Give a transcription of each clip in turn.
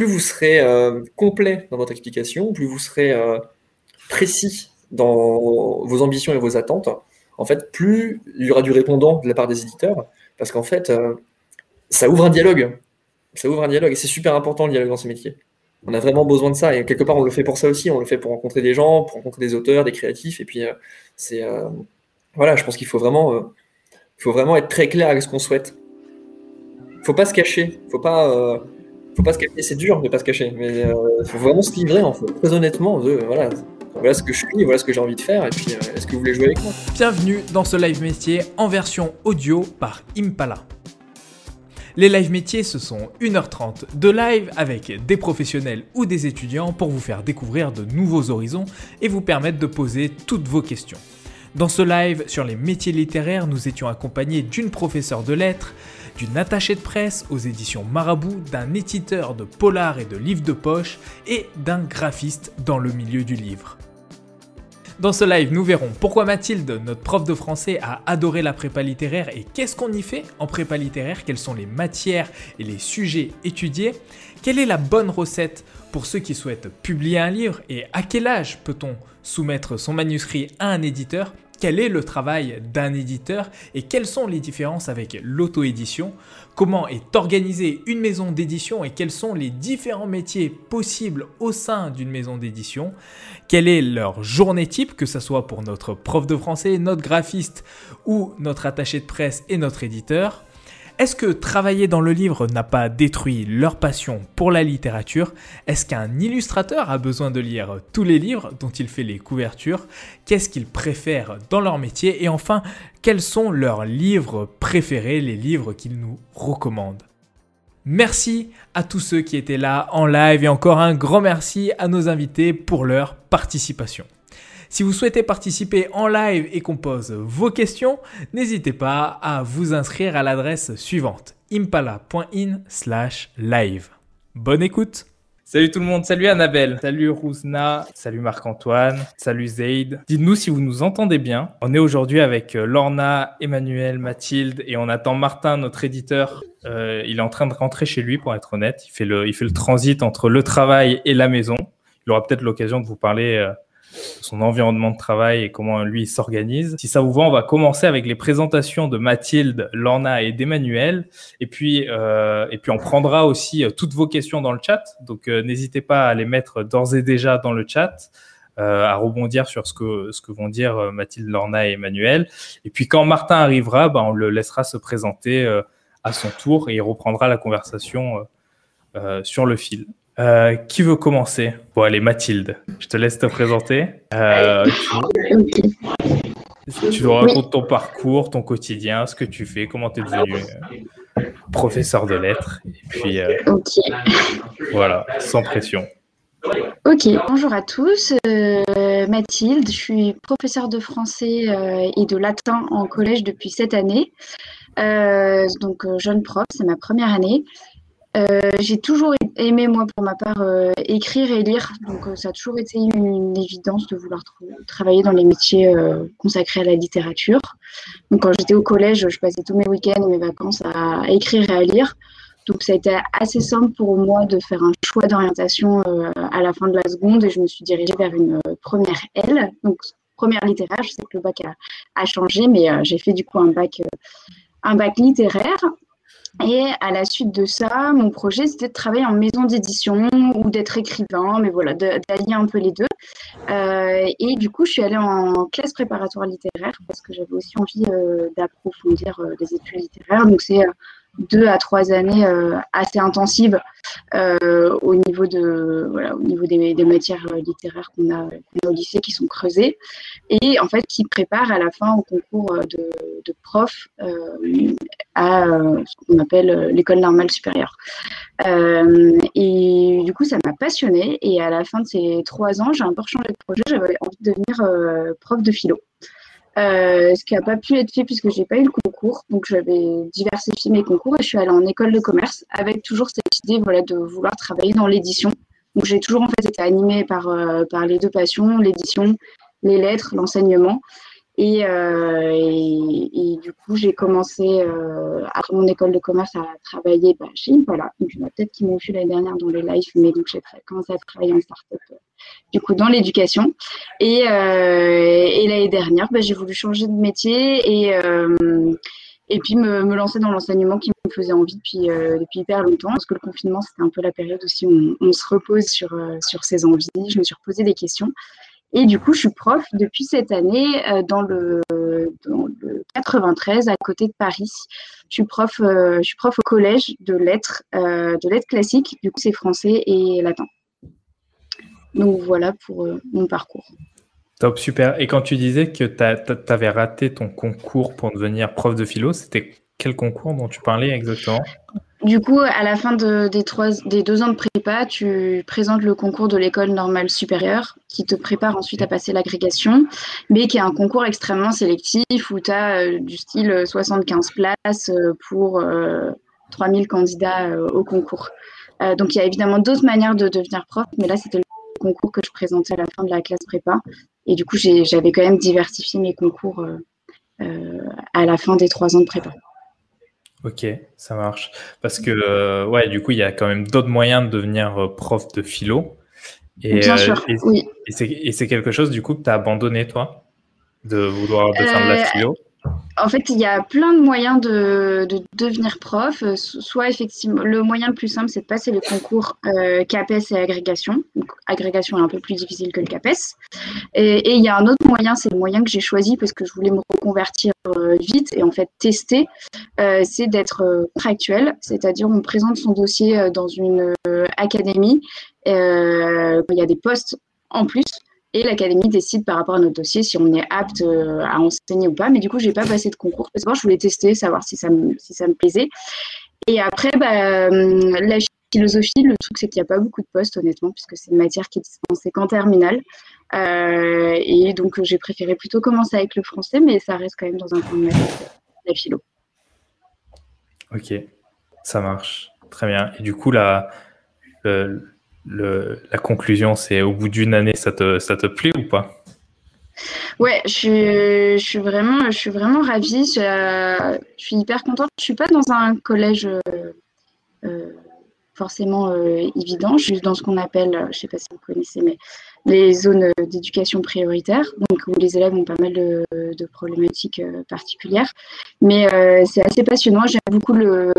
plus vous serez complet dans votre explication, plus vous serez précis dans vos ambitions et vos attentes, en fait, plus il y aura du répondant de la part des éditeurs, parce qu'en fait, ça ouvre un dialogue. Ça ouvre un dialogue, et c'est super important le dialogue dans ces métiers. On a vraiment besoin de ça, et quelque part, on le fait pour ça aussi. On le fait pour rencontrer des gens, pour rencontrer des auteurs, des créatifs, et puis c'est voilà, je pense qu'il faut vraiment, euh, faut vraiment être très clair avec ce qu'on souhaite. Faut pas se cacher, faut pas, euh, faut pas se cacher. C'est dur de pas se cacher, mais euh, faut vraiment se livrer en fait. Très honnêtement, voilà, voilà ce que je suis, voilà ce que j'ai envie de faire, et puis est-ce que vous voulez jouer avec moi? Bienvenue dans ce live métier en version audio par Impala. Les live métiers, ce sont 1h30 de live avec des professionnels ou des étudiants pour vous faire découvrir de nouveaux horizons et vous permettre de poser toutes vos questions. Dans ce live sur les métiers littéraires, nous étions accompagnés d'une professeure de lettres, d'une attachée de presse aux éditions Marabout, d'un éditeur de polar et de livres de poche et d'un graphiste dans le milieu du livre. Dans ce live, nous verrons pourquoi Mathilde, notre prof de français, a adoré la prépa littéraire et qu'est-ce qu'on y fait en prépa littéraire, quelles sont les matières et les sujets étudiés, quelle est la bonne recette pour ceux qui souhaitent publier un livre et à quel âge peut-on soumettre son manuscrit à un éditeur quel est le travail d'un éditeur et quelles sont les différences avec l'auto-édition, comment est organisée une maison d'édition et quels sont les différents métiers possibles au sein d'une maison d'édition, quelle est leur journée type, que ce soit pour notre prof de français, notre graphiste ou notre attaché de presse et notre éditeur, est-ce que travailler dans le livre n'a pas détruit leur passion pour la littérature? Est-ce qu'un illustrateur a besoin de lire tous les livres dont il fait les couvertures? Qu'est-ce qu'ils préfèrent dans leur métier? Et enfin, quels sont leurs livres préférés, les livres qu'ils nous recommandent? Merci à tous ceux qui étaient là en live et encore un grand merci à nos invités pour leur participation. Si vous souhaitez participer en live et qu'on pose vos questions, n'hésitez pas à vous inscrire à l'adresse suivante impala.in/live. Bonne écoute. Salut tout le monde, salut Annabelle, salut Rouzna, salut Marc-Antoine, salut Zaid. Dites-nous si vous nous entendez bien. On est aujourd'hui avec euh, Lorna, Emmanuel, Mathilde et on attend Martin, notre éditeur. Euh, il est en train de rentrer chez lui pour être honnête. Il fait le, il fait le transit entre le travail et la maison. Il aura peut-être l'occasion de vous parler euh, son environnement de travail et comment lui s'organise. Si ça vous va, on va commencer avec les présentations de Mathilde, Lorna et d'Emmanuel. Et puis, euh, et puis on prendra aussi euh, toutes vos questions dans le chat. Donc euh, n'hésitez pas à les mettre d'ores et déjà dans le chat. À rebondir sur ce que, ce que vont dire Mathilde, Lorna et Emmanuel. Et puis quand Martin arrivera, bah, on le laissera se présenter à son tour et il reprendra la conversation sur le fil. Euh, qui veut commencer? Bon, allez, Mathilde, je te laisse te présenter. Euh, tu, nous racontes ton parcours, ton quotidien, ce que tu fais, comment tu es devenu euh, professeur de lettres. Et puis, voilà, sans pression. Ok, bonjour à tous. Mathilde, je suis professeure de français et de latin en collège depuis cette année. donc, jeune prof, c'est ma première année. Euh, j'ai toujours aimé, moi, pour ma part, euh, écrire et lire. Donc, euh, ça a toujours été une, évidence de vouloir travailler dans les métiers consacrés à la littérature. Donc, quand j'étais au collège, je passais tous mes week-ends mes vacances à, écrire et à lire. Donc, ça a été assez simple pour moi de faire un choix d'orientation à la fin de la seconde et je me suis dirigée vers une première L. Donc, première littéraire. Je sais que le bac a, a changé, mais j'ai fait du coup un bac, un bac littéraire. Et à la suite de ça, mon projet, c'était de travailler en maison d'édition ou d'être écrivain, mais voilà, d'allier un peu les deux. Euh, et du coup, je suis allée en classe préparatoire littéraire parce que j'avais aussi envie euh, d'approfondir euh, les études littéraires. Donc, c'est deux à trois années euh, assez intensives euh, au niveau, de, voilà, au niveau des, des matières euh, littéraires qu'on a, au lycée qui sont creusées et en fait qui préparent à la fin au concours de, de prof à ce qu'on appelle l'école normale supérieure. et du coup, ça m'a passionnée et à la fin de ces trois ans, j'ai un peu changé de projet. J'avais envie de devenir prof de philo. Euh, ce qui n'a pas pu être fait puisque j'ai pas eu le concours. Donc j'avais diversifié mes concours et je suis allée en école de commerce avec toujours cette idée voilà, de vouloir travailler dans l'édition. Donc j'ai toujours en fait été animée par, euh, par les deux passions, l'édition, les lettres, l'enseignement. Et, et, du coup, j'ai commencé, après mon école de commerce, à travailler bah, chez Impala. Donc, il y en a peut-être qui m'ont vu l'année dernière dans les lives, mais donc j'ai commencé à travailler en start-up coup dans l'éducation. Et, et l'année dernière, bah, j'ai voulu changer de métier et, et puis me, lancer dans l'enseignement qui me faisait envie depuis, euh, depuis hyper longtemps. Parce que le confinement, c'était un peu la période aussi où on, se repose sur, euh, sur ses envies. Je me suis reposé des questions. Et du coup, je suis prof depuis cette année euh, dans, le, dans le 93 à côté de Paris. Je suis prof, je suis prof au collège de lettres, de lettres classiques. Du coup, c'est français et latin. Donc voilà pour mon parcours. Top, super. Et quand tu disais que tu avais raté ton concours pour devenir prof de philo, c'était quel concours dont tu parlais exactement? Du coup, à la fin des, trois, des deux ans de prépa, tu présentes le concours de l'école normale supérieure qui te prépare ensuite à passer l'agrégation, mais qui est un concours extrêmement sélectif où tu as euh, du style 75 places euh, pour 3000 euh, candidats au concours. donc il y a évidemment d'autres manières de devenir prof, mais là c'était le concours que je présentais à la fin de la classe prépa. Et du coup, j'avais quand même diversifié mes concours euh, euh, à la fin des trois ans de prépa. Ok, ça marche. Parce que, euh, ouais, du coup, il y a quand même d'autres moyens de devenir prof de philo. Et, Bien sûr, oui. Et c'est quelque chose, du coup, que tu as abandonné, toi, de vouloir de faire de la philo? En fait, il y a plein de moyens de, devenir prof. Soit effectivement, le moyen le plus simple, c'est de passer le concours euh, CAPES et agrégation. agrégation est un peu plus difficile que le CAPES. Et, il y a un autre moyen, c'est le moyen que j'ai choisi parce que je voulais me reconvertir euh, vite et en fait tester. Euh, c'est d'être contractuel, c'est-à-dire on présente son dossier dans une académie. il y a des postes en plus et l'académie décide par rapport à notre dossier si on est apte euh, à enseigner ou pas. Mais du coup, je n'ai pas passé de concours parce que je voulais tester, savoir si ça me, plaisait. Et après, bah, hum, la philosophie, le truc, c'est qu'il n'y a pas beaucoup de postes, honnêtement, puisque c'est une matière qui est dispensée qu'en terminale. Euh, et donc, j'ai préféré plutôt commencer avec le français, mais ça reste quand même dans un coin de la philo. Ok, ça marche. Très bien. Et du coup, là, la conclusion, c'est au bout d'une année, ça te, ça te plaît ou pas? Ouais, je, je, suis vraiment, je suis vraiment ravie. Je, suis hyper contente. Je suis pas dans un collège euh, euh, forcément euh, évident. Je suis dans ce qu'on appelle, je sais pas si vous connaissez, mais les zones d'éducation prioritaire, donc où les élèves ont pas mal de, de problématiques particulières. Mais c'est assez passionnant. J'aime beaucoup le,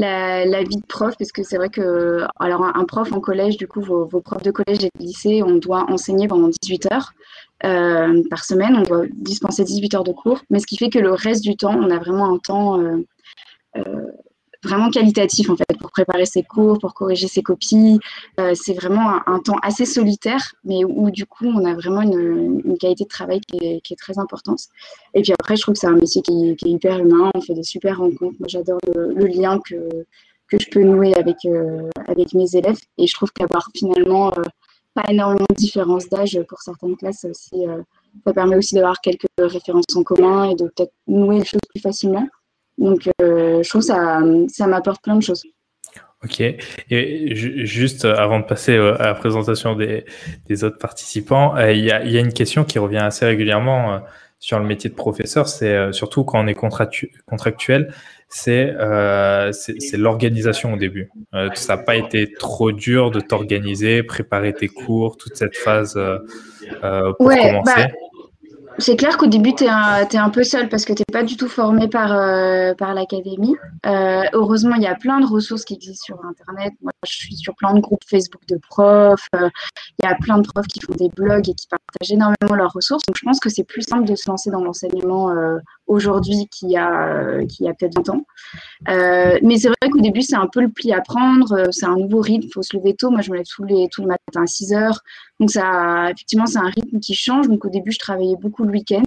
la, vie de prof, parce que c'est vrai que, alors un, prof en collège, du coup, vos, profs de collège et de lycée, on doit enseigner pendant 18 heures euh, par semaine, on doit dispenser 18 heures de cours, mais ce qui fait que le reste du temps, on a vraiment un temps euh, euh, vraiment qualitatif en fait pour préparer ses cours, pour corriger ses copies. Euh, c'est vraiment un, temps assez solitaire, mais où, du coup on a vraiment une, une qualité de travail qui est, qui est, très importante. Et puis après, je trouve que c'est un métier qui, qui, est hyper humain. On fait des super rencontres. Moi, j'adore le, le, lien que que je peux nouer avec euh, avec mes élèves. Et je trouve qu'avoir finalement euh, pas énormément de différence d'âge pour certaines classes, aussi, ça permet aussi d'avoir quelques références en commun et de peut-être nouer les choses plus facilement. Donc, euh, je trouve que ça, ça m'apporte plein de choses. Ok. Et juste avant de passer euh, à la présentation des, des autres participants, euh, il y, a, y, a, une question qui revient assez régulièrement sur le métier de professeur, c'est surtout quand on est contractuel, c'est c'est l'organisation au début. ça n'a pas été trop dur de t'organiser, préparer tes cours, toute cette phase pour commencer. Bah, c'est clair qu'au début, tu es, un peu seul parce que tu n'es pas du tout formé par, euh, par l'académie. Euh, heureusement, il y a plein de ressources qui existent sur Internet. Moi, je suis sur plein de groupes Facebook de profs. Euh, il y a plein de profs qui font des blogs et qui partagent énormément leurs ressources. Donc, je pense que c'est plus simple de se lancer dans l'enseignement aujourd'hui qu'il y a, a peut-être 20 ans. mais c'est vrai qu'au début, c'est un peu le pli à prendre. C'est un nouveau rythme. Il faut se lever tôt. Moi, je me lève tous les, tout le matin à 6 heures. Donc, ça, effectivement, c'est un rythme qui change. Donc, au début, je travaillais beaucoup le week-end.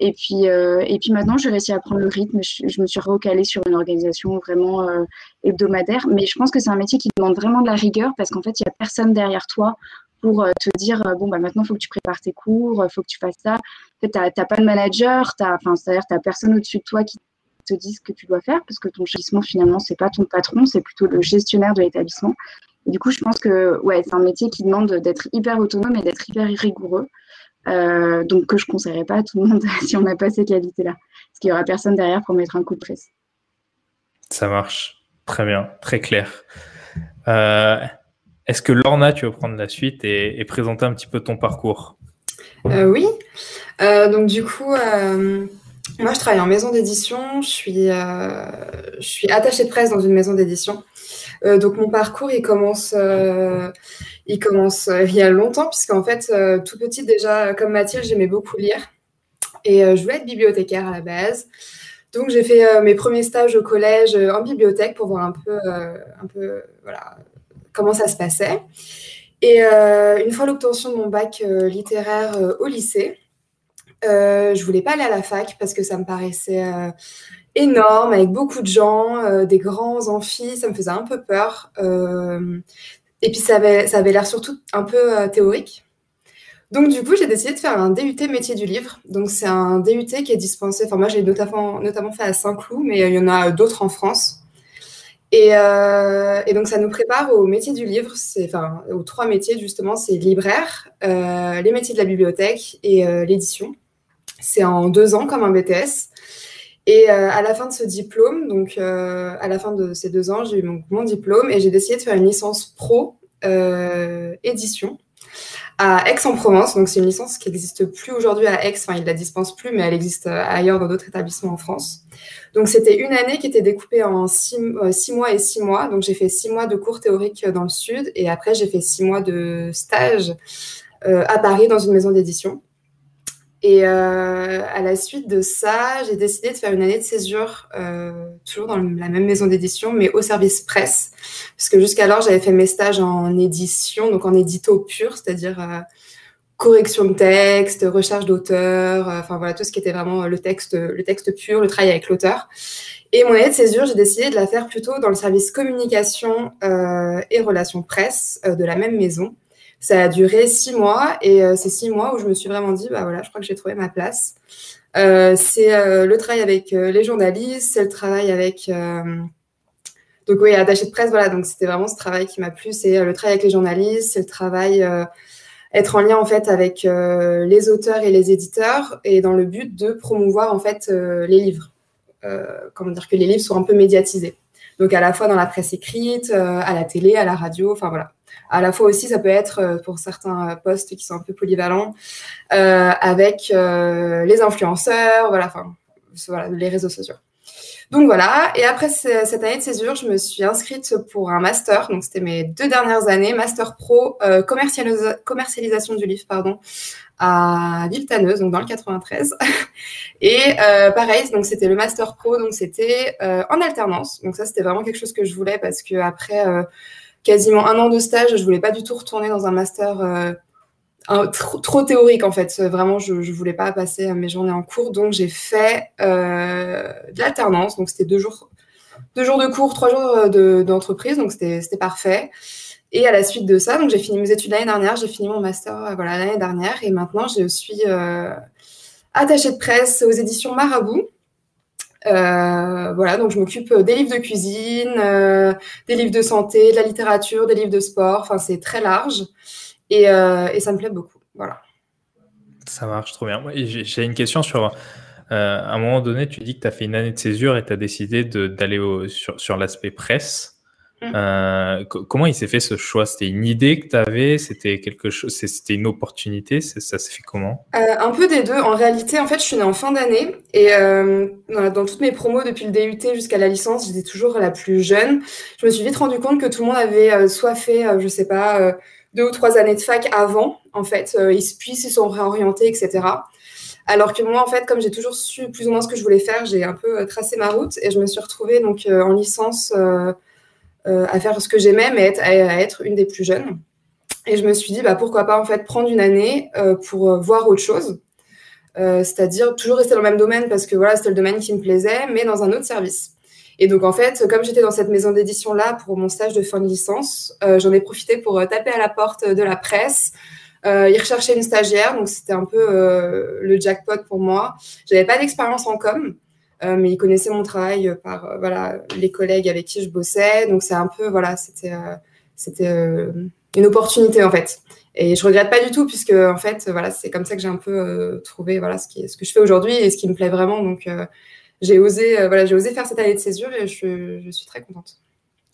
Et puis, euh, et puis maintenant, j'ai réussi à prendre le rythme. Je, me suis recalée sur une organisation vraiment euh, hebdomadaire. Mais je pense que c'est un métier qui demande vraiment de la rigueur parce qu'en fait, il n'y a personne derrière toi pour euh, te dire bon, bah, maintenant, il faut que tu prépares tes cours, il faut que tu fasses ça. Fait, tu n'as pas de manager, c'est-à-dire tu n'as personne au-dessus de toi qui te dit ce que tu dois faire parce que ton établissement, finalement, c'est pas ton patron, c'est plutôt le gestionnaire de l'établissement. Du coup, je pense que ouais, c'est un métier qui demande d'être hyper autonome et d'être hyper rigoureux. donc que je ne conseillerais pas à tout le monde si on n'a pas ces qualités-là. Parce qu'il n'y aura personne derrière pour mettre un coup de presse. Ça marche. Très bien, très clair. Est-ce que Lorna, tu veux prendre la suite et, présenter un petit peu ton parcours? Oui. Donc du coup, moi, je travaille en maison d'édition. Je suis, euh, attachée presse dans une maison d'édition. Euh, donc, mon parcours, il commence, euh, il commence il y a longtemps, puisqu'en fait, tout petit déjà, comme Mathilde, j'aimais beaucoup lire. Et je voulais être bibliothécaire à la base. Donc, j'ai fait mes premiers stages au collège en bibliothèque pour voir un peu, un peu voilà, comment ça se passait. Et une fois l'obtention de mon bac littéraire au lycée, euh, je voulais pas aller à la fac parce que ça me paraissait euh, énorme, avec beaucoup de gens, euh, des grands amphis, ça me faisait un peu peur. Euh, et puis ça avait, ça avait l'air surtout un peu théorique. Donc du coup, j'ai décidé de faire un DUT métier du livre. Donc c'est un DUT qui est dispensé, enfin moi j'ai notamment, notamment fait à Saint-Cloud, mais il y en a d'autres en France. Et, donc, ça nous prépare au métier du livre, enfin, aux trois métiers justement, c'est libraire, les métiers de la bibliothèque et l'édition. C'est en deux ans comme un BTS. Et euh, à la fin de ce diplôme, donc euh, à la fin de ces deux ans, j'ai eu mon, diplôme et j'ai décidé de faire une licence pro euh, édition à Aix-en-Provence. Donc c'est une licence qui n'existe plus aujourd'hui à Aix. Enfin, ils la dispensent plus, mais elle existe ailleurs dans d'autres établissements en France. Donc c'était une année qui était découpée en six, six, mois et six mois. Donc j'ai fait six mois de cours théoriques dans le sud et après j'ai fait six mois de stage à Paris dans une maison d'édition. Et euh, à la suite de ça, j'ai décidé de faire une année de césure, euh, toujours dans la même maison d'édition, mais au service presse. Parce que jusqu'alors, j'avais fait mes stages en édition, donc en édito pur, c'est-à-dire euh, correction de texte, recherche d'auteur, euh, enfin voilà, tout ce qui était vraiment le texte, le texte pur, le travail avec l'auteur. Et mon année de césure, j'ai décidé de la faire plutôt dans le service communication euh, et relations presse de la même maison. Ça a duré six mois et euh, c'est six mois où je me suis vraiment dit, bah voilà, je crois que j'ai trouvé ma place. Euh, c'est euh, le travail avec les journalistes, c'est le travail avec. donc oui, attaché de presse, voilà. Donc c'était vraiment ce travail qui m'a plu. C'est le travail avec les journalistes, c'est le travail être en lien en fait avec les auteurs et les éditeurs et dans le but de promouvoir en fait les livres. comment dire que les livres soient un peu médiatisés. Donc à la fois dans la presse écrite, à la télé, à la radio, enfin voilà. À la fois aussi, ça peut être euh, pour certains postes qui sont un peu polyvalents, euh, avec euh, les influenceurs, voilà, enfin, les réseaux sociaux. Donc voilà, et après cette année de césure, je me suis inscrite pour un master, donc c'était mes deux dernières années, master pro commercialisation du livre, pardon, à Villetaneuse, donc dans le 93. Et pareil, donc c'était le master pro, donc c'était en alternance. Donc ça, c'était vraiment quelque chose que je voulais parce que après quasiment un an de stage. Je voulais pas du tout retourner dans un master euh, trop, théorique en fait. Vraiment, je, ne voulais pas passer mes journées en cours, donc j'ai fait euh, de l'alternance. Donc c'était deux jours, deux de cours, trois jours euh, d'entreprise, donc c'était parfait. Et à la suite de ça, j'ai fini mes études l'année dernière, j'ai fini mon master voilà l'année dernière, et maintenant je suis attachée de presse aux éditions Marabout. Euh, voilà, donc je m'occupe des livres de cuisine, euh, des livres de santé, de la littérature, des livres de sport. Enfin, c'est très large et, euh, et, ça me plaît beaucoup. Voilà. Ça marche trop bien. J'ai une question sur. à un moment donné, tu dis que tu as fait une année de césure et tu as décidé d'aller sur, sur l'aspect presse. Mmh. Euh, comment il s'est fait ce choix? C'était une idée que tu avais C'était quelque chose C'était une opportunité? Ça s'est fait comment? Euh, Un peu des deux. En réalité, en fait, je suis née en fin d'année et euh, dans toutes mes promos depuis le DUT jusqu'à la licence, j'étais toujours la plus jeune. Je me suis vite rendu compte que tout le monde avait soit fait, je sais pas, deux ou trois années de fac avant, en fait, ils puis se sont réorientés, etc. Alors que moi, en fait, comme j'ai toujours su plus ou moins ce que je voulais faire, j'ai un peu tracé ma route et je me suis retrouvée donc en licence à faire ce que j'aimais, mais à, être une des plus jeunes. Et je me suis dit, bah, pourquoi pas en fait prendre une année euh, pour euh, voir autre chose. c'est-à-dire toujours rester dans le même domaine parce que voilà, c'était le domaine qui me plaisait, mais dans un autre service. Et donc, en fait, comme j'étais dans cette maison d'édition-là pour mon stage de fin de licence, j'en ai profité pour taper à la porte de la presse. Euh, ils recherchaient une stagiaire, donc c'était un peu le jackpot pour moi. J'avais pas d'expérience en com, euh, mais ils connaissaient mon travail par euh, voilà les collègues avec qui je bossais. Donc c'est un peu voilà, c'était euh, c'était une opportunité en fait. et je regrette pas du tout puisque en fait voilà c'est comme ça que j'ai un peu trouvé voilà ce, qui, ce que je fais aujourd'hui et ce qui me plaît vraiment donc j'ai osé voilà j'ai osé faire cette année de césure et je, je suis très contente.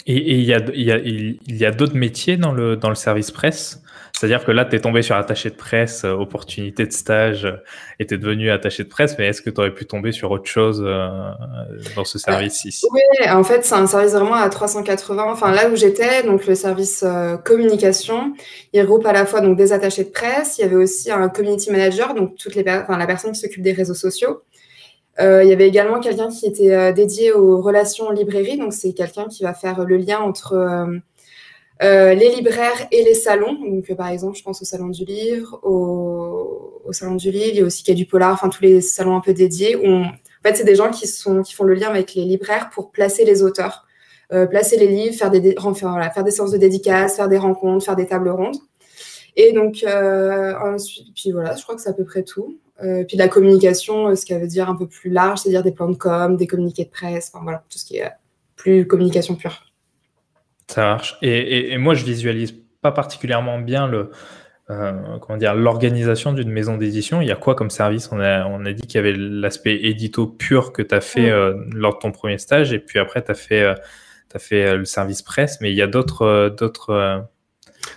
Et il y a, y a, y a d'autres métiers dans le, dans le service presse? C'est-à-dire que là, tu es tombé sur attaché de presse, euh, opportunité de stage, euh, et tu es devenu attaché de presse, mais est-ce que tu aurais pu tomber sur autre chose euh, dans ce service ici? Oui, en fait, c'est un service vraiment à 380. Enfin, là où j'étais, donc le service communication, il regroupe à la fois donc, des attachés de presse, il y avait aussi un community manager, donc toutes les, enfin, la personne qui s'occupe des réseaux sociaux. il y avait également quelqu'un qui était dédié aux relations librairies, donc c'est quelqu'un qui va faire le lien entre euh, les libraires et les salons. Donc, euh, par exemple, je pense au salon du livre, au, salon du livre, il y a aussi Quai du Polar, enfin tous les salons un peu dédiés. Où En fait, c'est des gens qui, sont, qui font le lien avec les libraires pour placer les auteurs, euh, placer les livres, faire des, faire des séances de dédicaces, faire des rencontres, faire des tables rondes. Et donc, ensuite, puis voilà, je crois que c'est à peu près tout. puis la communication, ce qui veut dire un peu plus large, c'est-à-dire des plans de com, des communiqués de presse, enfin voilà, tout ce qui est plus communication pure. Ça marche. Et, moi, je visualise pas particulièrement bien le, euh, comment dire, l'organisation d'une maison d'édition. Il y a quoi comme service? On a, on a dit qu'il y avait l'aspect édito pur que tu as fait euh, lors de ton premier stage, et puis après, tu as fait, euh, as fait le service presse, mais il y a d'autres, d'autres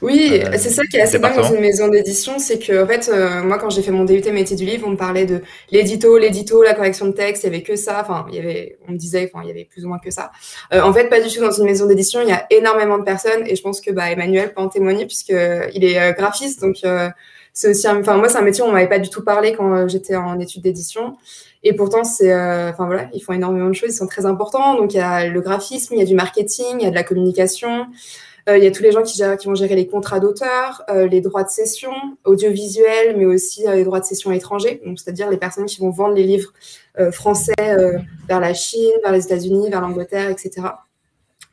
oui, euh, c'est ça qui est assez dingue dans une maison d'édition, c'est que en fait, euh, moi quand j'ai fait mon DUT métier du livre, on me parlait de l'édito, l'édito, la correction de texte, il y avait que ça. Enfin, il y avait, on me disait, enfin, il y avait plus ou moins que ça. Euh, en fait, pas du tout dans une maison d'édition. Il y a énormément de personnes et je pense que bah, Emmanuel peut en témoigner puisque il est graphiste, donc c'est aussi, enfin moi c'est un métier où on m'avait pas du tout parlé quand j'étais en études d'édition. Et pourtant, c'est, enfin voilà, ils font énormément de choses, ils sont très importants. Donc il y a le graphisme, il y a du marketing, il y a de la communication. Euh, il y a tous les gens qui, vont gérer les contrats d'auteur, euh, les droits de cession, audiovisuels, mais aussi euh, les droits de cession étrangers, c'est-à-dire les personnes qui vont vendre les livres français vers la Chine, vers les États-Unis, vers l'Angleterre, etc.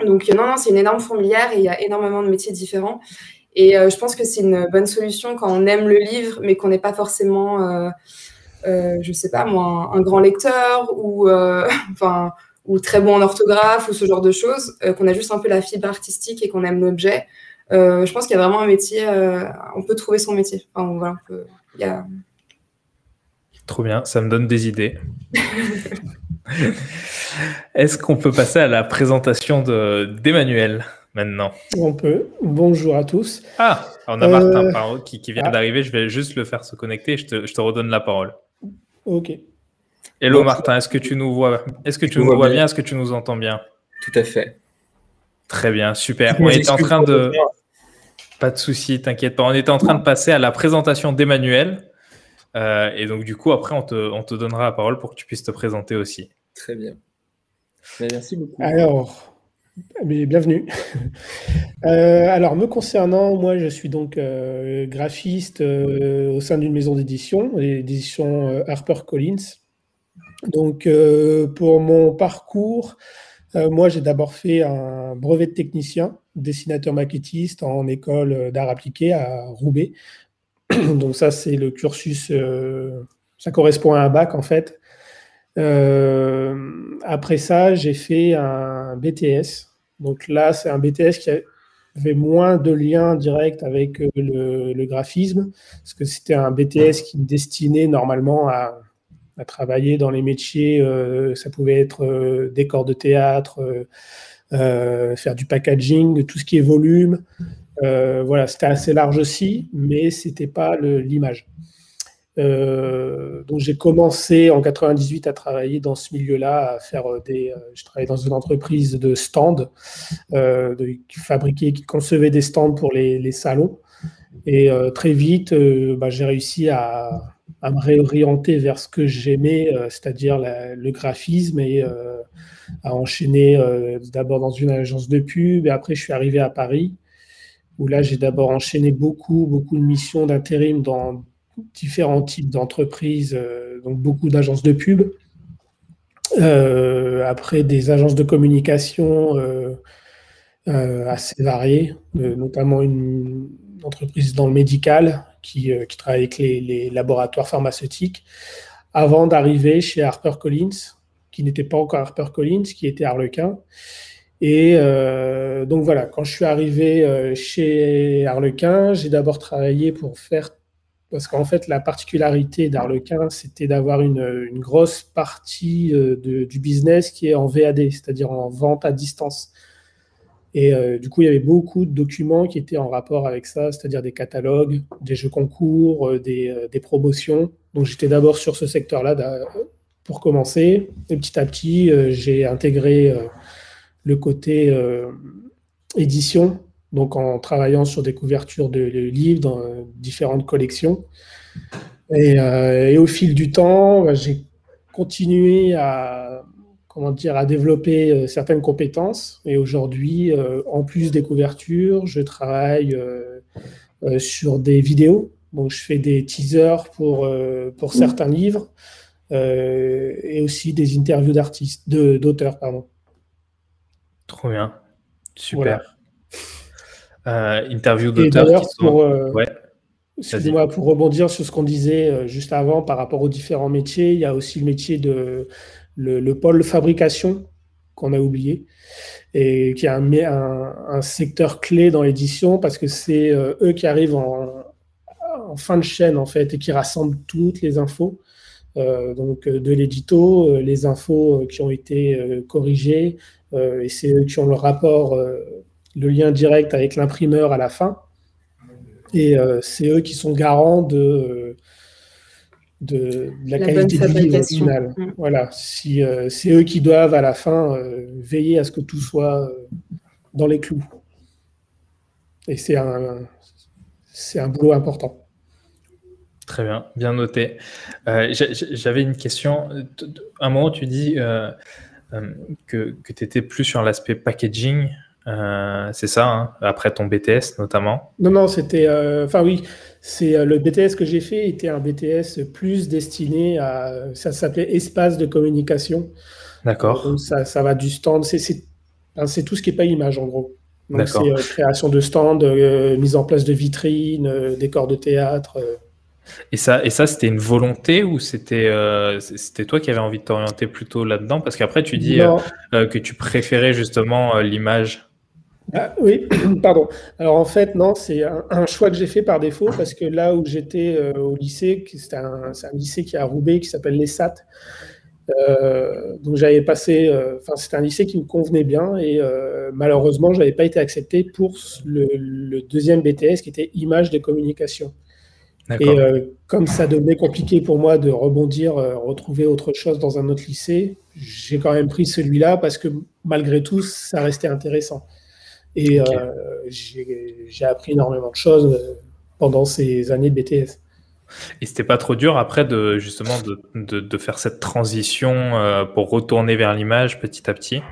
Donc non, non, c'est une énorme fourmilière et il y a énormément de métiers différents. Et je pense que c'est une bonne solution quand on aime le livre, mais qu'on n'est pas forcément, je ne sais pas moi, un, grand lecteur ou enfin ou très bon en orthographe ou ce genre de choses, euh, qu'on a juste un peu la fibre artistique et qu'on aime l'objet. Euh, je pense qu'il y a vraiment un métier, euh, on peut trouver son métier. Enfin, voilà, y a... Trop bien, ça me donne des idées. Est-ce qu'on peut passer à la présentation d'Emmanuel maintenant? On peut. Bonjour à tous. Ah, on a Martin qui, qui, vient ah. d'arriver. Je vais juste le faire se connecter. Je te, je te redonne la parole. Ok. Hello Martin, est-ce que tu nous vois? Est-ce que tu nous vois bien Est-ce que tu nous entends bien? Tout à fait. Très bien, super. On était en train de. Pas de souci, t'inquiète pas. On était en train de passer à la présentation d'Emmanuel. Euh, et donc, du coup, après, on te, donnera la parole pour que tu puisses te présenter aussi. Très bien. Merci beaucoup. Alors, bienvenue. Euh, alors, me concernant, moi, je suis donc euh, graphiste au sein d'une maison d'édition, l'édition HarperCollins. Donc, euh, pour mon parcours, euh, moi, j'ai d'abord fait un brevet de technicien, dessinateur maquettiste en école d'art appliqué à Roubaix. Donc, ça, c'est le cursus, euh, ça correspond à un bac en fait. après ça, j'ai fait un BTS. Donc là, c'est un BTS qui avait moins de lien direct avec le, le graphisme, parce que c'était un BTS qui me destinait normalement à à travailler dans les métiers. Euh, ça pouvait être euh, décor de théâtre, euh, faire du packaging, tout ce qui est volume. voilà, c'était assez large aussi, mais c'était pas l'image. donc j'ai commencé en 98 à travailler dans ce milieu-là, à faire des. je travaillais dans une entreprise de stands, qui fabriquait, qui concevait des stands pour les, salons. Et très vite, bah, j'ai réussi à, à me réorienter vers ce que j'aimais, euh, c'est-à-dire le graphisme et euh, à enchaîner euh, d'abord dans une agence de pub et après je suis arrivé à Paris où là j'ai d'abord enchaîné beaucoup, beaucoup de missions d'intérim dans différents types d'entreprises, donc beaucoup d'agences de pub. après des agences de communication assez variées, notamment une entreprise dans le médical euh, qui, travaille avec les, laboratoires pharmaceutiques, avant d'arriver chez HarperCollins, qui n'était pas encore HarperCollins, qui était Harlequin. Et donc voilà, quand je suis arrivé chez Harlequin, j'ai d'abord travaillé pour faire parce qu'en fait, la particularité d'Arlequin, c'était d'avoir une, grosse partie euh, du business qui est en VAD, c'est-à-dire en vente à distance. Et euh, du coup, il y avait beaucoup de documents qui étaient en rapport avec ça, c'est-à-dire des catalogues, des jeux concours, euh, des, promotions. Donc j'étais d'abord sur ce secteur-là pour commencer. Et petit à petit, j'ai intégré le côté édition donc en travaillant sur des couvertures de, livres dans différentes collections. Euh, et, au fil du temps, bah, j'ai continué à, comment dire, à développer euh, certaines compétences. Et aujourd'hui, euh, en plus des couvertures, je travaille sur des vidéos. Donc je fais des teasers pour, pour certains livres et aussi des interviews d'artistes, d'auteurs, pardon. Trop bien. Super. Euh, interview d'auteurs Pour, euh, moi pour rebondir sur ce qu'on disait euh, juste avant par rapport aux différents métiers, il y a aussi le métier de le, pôle fabrication qu'on a oublié et qui est un, secteur clé dans l'édition parce que c'est eux qui arrivent en, fin de chaîne en fait et qui rassemblent toutes les infos. donc de l'édito, les infos qui ont été corrigées, et c'est eux qui ont le rapport le lien direct avec l'imprimeur à la fin. Et euh, c'est eux qui sont garants de, de, la, qualité du livre final. Mm. Voilà, si, euh, c'est eux qui doivent à la fin euh, veiller à ce que tout soit dans les clous. Et c'est un, c'est un boulot important. Très bien, bien noté. J'avais une question. À un moment, tu dis que, que tu étais plus sur l'aspect packaging euh, c'est ça, hein, après ton BTS notamment Non, non, c'était. Euh, enfin, oui, c'est euh, le BTS que j'ai fait était un BTS plus destiné à. Ça s'appelait espace de communication. D'accord. Ça, ça, va du stand. C'est tout ce qui n'est pas image en gros. Donc, c'est création de stand, mise en place de vitrines, décors de théâtre. Et ça, et ça c'était une volonté ou c'était c'était toi qui avais envie de t'orienter plutôt là-dedans? Parce qu'après, tu dis que tu préférais justement l'image. Ah, oui, pardon. Alors en fait, non, c'est un, choix que j'ai fait par défaut parce que là où j'étais euh, au lycée, c'est un, lycée qui est à Roubaix qui s'appelle l'ESAT. Euh, donc j'avais passé, euh, enfin c'était un lycée qui me convenait bien et malheureusement je n'avais pas été accepté pour le, deuxième BTS qui était image des communications. Et comme ça devenait compliqué pour moi de rebondir, retrouver autre chose dans un autre lycée, j'ai quand même pris celui-là parce que malgré tout ça restait intéressant. Et euh, j'ai appris énormément de choses euh, pendant ces années de BTS. Et c'était pas trop dur après de justement de, de, faire cette transition euh, pour retourner vers l'image petit à petit?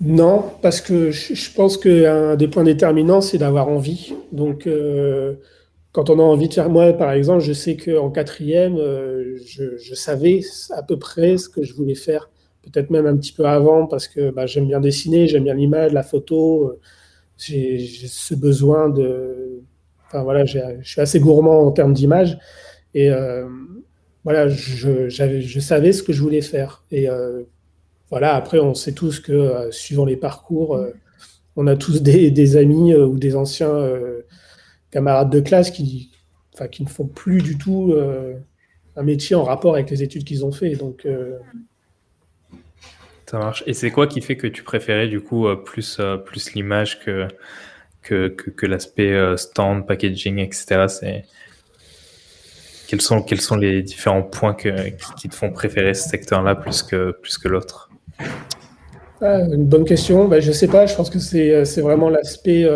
Non, parce que je, pense qu'un des points déterminants, c'est d'avoir envie. Donc, quand on a envie de faire, moi par exemple, je sais qu'en quatrième, je, je, savais à peu près ce que je voulais faire peut-être même un petit peu avant, parce que bah, j'aime bien dessiner, j'aime bien l'image, la photo. Euh, j'ai ce besoin de. Enfin voilà, je suis assez gourmand en termes d'image. Et euh, voilà, je, je, savais ce que je voulais faire. Et euh, voilà, après, on sait tous que suivant les parcours, on a tous des, des amis ou des anciens camarades de classe qui, qui ne font plus du tout un métier en rapport avec les études qu'ils ont fait. Donc, ça marche. Et c'est quoi qui fait que tu préférais du coup euh, plus, euh, plus l'image que, que, que, l'aspect euh, stand, packaging, etc. C'est... Quels, sont, quels sont les différents points que, qui, te font préférer ce secteur-là plus que, plus que l'autre? Ah, Une bonne question. Ben, je sais pas. Je pense que c'est, c'est vraiment l'aspect.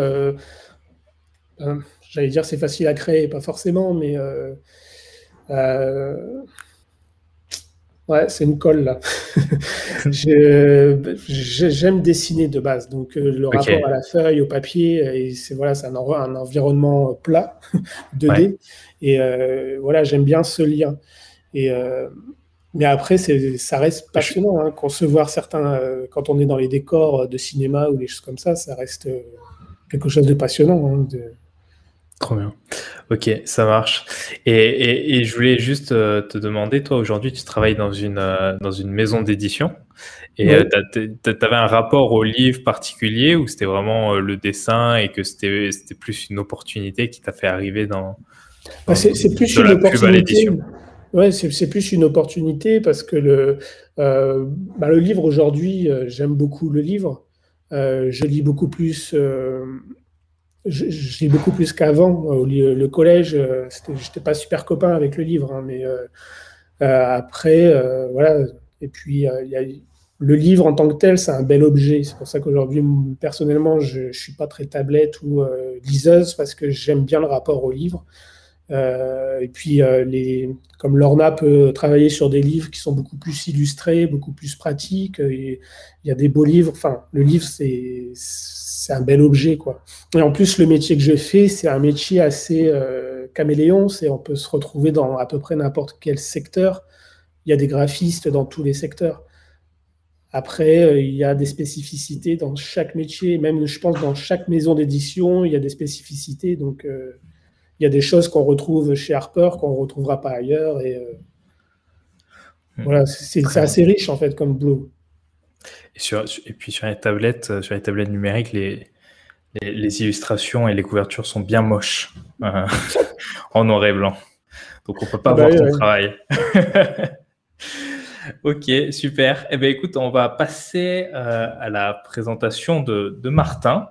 j'allais dire c'est facile à créer, pas forcément, mais Ouais, c'est une colle là. J'aime dessiner de base, donc euh, le rapport à la feuille, au papier, et c'est voilà, c'est un, un, environnement plat, 2D, et euh, voilà, j'aime bien ce lien. Et euh, mais après, ça reste passionnant. Hein, concevoir certains, quand on est dans les décors de cinéma ou des choses comme ça, ça reste quelque chose de passionnant. Hein, Trop bien. Ok, ça marche. Et, je voulais juste euh, te demander, toi aujourd'hui, tu travailles dans une, euh, dans une maison d'édition et euh, tu avais un rapport au livre particulier ou c'était vraiment le dessin et que c'était plus une opportunité qui t'a fait arriver dans. Bah, c'est plus une opportunité. Ouais, c'est plus une opportunité parce que le, bah, le livre aujourd'hui, j'aime beaucoup le livre. je lis beaucoup plus lis beaucoup plus qu'avant. Le collège, euh, j'étais pas super copain avec le livre, hein, mais euh, euh, après, voilà. Et puis, il y a, le livre en tant que tel, c'est un bel objet. C'est pour ça qu'aujourd'hui, personnellement, je ne suis pas très tablette ou liseuse parce que j'aime bien le rapport au livre. et puis, les, comme Lorna peut travailler sur des livres qui sont beaucoup plus illustrés, beaucoup plus pratiques, il y a des beaux livres. Enfin, le livre, c'est c'est un bel objet, quoi. Et en plus, le métier que je fais, c'est un métier assez euh, caméléon. C'est on peut se retrouver dans à peu près n'importe quel secteur. Il y a des graphistes dans tous les secteurs. Après, euh, il y a des spécificités dans chaque métier, même je pense dans chaque maison d'édition, il y a des spécificités. Donc, euh, il y a des choses qu'on retrouve chez Harper qu'on ne retrouvera pas ailleurs. Et hmm. voilà, c'est assez riche en fait comme boulot. Et, puis sur les tablettes, euh, sur les tablettes numériques, les, les, illustrations et les couvertures sont bien moches euh, en noir et blanc. Donc on peut pas bah voir ton travail. ok, super. Eh bien, écoute, on va passer euh, à la présentation de, de, Martin.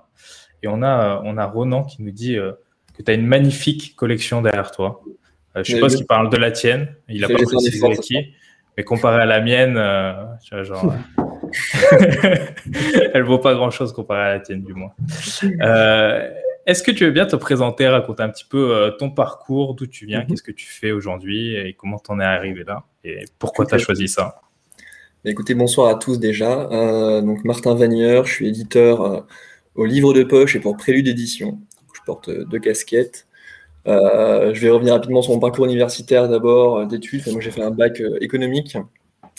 Et on a, on a Ronan qui nous dit que tu as une magnifique collection derrière toi. je sais pas s'il parle de la tienne. Il a pas précisé qui. Mais comparé à la mienne, tu vois, genre. Elle vaut pas grand chose comparée à la tienne, du moins. Euh, est-ce que tu veux bien te présenter, raconter un petit peu euh, ton parcours, d'où tu viens, mhm. qu'est-ce que tu fais aujourd'hui et comment tu en es arrivé là et pourquoi tu as choisi ça? Bah, Écoutez, bonsoir à tous déjà. Euh, donc Martin Vagneur, je suis éditeur au livre de poche et pour Prélude Édition. Je porte deux casquettes. je vais revenir rapidement sur mon parcours universitaire d'abord d'études. moi, j'ai fait un bac économique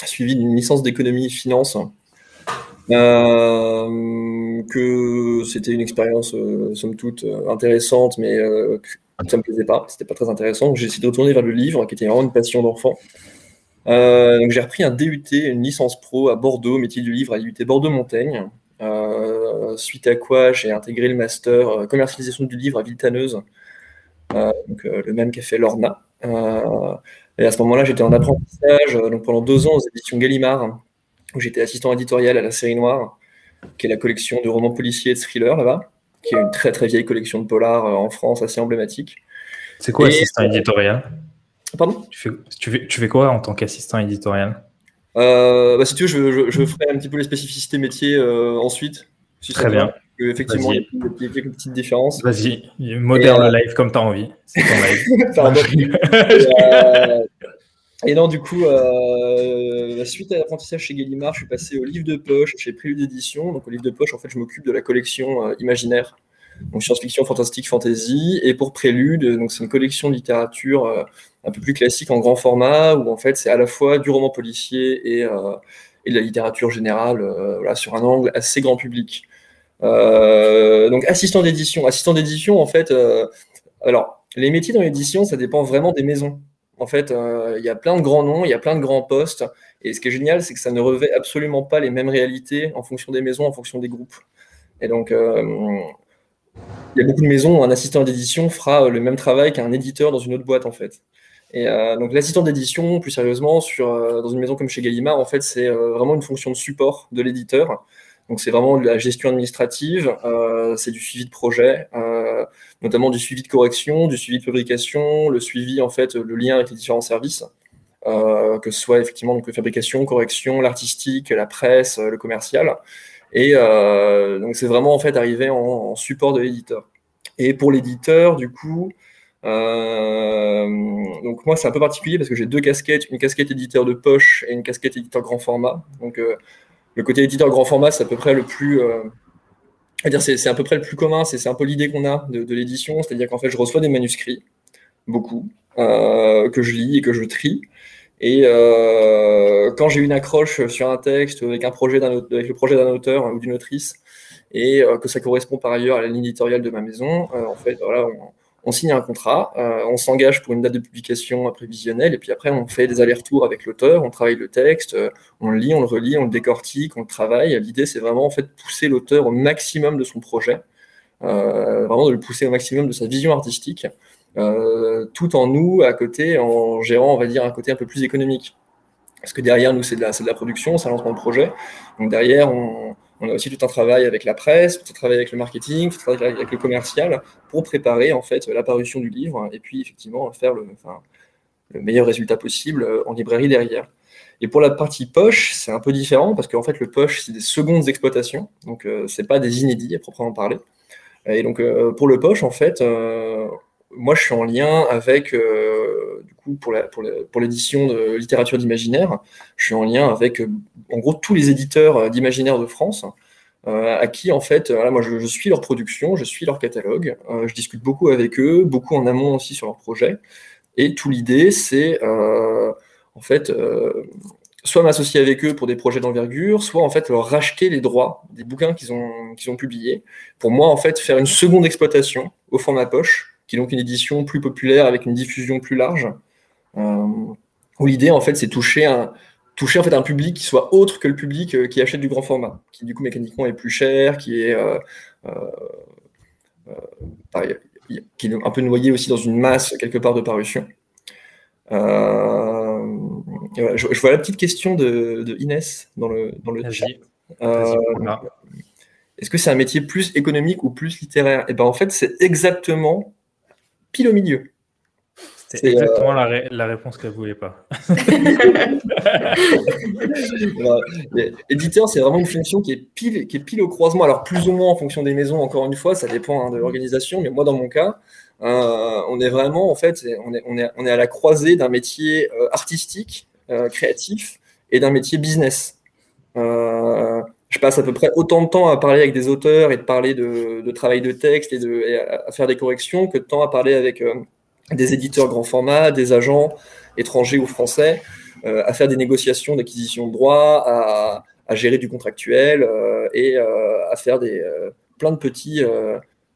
suivi d'une licence d'économie et finance euh, que c'était une expérience, euh, somme toute, euh, intéressante, mais ça me plaisait pas, c'était pas très intéressant. J'ai essayé de retourner vers le livre, qui était vraiment une passion d'enfant. donc j'ai repris un DUT, une licence pro à Bordeaux, métier du livre à l'UT Bordeaux-Montaigne. suite à quoi j'ai intégré le master commercialisation du livre à Villetaneuse, donc, le même qu'a fait Lorna. et à ce moment-là, j'étais en apprentissage donc pendant deux ans aux éditions Gallimard, où j'étais assistant éditorial à la série Noire, qui est la collection de romans policiers et de thrillers là-bas, qui est une très très vieille collection de polars euh, en France assez emblématique. C'est quoi assistant éditorial? Pardon? Tu fais, tu, fais, tu fais, quoi en tant qu'assistant éditorial? Euh, bah, Si tu veux, je, je, ferai un petit peu les spécificités métiers euh, ensuite. Très bien. Effectivement, il y, a quelques petites différences. Vas-y, modère le live comme tu as envie. C'est ton live. Pardon. Et non, du coup, euh, suite à l'apprentissage chez Gallimard, je suis passé au livre de poche chez Prélude Édition. Donc, au livre de poche, en fait, je m'occupe de la collection euh, imaginaire, donc science-fiction, fantastique, fantasy. Et pour Prélude, donc c'est une collection de littérature euh, un peu plus classique en grand format, où en fait, c'est à la fois du roman policier et, euh, et de la littérature générale, voilà, sur un angle assez grand public. donc, assistant d'édition. Assistant d'édition, en fait, alors, les métiers dans l'édition, ça dépend vraiment des maisons. En fait, euh, il y a plein de grands noms, il y a plein de grands postes. Et ce qui est génial, c'est que ça ne revêt absolument pas les mêmes réalités en fonction des maisons, en fonction des groupes. Et donc, euh, il y a beaucoup de maisons où un assistant d'édition fera le même travail qu'un éditeur dans une autre boîte, en fait. Et euh, donc, l'assistant d'édition, plus sérieusement, sur, dans une maison comme chez Gallimard, en fait, c'est vraiment une fonction de support de l'éditeur. Donc c'est vraiment de la gestion administrative, euh, c'est du suivi de projet, euh, notamment du suivi de correction, du suivi de fabrication, le suivi en fait, le lien avec les différents services, euh, que ce soit effectivement donc fabrication, correction, l'artistique, la presse, le commercial. Et donc c'est vraiment en fait arriver en, support de l'éditeur. Et pour l'éditeur, du coup, donc moi c'est un peu particulier parce que j'ai deux casquettes, une casquette éditeur de poche et une casquette éditeur grand format. Donc le côté éditeur grand format, c'est à peu près le plus. Euh, c'est à peu près le plus commun, c'est un peu l'idée qu'on a de, l'édition, c'est-à-dire qu'en fait, je reçois des manuscrits, beaucoup, euh, que je lis et que je trie. Et euh, quand j'ai une accroche sur un texte avec, un projet avec le projet d'un auteur ou d'une autrice, et que ça correspond par ailleurs à la ligne éditoriale de ma maison, en fait, voilà, on signe un contrat, euh, on s'engage pour une date de publication prévisionnelle, et puis après, on fait des allers-retours avec l'auteur, on travaille le texte, euh, on le lit, on le relit, on le décortique, on le travaille. L'idée, c'est vraiment en pousser l'auteur au maximum de son projet, euh, vraiment de le pousser au maximum de sa vision artistique, tout en nous, à côté, en gérant, on va dire, un côté un peu plus économique. Parce que derrière, nous, c'est de, de la production, c'est un lancement de projet. Donc derrière, on, on a aussi tout un travail avec la presse, tout un travail avec le marketing, tout un travail avec le commercial pour préparer en fait l'apparition du livre et puis effectivement faire le, le meilleur résultat possible euh, en librairie derrière. Et pour la partie poche, c'est un peu différent parce qu'en fait le poche c'est des secondes exploitations, donc euh, c'est pas des inédits à proprement parler. Et donc euh, pour le poche en fait, moi je suis en lien avec pour l'édition de littérature d'imaginaire, je suis en lien avec en gros tous les éditeurs euh, d'imaginaire de France. Euh, à qui en fait, moi je, suis leur production, je suis leur catalogue, euh, je discute beaucoup avec eux, beaucoup en amont aussi sur leur projet. Et tout l'idée, c'est en fait soit m'associer avec eux pour des projets d'envergure, soit en fait leur racheter les droits des bouquins qu'ils ont, qu'ils ont publiés, pour moi en fait faire une seconde exploitation au format poche, qui est donc une édition plus populaire avec une diffusion plus large, où l'idée en fait c'est toucher un, toucher en fait un public qui soit autre que le public euh, qui achète du grand format, qui du coup mécaniquement est plus cher, qui est, euh, euh, qui est un peu noyé aussi dans une masse quelque part de parution. je, vois la petite question de, Inès dans le, dans le chat. Est-ce que c'est un métier plus économique ou plus littéraire? Et eh ben en fait, c'est exactement pile au milieu. C'est exactement la, la, réponse qu'elle ne voulait pas. éditeur, c'est vraiment une fonction qui est, pile, qui est pile au croisement. Alors, plus ou moins en fonction des maisons, encore une fois, ça dépend hein, de l'organisation. Mais moi, dans mon cas, euh, on est vraiment, en fait, on est, on est, on est à la croisée d'un métier euh, artistique, euh, créatif, et d'un métier business. je passe à peu près autant de temps à parler avec des auteurs et de parler de, de travail de texte et, de, et à, faire des corrections que de temps à parler avec des éditeurs grand format, des agents étrangers ou français, euh, à faire des négociations d'acquisition de droits, à, gérer du contractuel euh, et euh, à faire des, plein, de petits,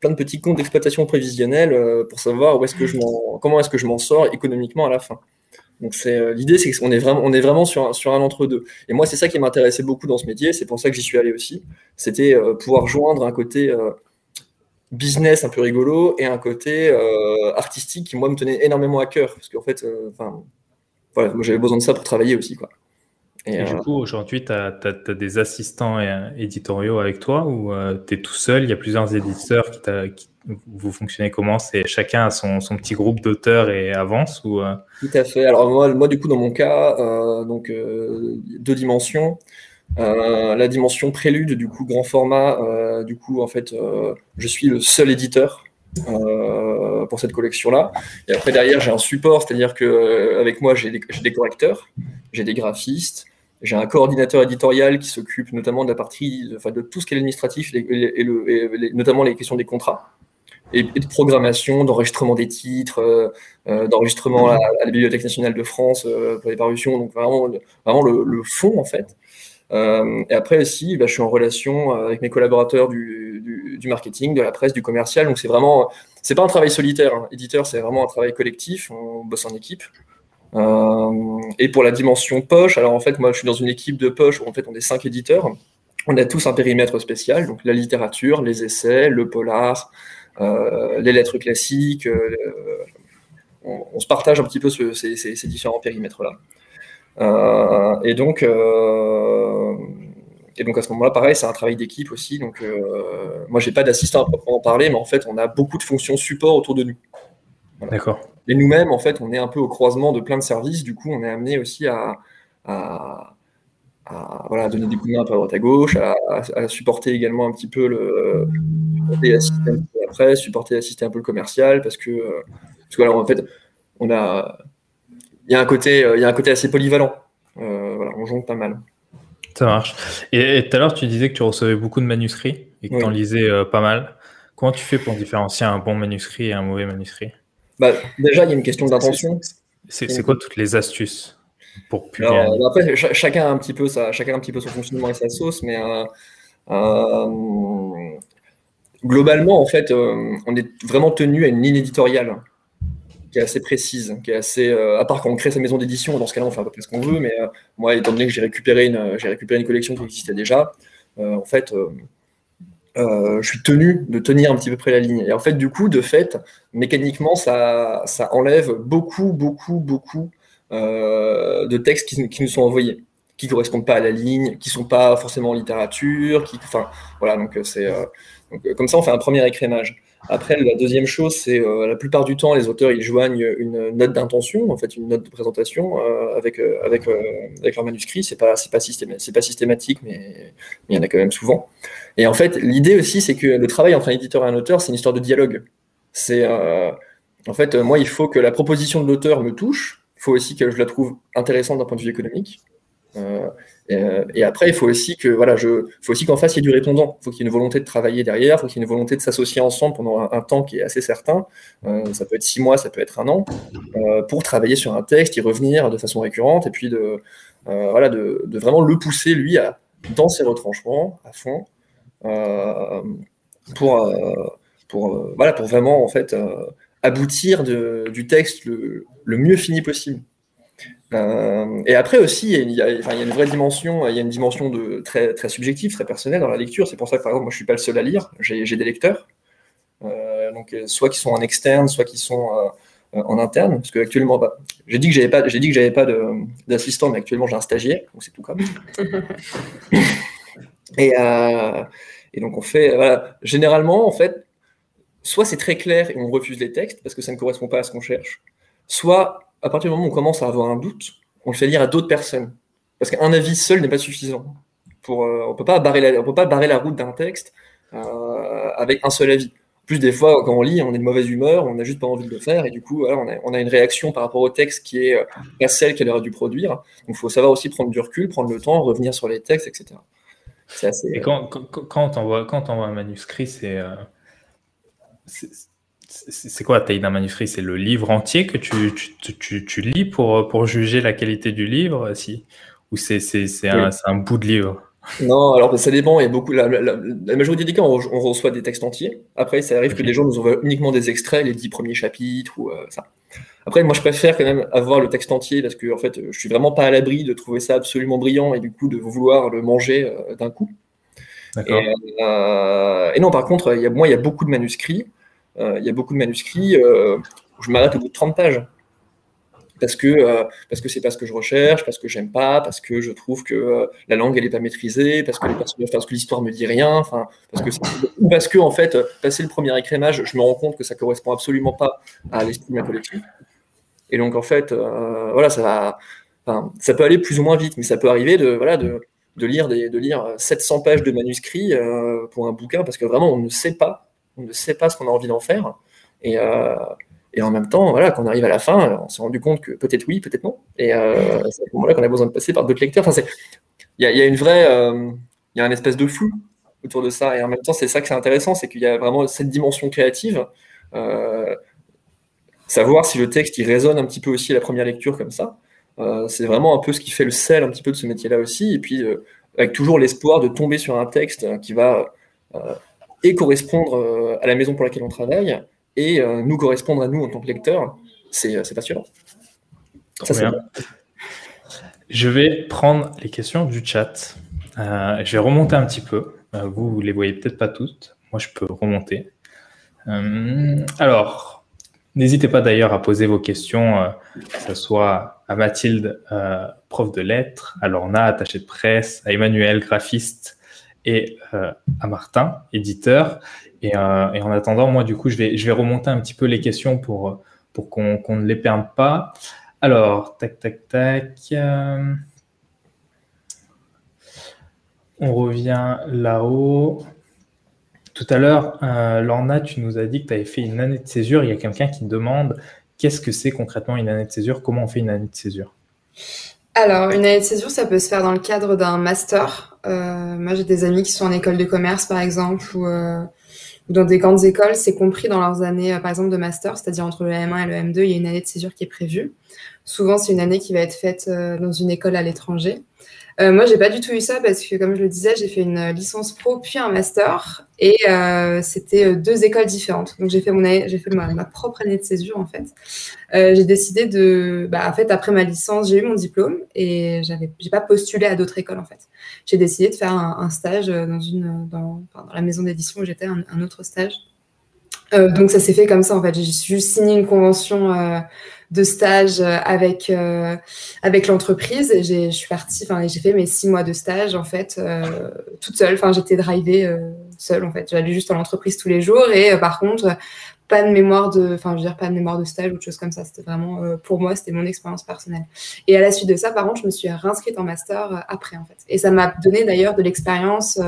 plein de petits comptes d'exploitation prévisionnelle pour savoir où est-ce que je comment est-ce que je m'en sors économiquement à la fin. Donc c'est l'idée, c'est qu'on est vraiment, est vraiment sur, sur un entre-deux. Et moi, c'est ça qui m'intéressait beaucoup dans ce métier. C'est pour ça que j'y suis allé aussi. C'était pouvoir joindre un côté business un peu rigolo et un côté euh, artistique qui moi me tenait énormément à cœur. Parce qu'en fait euh, enfin voilà j'avais besoin de ça pour travailler aussi quoi. Et, du euh, coup aujourd'hui tu as, des assistants éditoriaux avec toi ou tu es tout seul? Il y a plusieurs éditeurs qui, vous fonctionnez comment? C'est chacun a son, son petit groupe d'auteurs et avance ou tout à fait. Alors moi, moi du coup dans mon cas donc deux dimensions euh, la dimension prélude, du coup, grand format, euh, du coup, en fait, euh, je suis le seul éditeur pour cette collection-là. Et après, derrière, j'ai un support, c'est-à-dire que avec moi, j'ai des, correcteurs, j'ai des graphistes, j'ai un coordinateur éditorial qui s'occupe notamment de la partie, enfin, de tout ce qui est administratif, et, notamment les questions des contrats et, de programmation, d'enregistrement des titres, d'enregistrement à, la Bibliothèque nationale de France pour les parutions, donc vraiment, vraiment le, le fond en fait. Euh, et après aussi, bah, je suis en relation avec mes collaborateurs du, marketing, de la presse, du commercial. Donc c'est vraiment, c'est pas un travail solitaire. Hein. Éditeur, c'est vraiment un travail collectif. On bosse en équipe. Euh, et pour la dimension poche, alors en fait, moi, je suis dans une équipe de poche où en fait on est cinq éditeurs. On a tous un périmètre spécial, donc la littérature, les essais, le polar, euh, les lettres classiques. on, se partage un petit peu ces, différents périmètres-là. Euh, et donc, euh, et donc à ce moment-là, pareil, c'est un travail d'équipe aussi. Donc, euh, moi, j'ai pas d'assistant à proprement parler, mais en fait, on a beaucoup de fonctions support autour de nous. D'accord. Et nous-mêmes, en fait, on est un peu au croisement de plein de services. Du coup, on est amené aussi à, à, voilà, donner des coups de main à droite à gauche, à, supporter également un petit peu le, supporter, assister un peu la presse, supporter, assister un peu le commercial, parce que, parce que voilà, en fait, on a il y a un côté, euh, il y a un côté assez polyvalent. Euh, voilà, on jongle pas mal. Ça marche. Et, tout à l'heure, tu disais que tu recevais beaucoup de manuscrits et que tu en lisais euh, pas mal. Comment tu fais pour différencier un bon manuscrit et un mauvais manuscrit? Bah, Déjà, il y a une question d'intention. C'est quoi toutes les astuces pour publier Après, chacun a un petit peu ça, chacun a un petit peu son fonctionnement et sa sauce, mais globalement, en fait, on est vraiment tenu à une ligne éditoriale qui est assez précise, qui est assez, à part quand on crée sa maison d'édition, dans ce cas-là, on fait à peu près ce qu'on veut, mais moi, étant donné que j'ai récupéré une, j'ai récupéré une collection qui existait déjà, en fait, je suis tenu de tenir un petit peu près la ligne. Et en fait, du coup, de fait, mécaniquement, ça, ça enlève beaucoup, beaucoup, beaucoup de textes qui, nous sont envoyés qui correspondent pas à la ligne, qui sont pas forcément en littérature, qui, enfin, voilà, donc euh, c'est euh, euh, comme ça on fait un premier écrémage. Après, la deuxième chose, c'est la plupart du temps, les auteurs ils joignent une note d'intention, en fait, une note de présentation avec avec avec leur manuscrit. C'est pas c'est pas systématique, c'est pas systématique, mais il y en a quand même souvent. Et en fait, l'idée aussi, c'est que le travail entre un éditeur et un auteur, c'est une histoire de dialogue. C'est en fait, moi, il faut que la proposition de l'auteur me touche. Il faut aussi que je la trouve intéressante d'un point de vue économique. Euh, euh, et, après, il faut aussi que voilà, faut aussi qu'en face il y ait du répondant. Il faut qu'il y ait une volonté de travailler derrière. Il faut qu'il y ait une volonté de s'associer ensemble pendant un, temps qui est assez certain. Euh, ça peut être six mois, ça peut être un an, pour travailler sur un texte, y revenir de façon récurrente, et puis de voilà, de, vraiment le pousser lui à dans ses retranchements à fond pour pour voilà pour vraiment en fait aboutir du texte le mieux fini possible. Euh, et après aussi, il y, a, une vraie dimension, il y a une dimension de, très, très subjective, très personnelle dans la lecture. C'est pour ça que, par exemple, moi, je suis pas le seul à lire. J'ai des lecteurs, euh, donc soit qui sont en externe, soit qui sont euh, en interne. Parce que actuellement, bah, j'ai dit que j'avais pas, j'ai dit que j'avais pas d'assistant, mais actuellement j'ai un stagiaire, donc c'est tout comme. et, et donc on fait, voilà, généralement, en fait, soit c'est très clair et on refuse les textes parce que ça ne correspond pas à ce qu'on cherche, soit à partir du moment où on commence à avoir un doute, on le fait lire à d'autres personnes. Parce qu'un avis seul n'est pas suffisant. Pour, euh, on ne peut pas barrer la route d'un texte euh, avec un seul avis. En plus, des fois, quand on lit, on est de mauvaise humeur, on n'a juste pas envie de le faire, et du coup, on, a, une réaction par rapport au texte qui est euh, pas celle qu'elle aurait dû produire. Donc, il faut savoir aussi prendre du recul, prendre le temps, revenir sur les textes, etc. et quand, quand, on envoie, quand on un manuscrit, c'est c'est quoi la taille d'un manuscrit? C'est le livre entier que tu, tu, tu, lis pour, pour juger la qualité du livre si, Ou c'est un, un, bout de livre? Non, alors ça dépend. Il y a beaucoup, la, majorité des cas, on, reçoit des textes entiers. Après, ça arrive que des gens nous envoient uniquement des extraits, les dix premiers chapitres ou euh, ça. Après, moi, je préfère quand même avoir le texte entier parce que en fait, je suis vraiment pas à l'abri de trouver ça absolument brillant et du coup de vouloir le manger euh, d'un coup. Et, euh, et, non, par contre, il y a, moi, il y a beaucoup de manuscrits il y a beaucoup de manuscrits euh, où je m'arrête au bout de 30 pages parce que euh, parce c'est pas ce que je recherche, parce que j'aime pas, parce que je trouve que la langue elle est pas maîtrisée, parce que l'histoire me dit rien, parce que ou parce que en fait passer le premier écrémage, je me rends compte que ça correspond absolument pas à l'esprit de ma collection. Et donc en fait voilà ça va, ça peut aller plus ou moins vite, mais ça peut arriver de voilà de de lire des, de lire 700 pages de manuscrits pour un bouquin parce que vraiment on ne sait pas on ne sait pas ce qu'on a envie d'en faire. Et, euh, et, en même temps, voilà, quand on arrive à la fin, on s'est rendu compte que peut-être oui, peut-être non. Et euh, c'est à ce moment-là qu'on a besoin de passer par d'autres lecteurs. Enfin, il y, a une vraie, euh, il y a un espèce de flou autour de ça. Et en même temps, c'est ça que c'est intéressant, c'est qu'il y a vraiment cette dimension créative. savoir si le texte il résonne un petit peu aussi à la première lecture comme ça. c'est vraiment un peu ce qui fait le sel un petit peu de ce métier-là aussi. Et puis, avec toujours l'espoir de tomber sur un texte qui va et correspondre euh, à la maison pour laquelle on travaille et euh, nous correspondre à nous en tant que lecteurs, c'est euh, passionnant. Ça, je vais prendre les questions du chat. je vais remonter un petit peu. vous, ne les voyez peut-être pas toutes. Moi, je peux remonter. alors, n'hésitez pas d'ailleurs à poser vos questions, que ce soit à Mathilde, prof de lettres, à Lorna, attachée de presse, à Emmanuel, graphiste, et euh, à Martin, éditeur. Euh, et, en attendant, moi, du coup, je vais, remonter un petit peu les questions pour, pour qu'on ne les perde pas. Alors, tac, tac, tac. Euh, on revient là-haut. Tout à l'heure, Lorna, tu nous as dit que tu avais fait une année de césure. Il y a quelqu'un qui demande qu'est-ce que c'est concrètement une année de césure? Comment on fait une année de césure? Alors, une année de césure, ça peut se faire dans le cadre d'un master. Euh, moi, j'ai des amis qui sont en école de commerce, par exemple, ou, euh, dans des grandes écoles. C'est compris dans leurs années, euh, par exemple, de master, c'est-à-dire entre le M1 et le M2, il y a une année de césure qui est prévue. Souvent, c'est une année qui va être faite dans une école à l'étranger. Euh, moi, j'ai pas du tout eu ça parce que, comme je le disais, j'ai fait une licence pro puis un master et euh, c'était euh, deux écoles différentes. Donc, j'ai fait mon j'ai fait ma, propre année de césure en fait. Euh, j'ai décidé de, bah, en fait, après ma licence, j'ai eu mon diplôme et j'avais, j'ai pas postulé à d'autres écoles en fait. J'ai décidé de faire un, stage dans une, dans, la maison d'édition où j'étais, un, autre stage. donc, ça s'est fait comme ça en fait. J'ai juste signé une convention de stage euh, avec euh, avec l'entreprise. Et je suis partie enfin j'ai fait mes six mois de stage en fait euh, toute seule. Enfin j'étais drivée seule en fait. J'allais juste à l'entreprise tous les jours. Et par contre pas de mémoire de enfin je veux dire pas de mémoire de stage ou de choses comme ça. C'était vraiment pour moi c'était mon expérience personnelle. Et à la suite de ça par contre je me suis réinscrite en master après en fait. Et ça m'a donné d'ailleurs de l'expérience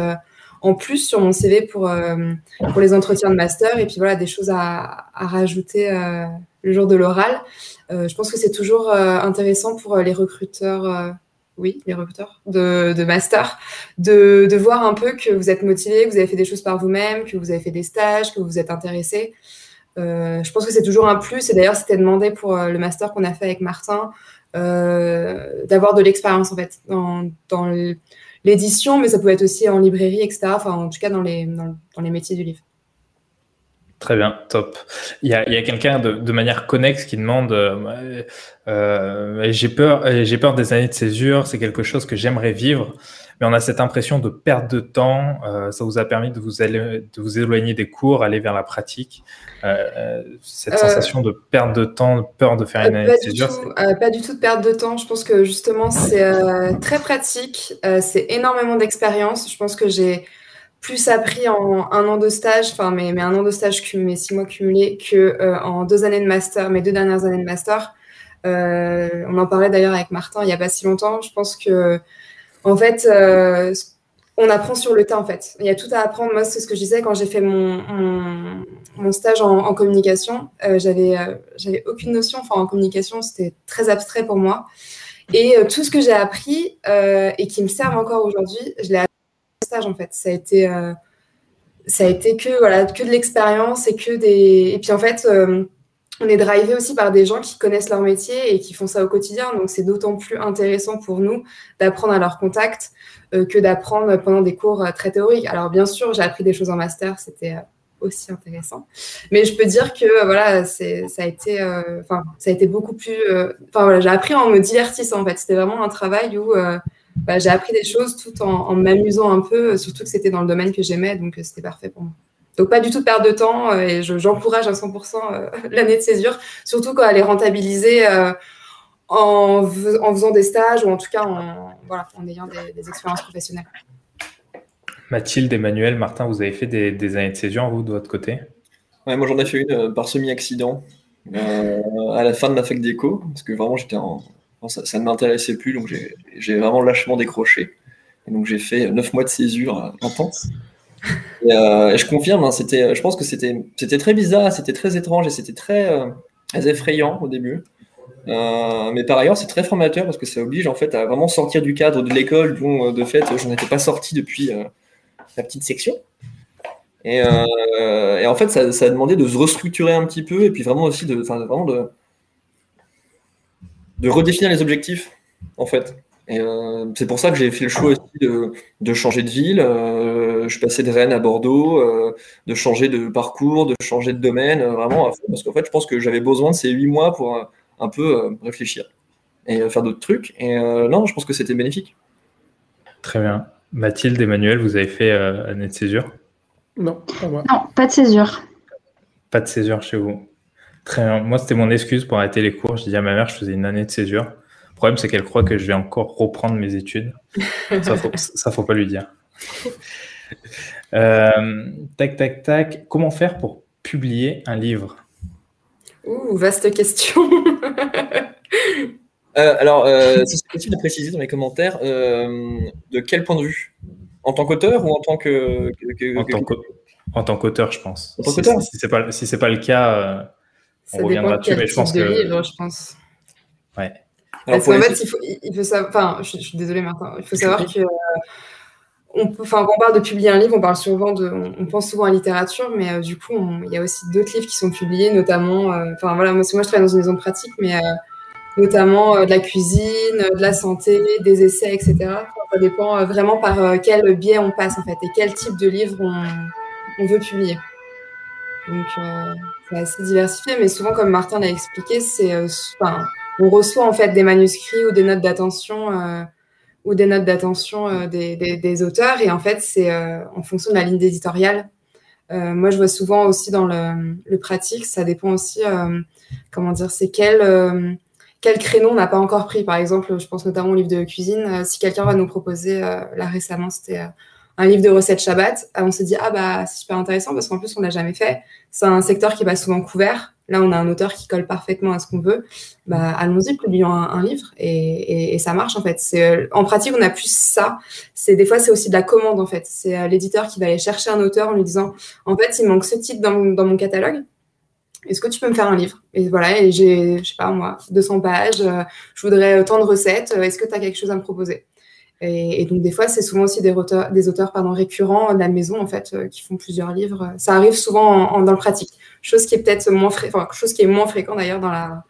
en plus sur mon CV pour, pour les entretiens de master. Et puis voilà des choses à, à rajouter le jour de l'oral. Euh, je pense que c'est toujours euh, intéressant pour euh, les recruteurs oui, les recruteurs de, master, de, voir un peu que vous êtes motivé, que vous avez fait des choses par vous-même, que vous avez fait des stages, que vous êtes intéressé. je pense que c'est toujours un plus. Et d'ailleurs, c'était demandé pour le master qu'on a fait avec Martin d'avoir de l'expérience en fait dans, l'édition, mais ça peut être aussi en librairie, etc. Enfin, en tout cas dans les métiers du livre. Très bien, top. Il y a, a quelqu'un de, de, manière connexe qui demande euh, euh, J'ai peur, j'ai peur des années de césure, c'est quelque chose que j'aimerais vivre, mais on a cette impression de perte de temps. Euh, ça vous a permis de vous, aller, de vous éloigner des cours, aller vers la pratique. Euh, cette euh, sensation de perte de temps, de peur de faire une année de césure Pas du tout de perte de temps. Je pense que justement, c'est très pratique. c'est énormément d'expérience. Je pense que j'ai plus appris en un an de stage, enfin, mais, un an de stage, mes six mois cumulés, que euh, en deux années de master, mes deux dernières années de master. Euh, on en parlait d'ailleurs avec Martin il n'y a pas si longtemps. Je pense que, en fait, euh, on apprend sur le tas, en fait. Il y a tout à apprendre. Moi, c'est ce que je disais quand j'ai fait mon, mon, stage en, communication. j'avais, j'avais aucune notion. Enfin, en communication, c'était très abstrait pour moi. Et tout ce que j'ai appris et qui me sert encore aujourd'hui, je l'ai stage en fait. Ça a été, euh, ça a été que, voilà, que de l'expérience et que des. Et puis en fait, euh, on est drivé aussi par des gens qui connaissent leur métier et qui font ça au quotidien. Donc c'est d'autant plus intéressant pour nous d'apprendre à leur contact euh, que d'apprendre pendant des cours très théoriques. Alors bien sûr, j'ai appris des choses en master, c'était aussi intéressant. Mais je peux dire que voilà, ça a été, enfin ça a été beaucoup plus. Enfin voilà, j'ai appris en me divertissant en fait. C'était vraiment un travail où bah, j'ai appris des choses tout en, m'amusant un peu, surtout que c'était dans le domaine que j'aimais, donc euh, c'était parfait pour moi. Donc pas du tout de perte de temps euh, et j'encourage à 100% euh, l'année de césure, surtout quand elle est rentabilisée en, faisant des stages ou en tout cas en, voilà, en ayant des, expériences professionnelles. Mathilde, Emmanuel, Martin, vous avez fait des, années de césure, vous, de votre côté? Ouais, Moi, j'en ai fait une par semi-accident à la fin de ma fac d'éco, parce que vraiment, j'étais en, ça, ne m'intéressait plus, donc j'ai vraiment lâchement décroché. Donc j'ai fait neuf mois de césure euh, intense. Et, euh, et je confirme, hein, c'était, je pense que c'était très bizarre, c'était très étrange et c'était très, euh, effrayant au début. mais par ailleurs, c'est très formateur parce que ça oblige en fait à vraiment sortir du cadre de l'école dont de fait je n'étais pas sorti depuis la petite section. Et, en fait, ça, a demandé de se restructurer un petit peu et puis vraiment aussi de, de redéfinir les objectifs, en fait. Et euh, c'est pour ça que j'ai fait le choix aussi de, de changer de ville. Euh, je suis passé de Rennes à Bordeaux, euh, de changer de parcours, de changer de domaine, vraiment, parce qu'en fait, je pense que j'avais besoin de ces huit mois pour un peu réfléchir et faire d'autres trucs. Et non, je pense que c'était bénéfique. Très bien. Mathilde, Emmanuel, vous avez fait année de césure? Non, pas moi. Non, pas de césure. Pas de césure chez vous. Très bien. Moi, c'était mon excuse pour arrêter les cours. J'ai dit à ma mère, je faisais une année de césure. Le problème, c'est qu'elle croit que je vais encore reprendre mes études. Ça, faut, ça, faut pas lui dire. Euh, tac, tac, tac. Comment faire pour publier un livre? Ouh, vaste question. Euh, alors, euh, c'est possible de préciser dans les commentaires de quel point de vue? En tant qu'auteur ou en tant que. en, tant qu'auteur, je pense. En tant qu'auteur Si, si c'est pas, si pas le cas, ça on dépend de quel mais je pense de que... livre, je pense. Ouais. Parce qu'en fait, il faut, il faut savoir. Enfin, je, suis désolée, Martin. Il faut savoir que. Euh, on, enfin, quand on parle de publier un livre, on parle souvent de, on, pense souvent à la littérature, mais euh, du coup, il y a aussi d'autres livres qui sont publiés, notamment, euh, enfin voilà, moi, moi, je travaille dans une maison de pratique, mais notamment de la cuisine, de la santé, des essais, etc. Ça dépend vraiment par quel biais on passe en fait et quel type de livre on, veut publier. Donc c'est assez diversifié, mais souvent comme Martin l'a expliqué, c'est, on reçoit en fait des manuscrits ou des notes d'attention ou des notes d'attention euh, des, auteurs. Et en fait, c'est euh, en fonction de la ligne éditoriale. Euh, moi, je vois souvent aussi dans le, pratique, ça dépend aussi, comment dire, c'est quel, quel créneau on n'a pas encore pris. Par exemple, je pense notamment au livre de cuisine. si quelqu'un va nous proposer, là récemment, c'était un livre de recettes Shabbat, on se dit, ah bah, c'est super intéressant parce qu'en plus, on n'a jamais fait. C'est un secteur qui est pas souvent couvert. Là, on a un auteur qui colle parfaitement à ce qu'on veut. Bah, allons-y, publions un, livre et, ça marche en fait. C'est en pratique, on a plus ça. C'est des fois, c'est aussi de la commande en fait. C'est euh, l'éditeur qui va aller chercher un auteur en lui disant, en fait, il manque ce titre dans, mon catalogue. Est-ce que tu peux me faire un livre? Et voilà, et j'ai, je sais pas moi, 200 pages. Euh, je voudrais tant de recettes. Est-ce que tu as quelque chose à me proposer? Et, donc, des fois, c'est souvent aussi des auteurs, des auteurs pardon, récurrents de la maison, en fait, euh, qui font plusieurs livres. Ça arrive souvent dans le pratique. Chose qui est peut-être moins, enfin, chose qui est moins fréquent d'ailleurs dans la,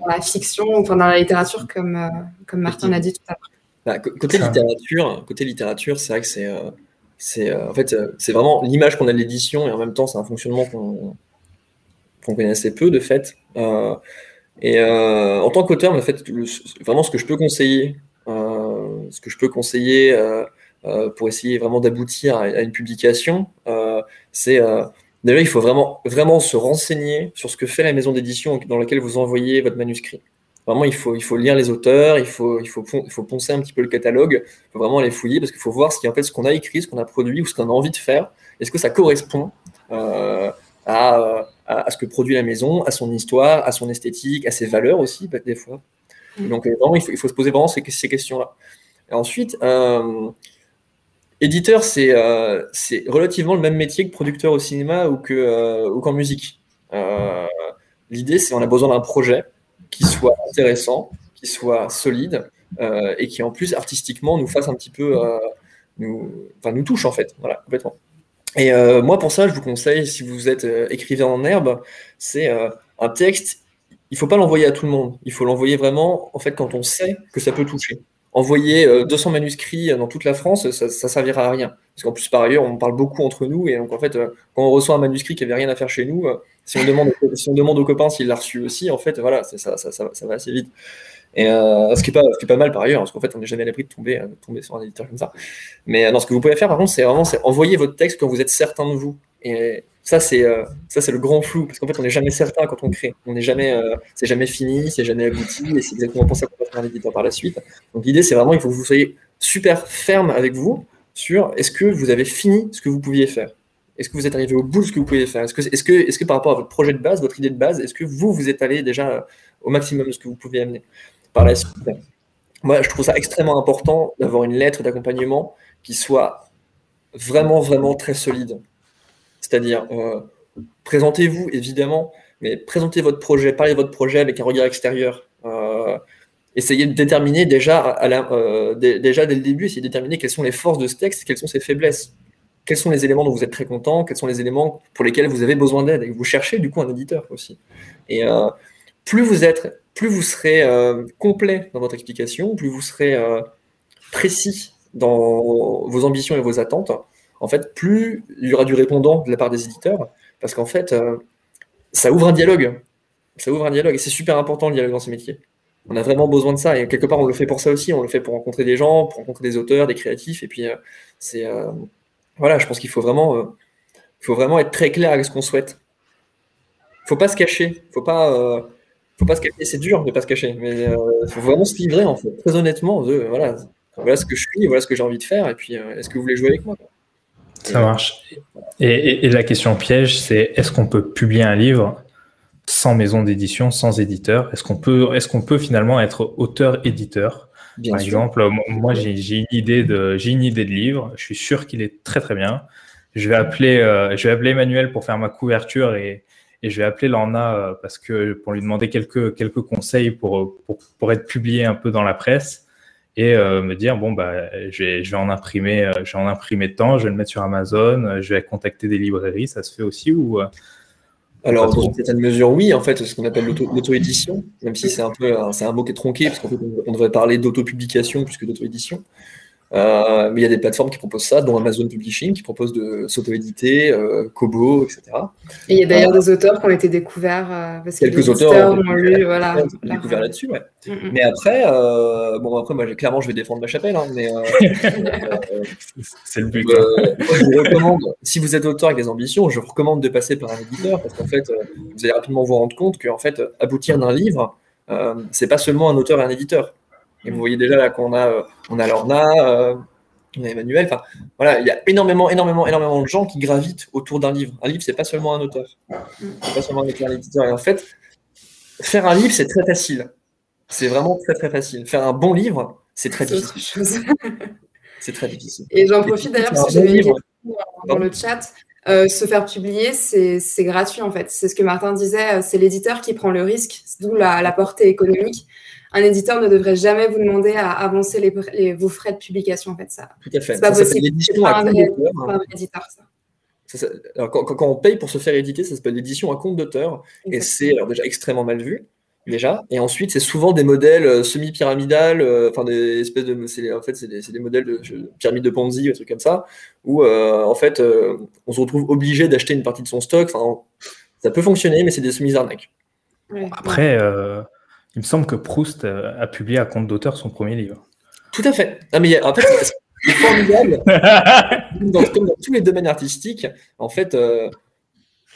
dans la fiction, enfin, dans la littérature, comme, euh, comme Martin l'a dit tout à l'heure. Bah, côté littérature, côté littérature, c'est vrai que c'est, euh, c'est, en fait, c'est vraiment l'image qu'on a de l'édition et en même temps, c'est un fonctionnement qu'on, qu'on connaît assez peu de fait. et en tant qu'auteur, en fait, vraiment ce que je peux conseiller ce que je peux conseiller euh, euh, pour essayer vraiment d'aboutir à, une publication, euh, c'est déjà il faut vraiment, vraiment se renseigner sur ce que fait la maison d'édition dans laquelle vous envoyez votre manuscrit. Vraiment, il faut, il faut lire les auteurs, il faut, il, faut, il faut poncer un petit peu le catalogue, il faut vraiment les fouiller parce qu'il faut voir ce, qui, en fait, ce qu'on a écrit, ce qu'on a produit ou ce qu'on a envie de faire. Est-ce que ça correspond à, à, ce que produit la maison, à son histoire, à son esthétique, à ses valeurs aussi, des fois? Mm. Donc, vraiment, il faut, il faut se poser vraiment ces, ces questions-là ensuite, euh, éditeur, euh, c'est relativement le même métier que producteur au cinéma ou qu'en euh, musique. L'idée, c'est qu'on a besoin d'un projet qui soit intéressant, qui soit solide et qui en plus artistiquement nous fasse un petit peu, nous, enfin nous touche en fait, voilà complètement. Et moi pour ça, je vous conseille, si vous êtes écrivain en herbe, c'est un texte. Il faut pas l'envoyer à tout le monde. Il faut l'envoyer vraiment en fait quand on sait que ça peut toucher envoyer 200 euh, manuscrits dans toute la France, ça, ça servira à rien. Parce qu'en plus, par ailleurs, on parle beaucoup entre nous. Et donc, en fait, euh, quand on reçoit un manuscrit qui n'avait rien à faire chez nous, euh, si on demande, si on demande aux copains s'il l'a reçu aussi, en fait, voilà, ça, ça, va assez vite. Et ce, qui est pas, mal par ailleurs, parce qu'en fait, on n'est jamais à l'abri de tomber, de tomber sur un éditeur comme ça. Mais non, ce que vous pouvez faire, par contre, c'est vraiment envoyer votre texte quand vous êtes certain de vous. Et ça, c'est ça, c'est le grand flou, parce qu'en fait, on n'est jamais certain quand on crée. On n'est jamais, c'est jamais fini, c'est jamais abouti, et c'est exactement pour ça qu'on va faire un éditeur par la suite. Donc l'idée, c'est vraiment, il faut que vous soyez super ferme avec vous sur est-ce que vous avez fini ce que vous pouviez faire? Est-ce que vous êtes arrivé au bout de ce que vous pouviez faire? Est-ce que, est-ce que, est-ce que par rapport à votre projet de base, votre idée de base, est-ce que vous, vous êtes allé déjà au maximum de ce que vous pouviez amener par la suite? Moi, je trouve ça extrêmement important d'avoir une lettre d'accompagnement qui soit vraiment, vraiment très solide. C'est-à-dire, euh, présentez-vous évidemment, mais présentez votre projet, parlez de votre projet avec un regard extérieur. Euh, essayez de déterminer euh, déjà dès le début, essayez de déterminer quelles sont les forces de ce texte, quelles sont ses faiblesses. Quels sont les éléments dont vous êtes très content, quels sont les éléments pour lesquels vous avez besoin d'aide? Et vous cherchez du coup un éditeur aussi. Et plus vous êtes, plus vous serez complet dans votre explication, plus vous serez précis dans vos ambitions et vos attentes, en fait, plus il y aura du répondant de la part des éditeurs, parce qu'en fait, euh, ça ouvre un dialogue. Ça ouvre un dialogue, et c'est super important le dialogue dans ce métier. On a vraiment besoin de ça, et quelque part, on le fait pour ça aussi. On le fait pour rencontrer des gens, pour rencontrer des auteurs, des créatifs, et puis euh, c'est. Euh, voilà, je pense qu'il faut vraiment, faut vraiment être très clair avec ce qu'on souhaite. Faut pas se cacher, faut pas. faut pas se cacher, c'est dur de pas se cacher, mais il faut vraiment se livrer en fait, très honnêtement. voilà, voilà ce que je suis, voilà ce que j'ai envie de faire, et puis est-ce que vous voulez jouer avec moi ça marche. Et, la question piège, c'est est-ce qu'on peut publier un livre sans maison d'édition, sans éditeur? Est-ce qu'on peut, est qu'on peut finalement être auteur-éditeur? Par exemple, moi, j'ai une, idée de, une idée de livre, je suis sûr qu'il est très très bien. Je vais appeler, euh, je vais appeler Emmanuel pour faire ma couverture et, et je vais appeler Lorna euh, parce que pour lui demander quelques, quelques conseils pour, pour, pour être publié un peu dans la presse et euh, me dire bon bah je vais, je vais en imprimer euh, je vais en imprimer tant je vais le mettre sur Amazon euh, je vais contacter des librairies ça se fait aussi ou Alors, dans une certaine mesure, oui, en fait, ce qu'on appelle l'auto-édition, même si c'est un peu c'est un mot qui est tronqué, parce qu'en fait, on devrait parler d'auto-publication plus que d'auto-édition. Euh, mais il y a des plateformes qui proposent ça, dont Amazon Publishing, qui propose de s'auto-éditer, euh, Kobo, etc. Et il y a d'ailleurs des auteurs qui ont été découverts euh, parce Quelques que auteurs ont, lu, voilà, découvert là-dessus, ouais. Mm, mm. Mais après, bon, après, moi, clairement, je vais défendre ma chapelle, hein, mais c'est le but. je recommande, si vous êtes auteur avec des ambitions, je vous recommande de passer par un éditeur, parce qu'en fait, vous allez rapidement vous rendre compte qu'en fait, aboutir d'un livre, c'est pas seulement un auteur et un éditeur. Et vous voyez déjà là qu'on a, euh, on a Lorna, euh, on a Emmanuel. Enfin, voilà, il y a énormément, énormément, énormément de gens qui gravitent autour d'un livre. Un livre, c'est pas seulement un auteur, c'est pas seulement un éditeur. Et en fait, faire un livre, c'est très facile. C'est vraiment très très facile. Faire un bon livre, c'est très difficile. c'est très difficile. Et j'en profite d'ailleurs parce que j'avais une dans le chat. Euh, se faire publier, c'est gratuit en fait. C'est ce que Martin disait, c'est l'éditeur qui prend le risque, d'où la, la, portée économique un éditeur ne devrait jamais vous demander à avancer les, vos frais de publication. En fait, ça. Tout à fait. C'est pas possible. L'édition à compte d'auteur. quand, on paye pour se faire éditer, ça s'appelle l'édition à compte d'auteur. Et c'est déjà extrêmement mal vu. Déjà. Et ensuite, c'est souvent des modèles euh, semi-pyramidales, euh, enfin des espèces de. En fait, c'est des, modèles de pyramide de Ponzi, des trucs comme ça, où euh, en fait, on se retrouve obligé d'acheter une partie de son stock. Enfin, ça peut fonctionner, mais c'est des semi-arnaques. Après, il me semble que Proust euh, a publié à compte d'auteur son premier livre. Tout à fait. mais en fait, c'est formidable. dans, comme dans tous les domaines artistiques, en fait, euh,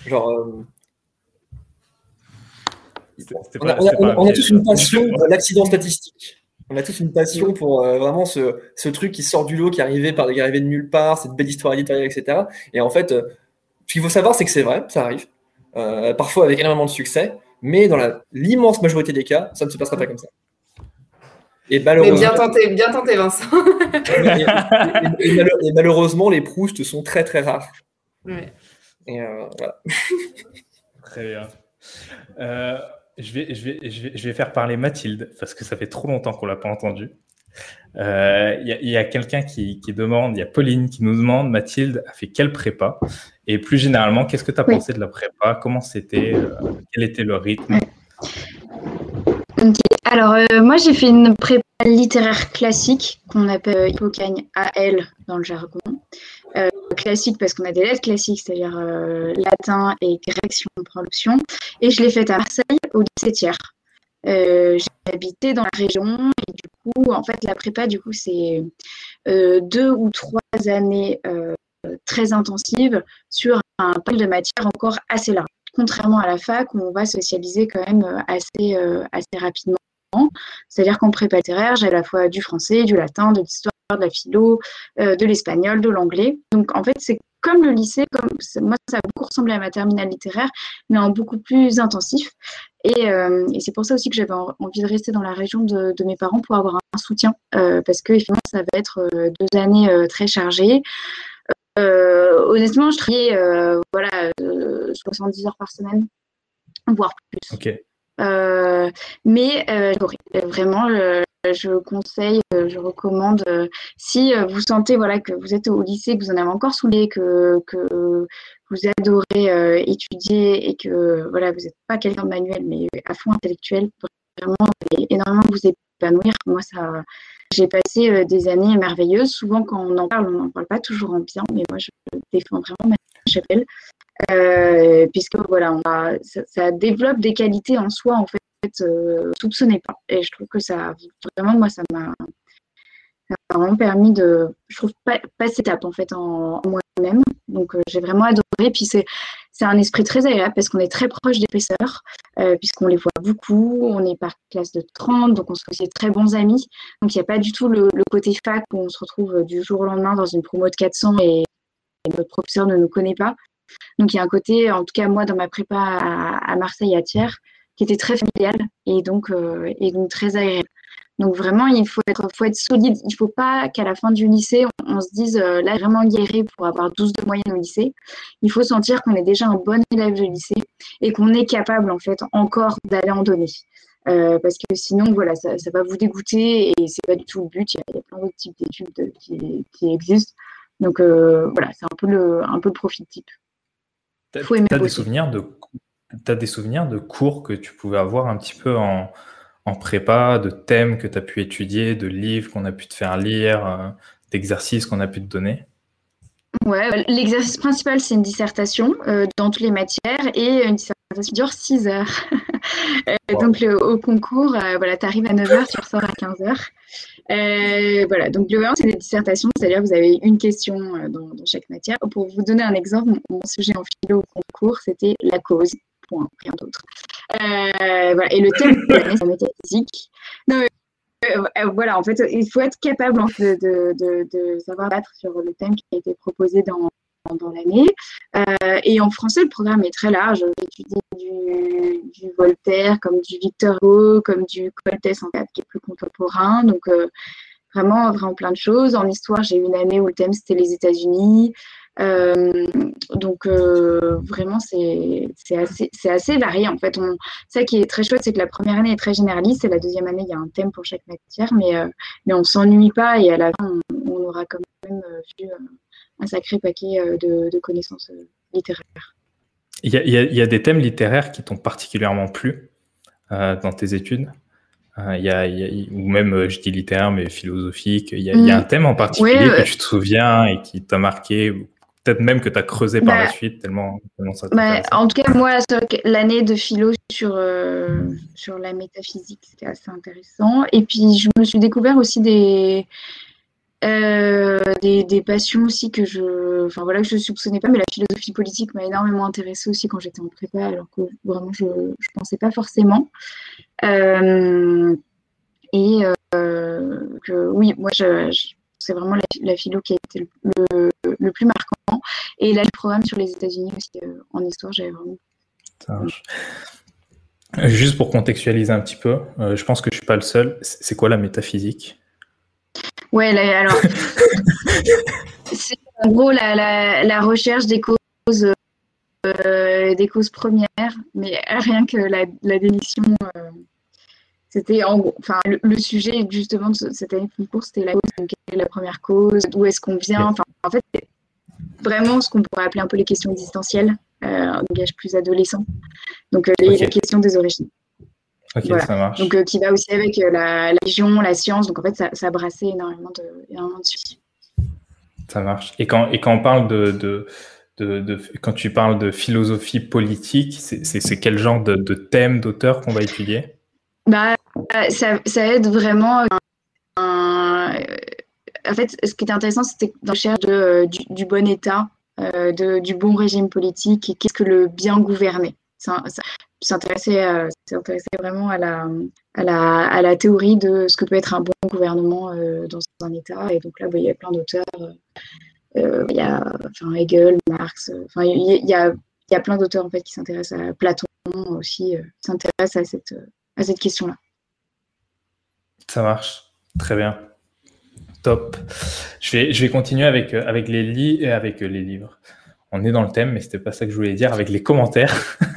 genre. Euh, on, a, tous une passion pour l'accident statistique. On a tous une passion pour vraiment ce, ce, truc qui sort du lot, qui est arrivé par des arrivé de nulle part, cette belle histoire éditoriale, etc. Et en fait, ce qu'il faut savoir, c'est que c'est vrai, ça arrive. parfois avec énormément de succès, mais dans l'immense majorité des cas, ça ne se passera pas comme ça. Et malheureusement, bien tenté, bien tenté, Vincent. et, malheureusement, les Proust sont très très rares. Et euh, voilà. Très bien. Euh, je, vais, je, vais, je, vais, je vais faire parler Mathilde parce que ça fait trop longtemps qu'on l'a pas entendue. Euh, il y a, quelqu'un qui, demande, il y a Pauline qui nous demande, Mathilde a fait quelle prépa? Et plus généralement, qu'est-ce que tu as pensé de la prépa? Comment c'était? Euh, Quel était le rythme? Alors, euh, moi, j'ai fait une prépa littéraire classique qu'on appelle Hippocagne AL dans le jargon. classique parce qu'on a des lettres classiques, c'est-à-dire latin et grec si on prend l'option. Et je l'ai faite à Marseille au lycée Thiers. Euh, habité dans la région et du coup, en fait, la prépa, du coup, c'est euh, deux ou trois années euh, très intensives sur un panel de matières encore assez large. Contrairement à la fac où on va socialiser quand même assez, assez rapidement. C'est-à-dire qu'en prépa littéraire, j'ai à la fois du français, du latin, de l'histoire, de la philo, de l'espagnol, de l'anglais. Donc en fait, c'est comme le lycée, comme moi ça a beaucoup ressemblé à ma terminale littéraire, mais en beaucoup plus intensif. Euh, et, c'est pour ça aussi que j'avais envie de rester dans la région de, mes parents pour avoir un soutien, euh, parce que finalement, ça va être euh, deux années très chargées. honnêtement, je travaillais voilà, 70 heures par semaine, voire plus. Mais vraiment, je conseille, je recommande, si vous sentez voilà, que vous êtes au lycée, que vous en avez encore saoulé, que, que vous adorez euh, étudier et que voilà, vous n'êtes pas quelqu'un de manuel, mais à fond intellectuel, vraiment, énormément vous épanouir. Moi, ça, j'ai passé euh, des années merveilleuses. Souvent, quand on en parle, on n'en parle pas toujours en bien, mais moi, je défends vraiment ma chapelle. Euh, puisque voilà, ça, développe des qualités en soi, en fait, euh, soupçonnez pas. Et je trouve que ça, vraiment, moi, ça m'a vraiment permis de, je trouve, pas, cette étape en fait en, moi-même. Donc euh, j'ai vraiment adoré. Puis c'est un esprit très agréable parce qu'on est très proche des professeurs, puisqu'on les voit beaucoup. On est par classe de 30, donc on se fait très bons amis. Donc il n'y a pas du tout le, côté fac où on se retrouve du jour au lendemain dans une promo de 400 et, notre professeur ne nous connaît pas. Donc il y a un côté, en tout cas moi dans ma prépa à, Marseille à Thiers, qui était très familial et donc, et donc très agréable. Donc vraiment, il faut être, solide. Il ne faut pas qu'à la fin du lycée, on, se dise euh, là vraiment guéri pour avoir 12 de moyenne au lycée. Il faut sentir qu'on est déjà un bon élève de lycée et qu'on est capable en fait encore d'aller en donner. Euh, parce que sinon, voilà, ça, va vous dégoûter et c'est pas du tout le but. Il y a, plein d'autres types d'études qui, existent. Donc euh, voilà, c'est un peu le, un type. Tu as, des souvenirs de as des souvenirs de cours que tu pouvais avoir un petit peu en, en prépa, de thèmes que tu as pu étudier, de livres qu'on a pu te faire lire, euh, d'exercices qu'on a pu te donner? Ouais, l'exercice principal, c'est une dissertation euh, dans toutes les matières et une dissertation qui dure 6 heures. Euh, donc, au concours, voilà, tu arrives à 9 heures, tu ressors à 15 heures. Voilà, donc globalement, c'est des dissertations, c'est-à-dire que vous avez une question dans, dans, chaque matière. Pour vous donner un exemple, mon sujet en philo au concours, c'était la cause rien d'autre. Euh, voilà. Et le thème c'est la métaphysique. Non, euh, euh, voilà, en fait, il faut être capable de, de, savoir battre sur le thème qui a été proposé dans, dans l'année. Euh, et en français, le programme est très large. J'ai étudié du, du, Voltaire, comme du Victor Hugo, comme du Coltès en fait, qui est plus contemporain. Donc, euh, vraiment, vraiment plein de choses. En histoire, j'ai eu une année où le thème, c'était les États-Unis. Euh, donc vraiment c'est assez, assez varié en fait. On, ça qui est très chouette, c'est que la première année est très généraliste et la deuxième année il y a un thème pour chaque matière, mais, mais on s'ennuie pas et à la fin on, aura quand même vu un sacré paquet de, connaissances littéraires. Il y, a, il y, a, des thèmes littéraires qui t'ont particulièrement plu dans tes études il y a, ou même, je dis littéraire, mais philosophique. Il y a, il y a mm. un thème en particulier que tu te souviens et qui t'a marqué, peut-être même que tu as creusé par la bah, suite, tellement, ça bah, En tout cas, moi, l'année de philo sur, euh, sur la métaphysique, c'était assez intéressant. Et puis, je me suis découvert aussi des, euh, des, des, passions aussi que je enfin voilà que je soupçonnais pas mais la philosophie politique m'a énormément intéressée aussi quand j'étais en prépa alors que vraiment je ne pensais pas forcément euh, et que oui moi je c'est vraiment la, philo qui a été le, plus marquant. Et là, le programme sur les États-Unis aussi, euh, en histoire, j'avais vraiment. Juste pour contextualiser un petit peu, euh, je pense que je suis pas le seul. C'est quoi la métaphysique? Ouais, alors. c'est en gros la, la, la, recherche des causes, euh, des causes premières, mais rien que la, la démission c'était en enfin, le, sujet justement de cette année de concours, c'était la cause, quelle est la première cause, d'où est-ce qu'on vient. Enfin, en fait, vraiment ce qu'on pourrait appeler un peu les questions existentielles, euh, un langage plus adolescent. Donc, euh, les, questions des origines. Ok, ça marche. Donc, euh, qui va aussi avec la, religion, la science. Donc, en fait, ça, ça a brassé énormément de, énormément de sujets. Ça marche. Et quand, et quand on parle de, de... De, de, quand tu parles de philosophie politique, c'est quel genre de, thème, d'auteur qu'on va étudier? Bah, ça, ça, aide vraiment. en fait, ce qui était intéressant, c'était dans la recherche de, euh, du, bon état, euh, du bon régime politique et qu'est-ce que le bien gouverner. Euh, vraiment à la, à, la, à la théorie de ce que peut être un bon gouvernement dans un État. Et donc là, bah, il y a plein d'auteurs. il y a enfin, Hegel, Marx. Enfin, il y, a, il y a plein d'auteurs en fait, qui s'intéressent à Platon aussi, s'intéressent à cette à cette question-là. Ça marche. Très bien. Top. Je vais, je vais continuer avec, euh, avec, les, li avec euh, les livres. On est dans le thème, mais c'était pas ça que je voulais dire, avec les commentaires.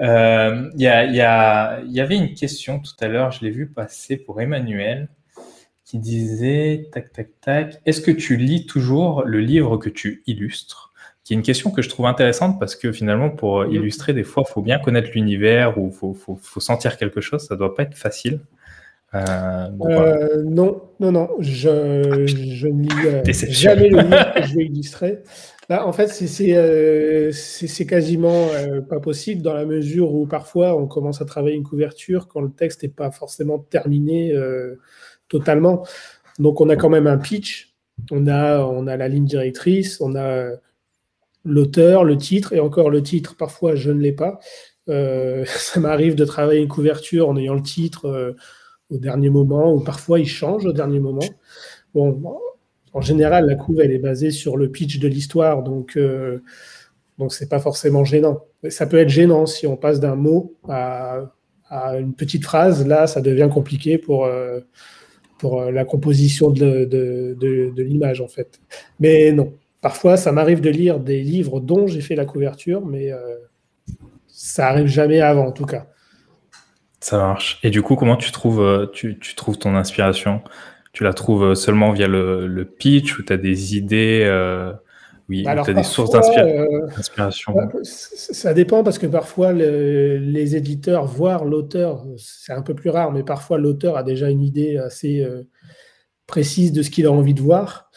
Euh, il y, a, y, a, y, avait une question tout à l'heure, je l'ai vu passer pour Emmanuel, qui disait, tac, tac, tac, est-ce que tu lis toujours le livre que tu illustres? Qui est une question que je trouve intéressante parce que finalement, pour illustrer, des fois, il faut bien connaître l'univers ou il faut, faut, faut, sentir quelque chose. Ça ne doit pas être facile. Euh, euh, non, non, non. Je, je ne lis euh, jamais le livre que je vais illustrer. Là, en fait, c'est quasiment pas possible dans la mesure où parfois on commence à travailler une couverture quand le texte n'est pas forcément terminé totalement. Donc, on a quand même un pitch, on a, on a la ligne directrice, on a l'auteur, le titre, et encore le titre, parfois je ne l'ai pas. Ça m'arrive de travailler une couverture en ayant le titre au dernier moment, ou parfois il change au dernier moment. Bon, en général, la couve, elle est basée sur le pitch de l'histoire, donc euh, donc c'est pas forcément gênant. ça peut être gênant si on passe d'un mot à, une petite phrase. Là, ça devient compliqué pour pour la composition de, de, de l'image, en fait. Mais non, Parfois, ça m'arrive de lire des livres dont j'ai fait la couverture, mais euh, ça arrive jamais avant, en tout cas. Ça marche. Et du coup, comment tu trouves, euh, tu, trouves ton inspiration? Tu la trouves seulement via le, pitch ou tu as des idées Oui, Bah alors, tu as des sources euh, d'inspiration? Ça dépend parce que parfois le- les éditeurs, voire l'auteur, c'est un peu plus rare, mais parfois l'auteur a déjà une idée assez euh, précise de ce qu'il a envie de voir.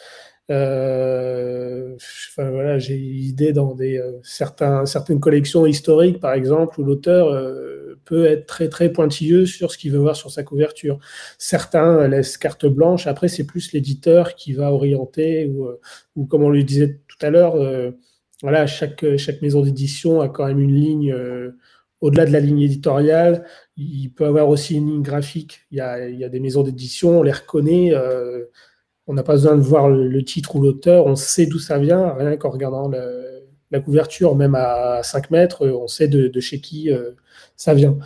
Euh, enfin, voilà, j'ai idée dans des, euh, certains, certaines collections historiques, par exemple, où l'auteur euh, peut être très très pointilleux sur ce qu'il veut voir sur sa couverture. Certains laissent carte blanche. Après, c'est plus l'éditeur qui va orienter, ou, euh, ou comme on le disait tout à l'heure. euh, voilà, chaque, chaque maison d'édition a quand même une ligne, euh, au-delà de la ligne éditoriale, il peut avoir aussi une ligne graphique. Il y a, il y a des maisons d'édition, on les reconnaît, on n'a pas besoin de voir le titre ou l'auteur, on sait d'où ça vient, rien qu'en regardant le- la couverture, même à 5 mètres, on sait de, chez qui euh, ça vient.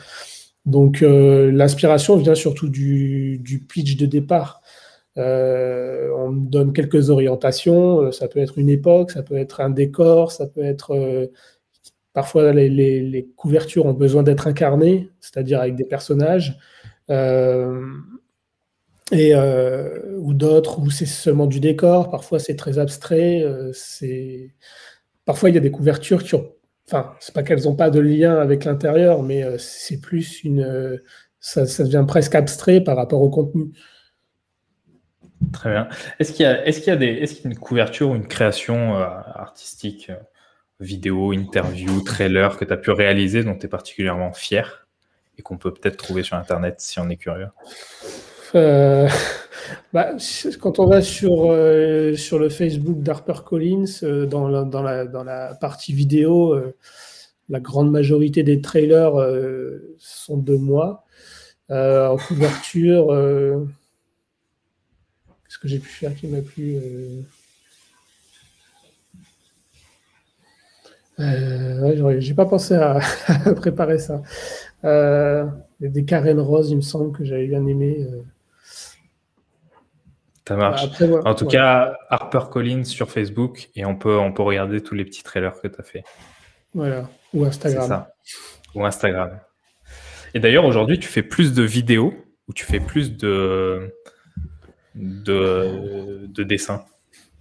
Donc euh, l'inspiration vient surtout du, pitch de départ. Euh, on donne quelques orientations, euh, ça peut être une époque, ça peut être un décor, ça peut être... euh, parfois les, couvertures ont besoin d'être incarnées, c'est-à-dire avec des personnages, euh, et, euh, ou d'autres où c'est seulement du décor, parfois c'est très abstrait, euh, c'est... parfois il y a des couvertures qui ont... Enfin, c'est pas qu'elles n'ont pas de lien avec l'intérieur, mais euh, c'est plus une... euh, ça, ça devient presque abstrait par rapport au contenu. Très bien. Est-ce qu'il y a, est-ce qu'il y a est-ce qu'il une couverture ou une création euh, artistique, vidéo, interview, trailer que tu as pu réaliser dont tu es particulièrement fier et qu'on peut peut-être trouver sur Internet si on est curieux? Euh, bah, quand on va sur, euh, sur le Facebook d'HarperCollins, euh, dans, la, dans, la, dans la partie vidéo, euh, la grande majorité des trailers sont de moi. En couverture, qu'est-ce que j'ai pu faire qui m'a plu J'ai pas pensé à, préparer ça. Des Karen Rose, il me semble que j'avais bien aimé. Ça marche. Après, ouais, En tout ouais. cas, HarperCollins sur Facebook et on peut, on peut regarder tous les petits trailers que tu as fait. Voilà. Ou Instagram. ça. Ou Instagram. Et d'ailleurs, aujourd'hui, tu fais plus de vidéos ou tu fais plus de, de, de dessins?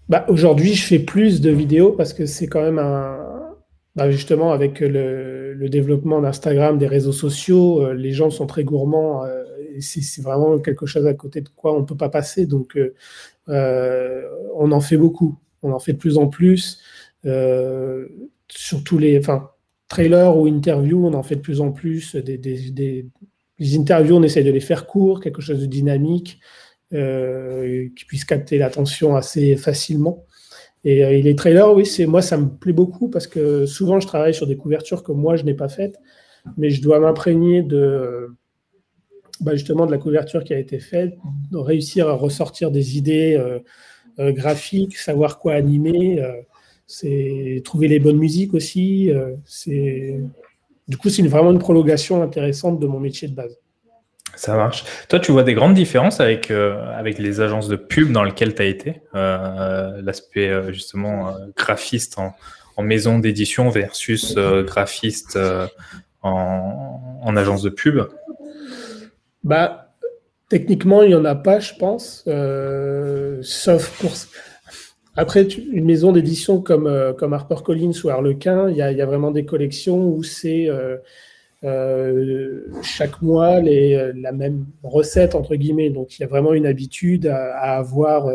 Bah, aujourd'hui, je fais plus de vidéos parce que c'est quand même un. bah, justement, avec le, le développement d'Instagram, des réseaux sociaux, euh, les gens sont très gourmands. euh, c'est vraiment quelque chose à côté de quoi on ne peut pas passer. Donc, euh, euh, on en fait beaucoup. On en fait de plus en plus. Euh, sur tous les. Enfin, trailers ou interviews, on en fait de plus en plus. Des, les interviews, on essaie de les faire courts, quelque chose de dynamique qui puisse capter l'attention assez facilement. Et, et les trailers, oui, c'est moi, ça me plaît beaucoup parce que souvent, je travaille sur des couvertures que moi, je n'ai pas faites, mais je dois m'imprégner de bah, justement de la couverture qui a été faite, réussir à ressortir des idées euh, euh, graphiques, savoir quoi animer, euh, c'est trouver les bonnes musiques aussi. c'est du coup, c'est vraiment une prolongation intéressante de mon métier de base. Ça marche. Toi, tu vois des grandes différences avec, les agences de pub dans lesquelles tu as été L'aspect justement graphiste en, maison d'édition versus graphiste en agence de pub? Bah, techniquement, il n'y en a pas, je pense, euh, sauf pour. Après, une maison d'édition comme, euh, comme HarperCollins ou Harlequin, il y a, y a vraiment des collections où c'est euh, chaque mois les, la même recette, entre guillemets. Donc, il y a vraiment une habitude à, avoir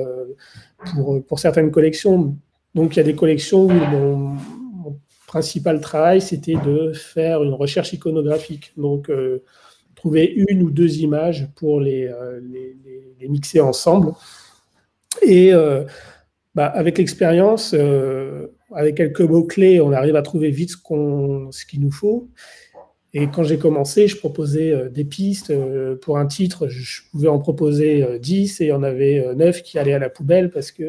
pour, pour certaines collections. Donc, il y a des collections où mon, mon principal travail, c'était de faire une recherche iconographique. Donc, euh, trouver une ou deux images pour les, euh, mixer ensemble. Et euh, bah, avec l'expérience, euh, avec quelques mots-clés, on arrive à trouver vite ce, qu'on, qu'il nous faut. Et quand j'ai commencé, je proposais des pistes. pour un titre, je, pouvais en proposer euh, 10 et il y en avait euh, 9 qui allaient à la poubelle parce que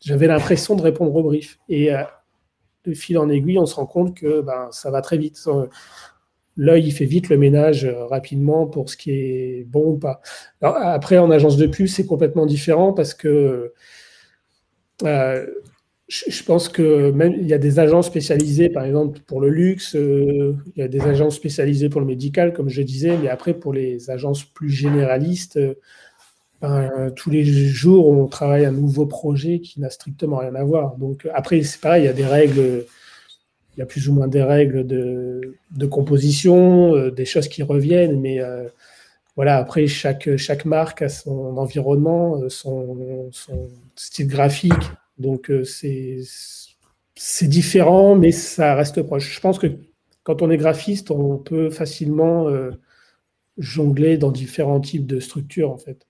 j'avais l'impression de répondre au brief. Et de fil en aiguille, on se rend compte que ben, ça va très vite. L'œil, il fait vite le ménage euh, rapidement pour ce qui est bon ou pas. Après, en agence de pub, c'est complètement différent parce que euh, je, pense que même il y a des agences spécialisées, par exemple pour le luxe, euh, il y a des agences spécialisées pour le médical, comme je disais, mais après pour les agences plus généralistes, ben, tous les jours, on travaille un nouveau projet qui n'a strictement rien à voir. Donc après, c'est pareil, il y a des règles, il y a plus ou moins des règles de, composition, euh, des choses qui reviennent, mais euh, voilà, après, chaque, marque a son environnement, euh, son, style graphique. Donc c'est différent, mais ça reste proche. Je pense que quand on est graphiste, on peut facilement jongler dans différents types de structures, en fait.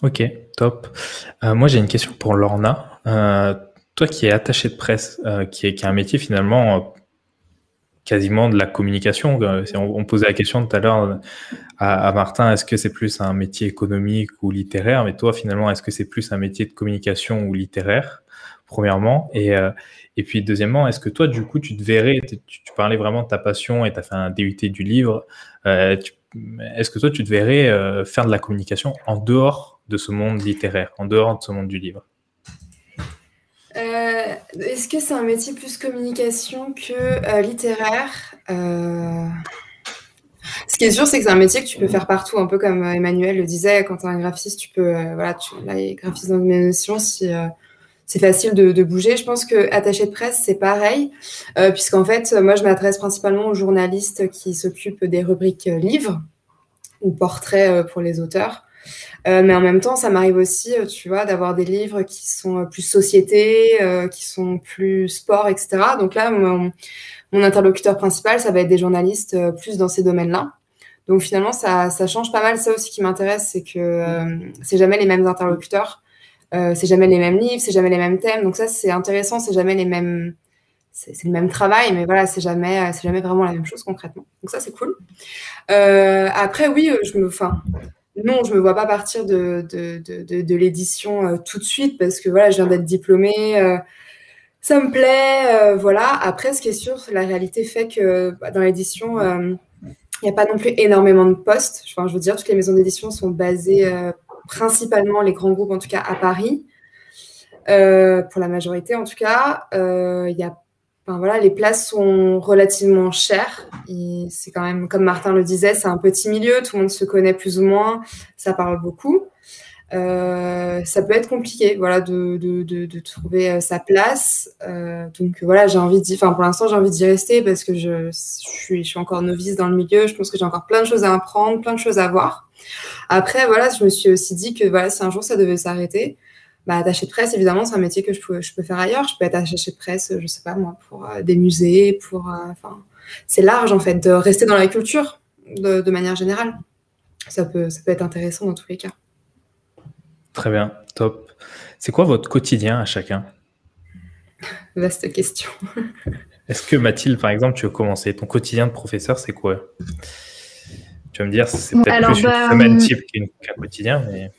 Ok, top. Moi, j'ai une question pour Lorna. Euh, toi qui es attaché de presse, euh, qui, est, un métier finalement quasiment de la communication. On, posait la question tout à l'heure à, Martin, est-ce que c'est plus un métier économique ou littéraire? Mais toi, finalement, est-ce que c'est plus un métier de communication ou littéraire Premièrement, et, et puis deuxièmement, est-ce que toi, du coup, tu te verrais, tu, parlais vraiment de ta passion et tu as fait un DUT du livre, est-ce que toi, tu te verrais faire de la communication en dehors de ce monde littéraire, en dehors de ce monde du livre? Euh, Est-ce que c'est un métier plus communication que euh, littéraire? Euh, Ce qui est sûr, c'est que c'est un métier que tu peux faire partout, un peu comme Emmanuel le disait, quand tu es un graphiste, tu peux, voilà, tu, là, graphiste d'animation, si c'est facile de, bouger. Je pense que attaché de presse, c'est pareil, puisqu'en fait, moi, je m'adresse principalement aux journalistes qui s'occupent des rubriques livres ou portraits pour les auteurs. Euh, mais en même temps, ça m'arrive aussi, euh, tu vois, d'avoir des livres qui sont euh, plus société, qui sont plus sport, etc. Donc là, mon, interlocuteur principal, ça va être des journalistes plus dans ces domaines-là. Donc finalement, ça, change pas mal. Ça aussi qui m'intéresse, c'est que c'est jamais les mêmes interlocuteurs, c'est jamais les mêmes livres, c'est jamais les mêmes thèmes. Donc ça, c'est intéressant, c'est jamais les mêmes, c'est le même travail, mais voilà, c'est jamais, jamais vraiment la même chose concrètement. Donc ça, c'est cool. après, oui, je me, enfin, non, je me vois pas partir de, de, l'édition euh, tout de suite parce que voilà, je viens d'être diplômée, euh, ça me plaît, euh, voilà. Après, ce qui est sûr, la réalité fait que bah, dans l'édition, il n'y a pas non plus énormément de postes. Je veux dire, toutes les maisons d'édition sont basées principalement, les grands groupes en tout cas, à Paris. pour la majorité en tout cas, il y a voilà, les places sont relativement chères. C'est quand même, comme Martin le disait, c'est un petit milieu, tout le monde se connaît plus ou moins, ça parle beaucoup. Euh, ça peut être compliqué, voilà, de, de, trouver euh, sa place. Euh, donc voilà, envie enfin pour l'instant j'ai envie d'y rester parce que je, suis, je suis encore novice dans le milieu. Je pense que j'ai encore plein de choses à apprendre, plein de choses à voir. Après voilà, je me suis aussi dit que voilà, si un jour ça devait s'arrêter, bah, attaché de presse, évidemment, c'est un métier que je peux, je peux faire ailleurs. Je peux être attaché de presse, je sais pas moi, pour euh, des musées, pour. Euh, enfin, c'est large en fait de rester dans la culture de, de, manière générale. Ça peut, ça peut être intéressant dans tous les cas. Très bien, top. C'est quoi votre quotidien à chacun? Vaste question. Est-ce que Mathilde, par exemple, tu veux commencer? Ton quotidien de professeur, c'est quoi? Tu vas me dire, c'est peut-être plus une bah, semaine hum, type qu'un quotidien, mais.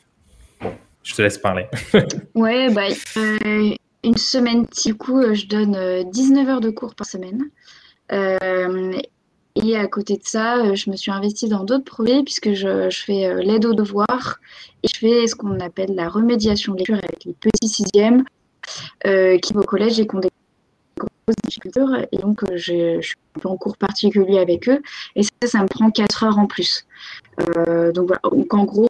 Je te laisse parler. ouais, bah, euh, une semaine, du coup, euh, je donne 19 euh, heures de cours par semaine. et à côté de ça, je me suis investie dans d'autres projets puisque je, fais l'aide aux devoirs et je fais ce qu'on appelle la remédiation lecture avec les petits sixièmes qui vont au collège et qui ont des difficultés. Et donc, je, suis en cours particulier avec eux. Et ça, ça me prend 4 heures en plus. Euh, donc voilà, donc en gros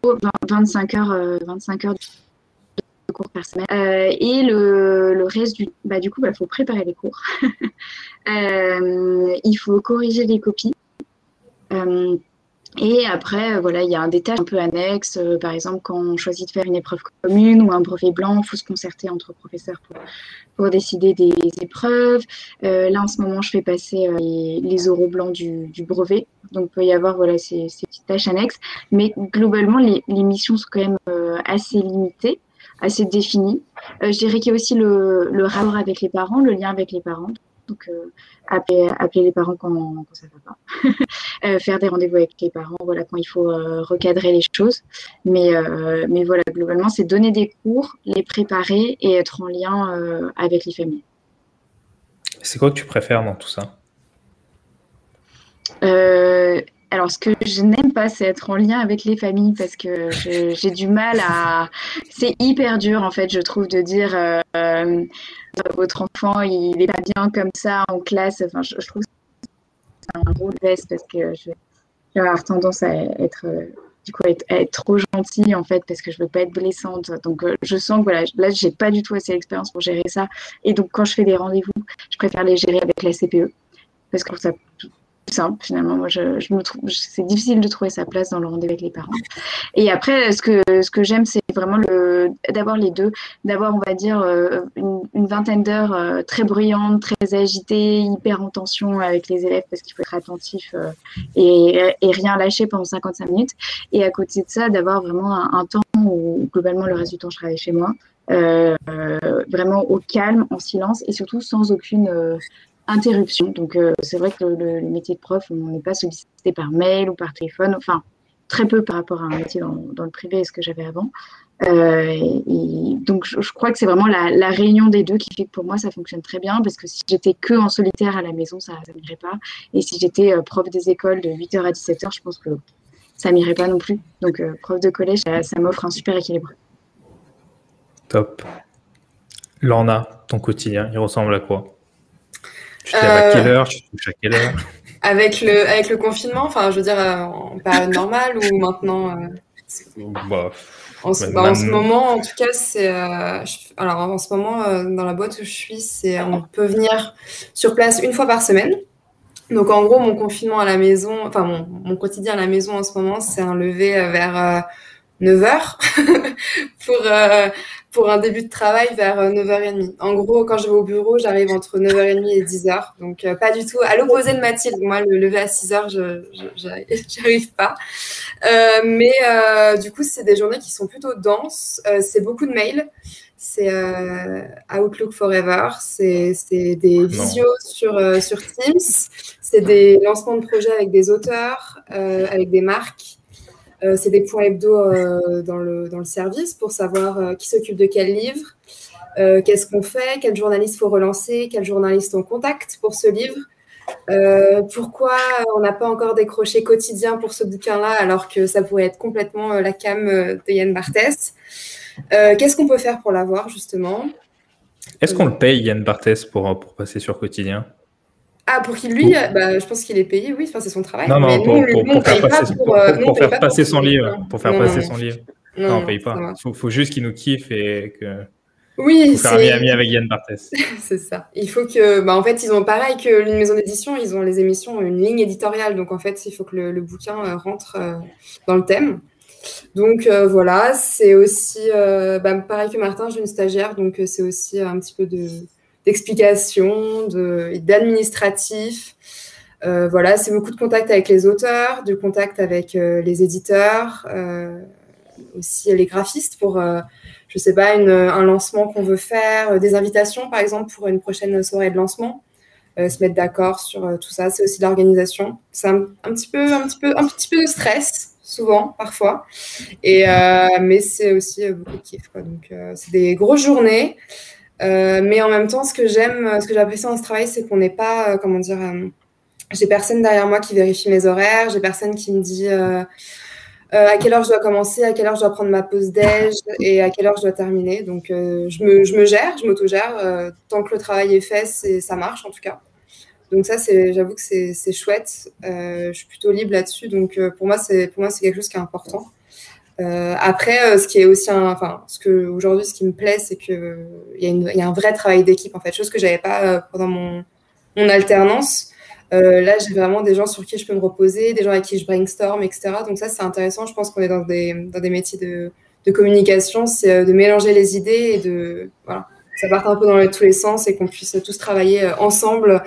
25 heures, 25 euh, heures de cours par semaine. Euh, et le, le, reste du, bah, du coup, il bah, faut préparer les cours. il faut corriger les copies. Et après, euh, voilà, il y a un détail un peu annexe. Euh, par exemple, quand on choisit de faire une épreuve commune ou un brevet blanc, il faut se concerter entre professeurs pour, décider des épreuves. Euh, là, en ce moment, je fais passer les, les, oraux blancs du, brevet. Donc, il peut y avoir voilà, ces, petites tâches annexes. Mais globalement, les, missions sont quand même assez limitées, assez définies. je dirais qu'il y a aussi le rapport avec les parents, le lien avec les parents. Donc, euh, appeler, les parents quand, ça ne va pas. Euh, faire des rendez-vous avec les parents, voilà, quand il faut euh, recadrer les choses. Mais, mais voilà, globalement, c'est donner des cours, les préparer et être en lien avec les familles. C'est quoi que tu préfères dans tout ça? Alors, ce que je n'aime pas, c'est être en lien avec les familles parce que j'ai du mal à. C'est hyper dur, en fait, je trouve, de dire votre enfant, il n'est pas bien comme ça en classe. Enfin, je, trouve que c'est un rôle veste parce que je, vais avoir tendance à être. du coup être, être, trop gentille en fait parce que je veux pas être blessante. Donc je sens que voilà, là j'ai pas du tout assez d'expérience pour gérer ça. Et donc quand je fais des rendez-vous, je préfère les gérer avec la CPE parce que ça simple finalement. Moi, je, me trouve, c'est difficile de trouver sa place dans le rendez-vous avec les parents. Et après, ce que, j'aime, c'est vraiment d'avoir les deux, d'avoir, on va dire, euh, une, vingtaine d'heures euh, très bruyantes, très agitées, hyper en tension avec les élèves parce qu'il faut être attentif euh, et, rien lâcher pendant 55 minutes. Et à côté de ça, d'avoir vraiment un, temps où globalement le reste du temps je travaille chez moi. Vraiment au calme, en silence et surtout sans aucune interruption. Donc, euh, c'est vrai que le, métier de prof, on n'est pas sollicité par mail ou par téléphone, enfin, très peu par rapport à un métier dans, le privé, ce que j'avais avant. Euh, et, donc, je, crois que c'est vraiment la, réunion des deux qui fait que pour moi, ça fonctionne très bien, parce que si j'étais que en solitaire à la maison, ça ne m'irait pas. Et si j'étais euh, prof des écoles de 8h à 17h, je pense que ça m'irait pas non plus. Donc, prof de collège, ça, ça m'offre un super équilibre. Top. Lorna, ton quotidien, il ressemble à quoi? Tu te lèves à quelle heure? Tu te couches à quelle heure? avec le, avec le confinement, enfin, je veux dire, euh, en période normale ou maintenant euh, bah, en, ce, bah, en, ce, moment, en tout cas, c'est. Euh, alors, en ce moment, dans la boîte où je suis, c'est on peut venir sur place une fois par semaine. Donc, en gros, mon confinement à la maison, enfin, mon, mon quotidien à la maison en ce moment, c'est un lever vers 9 h pour, pour un début de travail vers 9h30. Euh, en gros, quand je vais au bureau, j'arrive entre 9h30 et 10h. Donc, euh, pas du tout à l'opposé de Mathilde. Moi, le lever à 6h, je n'arrive pas. Euh, mais euh, du coup, c'est des journées qui sont plutôt denses. C'est beaucoup de mails. C'est Outlook Forever. C'est des visios sur, sur Teams. C'est des lancements de projets avec des auteurs, avec des marques. Euh, c'est des points hebdo euh, dans, le, dans le service pour savoir euh, qui s'occupe de quel livre, qu'est-ce qu'on fait, quel journaliste faut relancer, quel journaliste on contacte pour ce livre. pourquoi on n'a pas encore décroché quotidien pour ce bouquin-là alors que ça pourrait être complètement la cam de Yann Barthès. Qu'est-ce qu'on peut faire pour l'avoir justement? Est-ce qu'on le paye Yann Barthès pour, pour passer sur quotidien? Ah, pour qu'il, lui, bah, je pense qu'il est payé, oui, enfin, c'est son travail. Non, non, pour, faire passer, pour, faire passer son livre. Pour faire passer son livre. Non, on ne paye pas. Il faut, juste qu'il nous kiffe et que. Oui, c'est. Faire ami avec Yann Barthès. c'est ça. Il faut que. Bah, en fait, ils ont pareil que une maison d'édition, ils ont les émissions, une ligne éditoriale. Donc, en fait, il faut que le, bouquin euh, rentre euh, dans le thème. Donc euh, voilà, c'est aussi bah, pareil que Martin, j'ai une stagiaire, donc c'est aussi un petit peu de, d'explication, d'administratif. Euh, voilà, c'est beaucoup de contact avec les auteurs, du contact avec euh, les éditeurs, euh, aussi les graphistes pour, je sais pas, un lancement qu'on veut faire, des invitations par exemple pour une prochaine soirée de lancement, se mettre d'accord sur tout ça. C'est aussi l'organisation. C'est un, petit peu, un peu, un petit peu de stress souvent, parfois, et mais c'est aussi beaucoup de kiff. Donc c'est des grosses journées. Euh, mais en même temps, ce que j'aime, ce que j'apprécie dans ce travail, c'est qu'on n'est pas, euh, comment dire, euh, j'ai personne derrière moi qui vérifie mes horaires, j'ai personne qui me dit à quelle heure je dois commencer, à quelle heure je dois prendre ma pause déj et à quelle heure je dois terminer. Donc, je, me, gère, je m'autogère. tant que le travail est fait, ça marche en tout cas. Donc ça, j'avoue que c'est, chouette. je suis plutôt libre là-dessus. Donc pour moi c'est quelque chose qui est important. Euh, après, euh, ce qui est aussi un, enfin, ce que aujourd'hui, ce qui me plaît, c'est que il y, a un vrai travail d'équipe en fait, chose que j'avais pas euh, pendant mon, alternance. là, j'ai vraiment des gens sur qui je peux me reposer, des gens avec qui je brainstorm, etc. Donc ça, c'est intéressant. Je pense qu'on est dans des, dans des métiers de, de communication, c'est de mélanger les idées et de, voilà, ça parte un peu dans tous les sens et qu'on puisse tous travailler ensemble.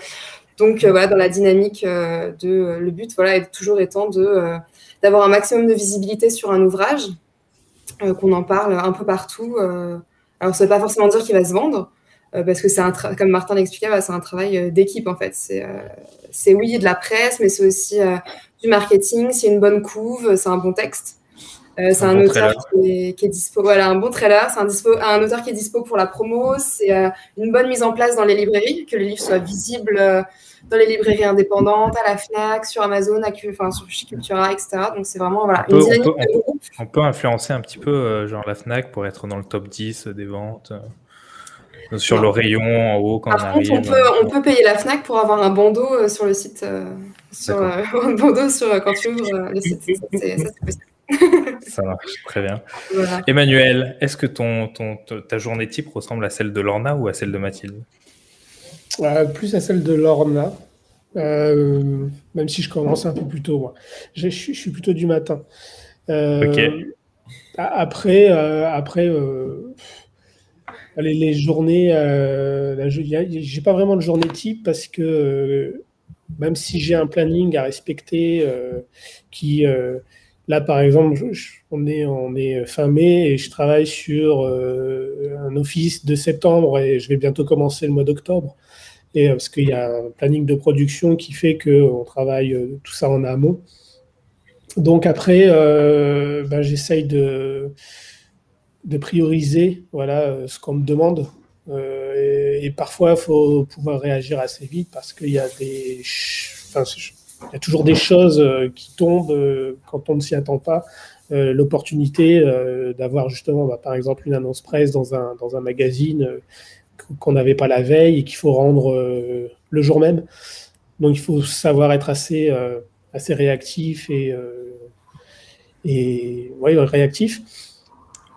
Donc voilà, dans la dynamique de, le but, voilà, est toujours étant de d'avoir un maximum de visibilité sur un ouvrage, euh, qu'on en parle un peu partout. Euh. alors, ça ne veut pas forcément dire qu'il va se vendre, euh, parce que c'est un comme Martin l'expliquait, bah, c'est un travail d'équipe en fait. C'est oui de la presse, mais c'est aussi du marketing. C'est une bonne couve, c'est un bon texte. c'est un, auteur qui est, qui est, dispo. Voilà, un bon trailer. C'est un, un auteur qui est dispo pour la promo. C'est une bonne mise en place dans les librairies, que le livre soit visible dans les librairies indépendantes, à la FNAC, sur Amazon, enfin, sur Cultura, etc. Donc c'est vraiment voilà, on peut, on, peut, influencer un petit peu euh, genre la FNAC pour être dans le top 10 des ventes euh, sur le rayon en haut quand Par on arrive. On peut, on peut, payer la FNAC pour avoir un bandeau euh, sur le site, sur, un bandeau sur, quand tu ouvres le site. Ça, c'est possible. Ça marche très bien. Emmanuel, est-ce que ton, ton, ta journée type ressemble à celle de Lorna ou à celle de Mathilde? Euh, Plus à celle de Lorna, euh, même si je commence un peu plus tôt. Moi. Je, suis plutôt du matin. Euh. Après, après les, journées, j'ai pas vraiment de journée type parce que même si j'ai un planning à respecter qui Là, par exemple, on, est, on est fin mai et je travaille sur un office de septembre et je vais bientôt commencer le mois d'octobre. Et euh, parce qu'il y a un planning de production qui fait qu'on travaille euh, tout ça en amont. Donc après, ben, j'essaye de, prioriser voilà, ce qu'on me demande. et, parfois, il faut pouvoir réagir assez vite parce qu'il y a y a toujours des choses euh, qui tombent euh, quand on ne s'y attend pas. Euh, l'opportunité d'avoir justement, bah, par exemple, une annonce presse dans un, dans un magazine qu'on n'avait pas la veille et qu'il faut rendre le jour même. Donc il faut savoir être assez, assez réactif et, et ouais, réactif.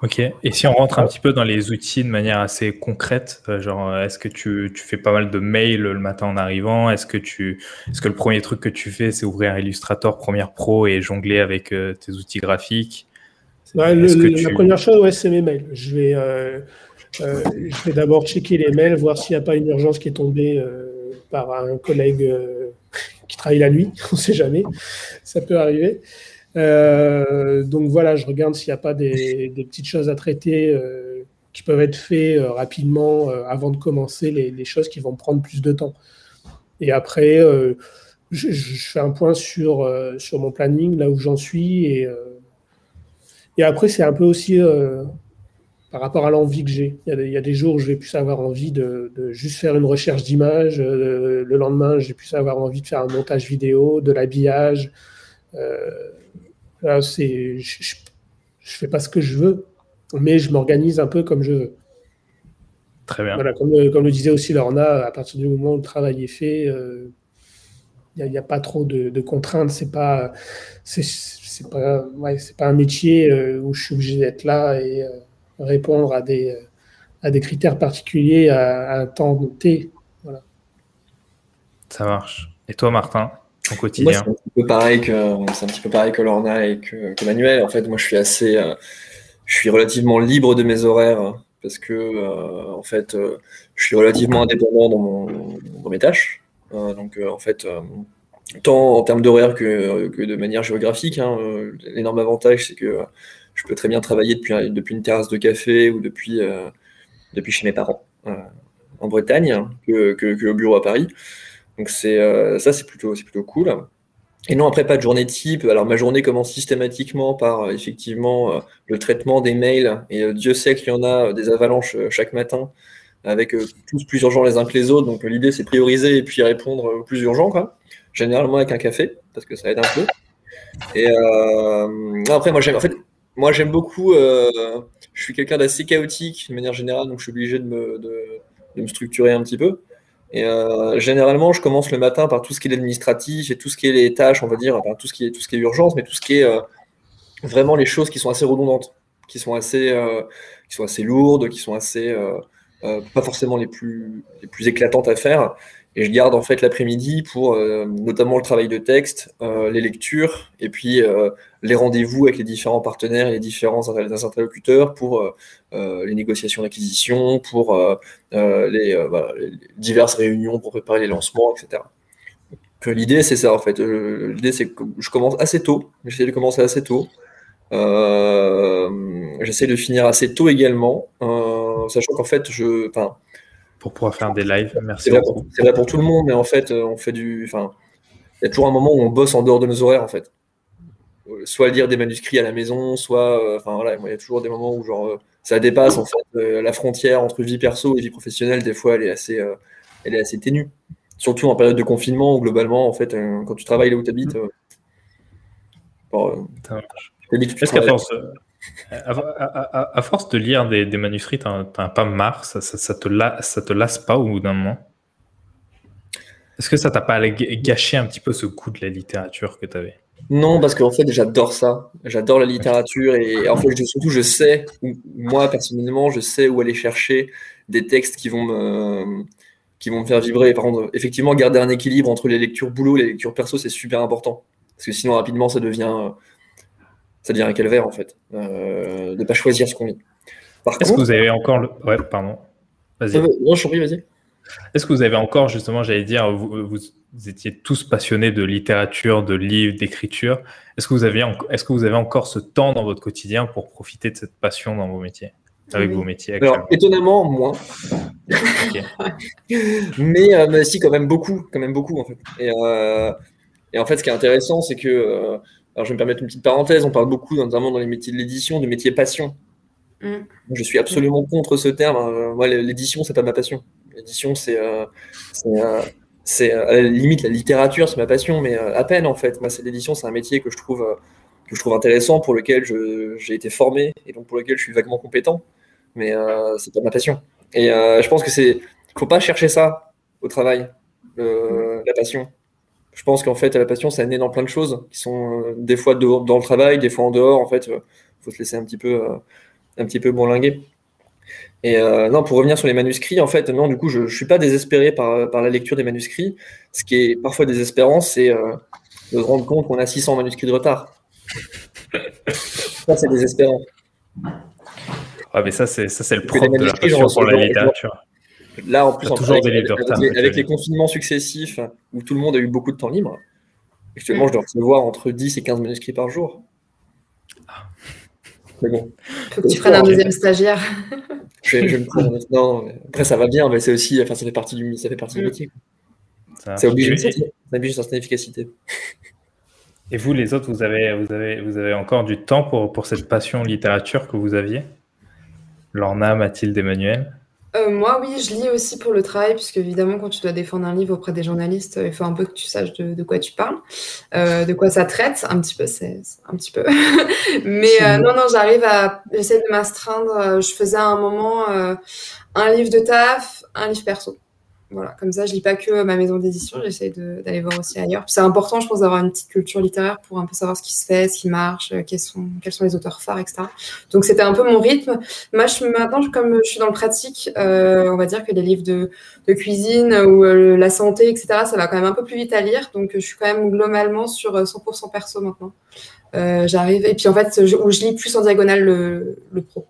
Ok, et si on rentre un petit peu dans les outils de manière assez concrète, euh, genre euh, est-ce que tu, tu, fais pas mal de mails le matin en arrivant? Est-ce que, tu, est-ce que le premier truc que tu fais, c'est ouvrir Illustrator Premiere Pro et jongler avec euh, tes outils graphiques? La première chose, ouais, c'est mes mails. Je vais, je vais d'abord checker les mails, voir s'il n'y a pas une urgence qui est tombée par un collègue qui travaille la nuit, on ne sait jamais, ça peut arriver. Euh, donc voilà, je regarde s'il n'y a pas des, petites choses à traiter euh, qui peuvent être faites euh, rapidement avant de commencer les, choses qui vont prendre plus de temps. Et après, je, fais un point sur, mon planning, là où j'en suis. Et après, c'est un peu aussi par rapport à l'envie que j'ai. Il, y, a des jours où je vais plus avoir envie de, juste faire une recherche d'image. le lendemain, j'ai plus avoir envie de faire un montage vidéo, de l'habillage. Là, c'est, je, ne fais pas ce que je veux, mais je m'organise un peu comme je veux. Très bien. Voilà, comme, le disait aussi Lorna, à partir du moment où le travail est fait, il euh, n'y a, pas trop de, contraintes. C'est pas, c'est, pas, c'est pas un métier euh, où je suis obligé d'être là et euh, répondre à des, à des critères particuliers à, un temps T. Voilà. Ça marche. Et toi, Martin quotidien C'est un, petit peu pareil que, c'est un petit peu pareil que Lorna et que, Manuel. En fait, moi, je suis assez, euh, je suis relativement libre de mes horaires parce que, euh, en fait, euh, je suis relativement indépendant dans, mon, dans mes tâches. donc, en fait, tant en termes d'horaire que, que, de manière géographique, hein, l'énorme avantage, c'est que je peux très bien travailler depuis, depuis une terrasse de café ou depuis, depuis chez mes parents en Bretagne hein, que, que, au bureau à Paris. Donc euh, ça, c'est plutôt, plutôt cool. Et non, après, pas de journée type. Alors, ma journée commence systématiquement par, euh, effectivement, euh, le traitement des mails. Et Dieu sait qu'il y en a des avalanches chaque matin, avec tous plus urgents les uns que les autres. Donc, l'idée, c'est prioriser et puis répondre aux plus urgents, quoi. Généralement avec un café, parce que ça aide un peu. Et après, moi, j'aime, en fait, moi, j'aime beaucoup. je suis quelqu'un d'assez chaotique, de manière générale, donc je suis obligé de me, de me structurer un petit peu. Et euh, généralement, je commence le matin par tout ce qui est administratif et tout ce qui est les tâches, on va dire, tout ce qui est tout ce qui est urgence, mais tout ce qui est euh, vraiment les choses qui sont assez redondantes, qui sont assez, euh, qui sont assez lourdes, qui sont assez pas forcément les plus les plus éclatantes à faire. Et je garde en fait l'après-midi pour euh, notamment le travail de texte, euh, les lectures et puis euh, les rendez-vous avec les différents partenaires les différents interlocuteurs pour les négociations d'acquisition, pour les, diverses réunions pour préparer les lancements, etc. L'idée, c'est ça en fait. L'idée, c'est que je commence assez tôt. J'essaie de commencer assez tôt. J'essaie de finir assez tôt également, sachant qu'en fait, je, pour pouvoir faire des lives. Merci. C'est vrai, pour tout le monde, mais en fait, euh, on fait du. Enfin, il y a toujours un moment où on bosse en dehors de nos horaires, en fait. Euh, soit lire des manuscrits à la maison, soit. Euh, enfin, voilà, il y a toujours des moments où, genre, ça dépasse, en fait, la frontière entre vie perso et vie professionnelle. Des fois, elle est assez, elle est assez ténue. Surtout en période de confinement, où globalement, en fait, quand tu travailles là où tu habites. Est-ce qu'à force, à, force de lire des, manuscrits, tu n'as pas marre ça, ça, te lasse pas au bout d'un moment? Est-ce que ça t'a pas gâché un petit peu ce goût de la littérature que tu avais Non, parce qu'en fait, j'adore ça. J'adore la littérature et en fait, surtout, je sais, moi personnellement, je sais où aller chercher des textes qui vont me, faire vibrer. Effectivement, garder un équilibre entre les lectures boulot et les lectures perso, c'est super important. Parce que sinon, rapidement, ça devient, ça devient un calvaire, en fait, euh, de ne pas choisir ce qu'on lit. Est-ce que vous avez encore le. Ouais, pardon. Vas-y. Euh, non, je prie, vas-y. Est-ce que vous avez encore, justement, j'allais dire, vous, vous, étiez tous passionnés de littérature, de livres, d'écriture. Est-ce que, vous avez est-ce que vous avez encore ce temps dans votre quotidien pour profiter de cette passion dans vos métiers avec vos métiers Alors, étonnamment, moins. mais, euh, mais, si, quand même beaucoup, quand même beaucoup, en fait. Et, euh, et en fait, ce qui est intéressant, c'est que, euh, alors je vais me permettre une petite parenthèse, on parle beaucoup, notamment dans les métiers de l'édition, du métier passion. Mm. Je suis absolument contre ce terme. Hein. Moi, l'édition, c'est pas ma passion. L'édition, c'est, c'est, à la limite la littérature, c'est ma passion, mais à peine en fait. Moi, c'est l'édition, c'est un métier que je trouve que je trouve intéressant, pour lequel j'ai été formé et donc pour lequel je suis vaguement compétent mais euh, c'est pas ma passion. Et euh, je pense que c'est, faut pas chercher ça au travail, la passion. Je pense qu'en fait, la passion, ça naît dans plein de choses qui sont euh, des fois dans le travail, des fois en dehors. En fait, faut se laisser un petit peu, un petit peu bourlinguer. Et non, pour revenir sur les manuscrits, en fait, non, du coup, je ne suis pas désespéré par, par, la lecture des manuscrits. Ce qui est parfois désespérant, c'est de se rendre compte qu'on a 600 manuscrits de retard. ça, c'est désespérant. Ah, mais ça, c'est, ça, c'est le propre de la passion pour la littérature. Là, en plus, toujours avec, des avec, les, confinements successifs où tout le monde a eu beaucoup de temps libre, actuellement, je dois recevoir entre 10 et 15 manuscrits par jour. Ah. Mais bon. Faut que tu prennes un deuxième stagiaire. Je, je me prends, non, après, ça va bien, mais c'est aussi, enfin, ça fait partie du, ça fait partie du mm. métier. C'est obligé, ça oblige une certaine efficacité. Et vous, les autres, vous avez, vous avez, vous avez encore du temps pour, pour cette passion littérature que vous aviez? Lorna, Mathilde, Emmanuel? Euh, moi, oui, je lis aussi pour le travail, puisque évidemment, quand tu dois défendre un livre auprès des journalistes, il faut un peu que tu saches de, quoi tu parles, euh, de quoi ça traite, un petit peu, c'est un petit peu. Mais euh, non, non, j'arrive à, j'essaie de m'astreindre. Je faisais à un moment un livre de taf, un livre perso. Voilà, comme ça, je lis pas que ma maison d'édition, j'essaie d'aller voir aussi ailleurs. C'est important, je pense, d'avoir une petite culture littéraire pour un peu savoir ce qui se fait, ce qui marche, euh, quels sont, quels sont les auteurs phares, etc. Donc, c'était un peu mon rythme. Moi, je, maintenant, comme je suis dans le pratique, euh, on va dire que les livres de, de cuisine ou euh, la santé, etc., ça va quand même un peu plus vite à lire. Donc, je suis quand même globalement sur 100% perso maintenant. J'arrive, et puis en fait, je, où je lis plus en diagonale le, le pro.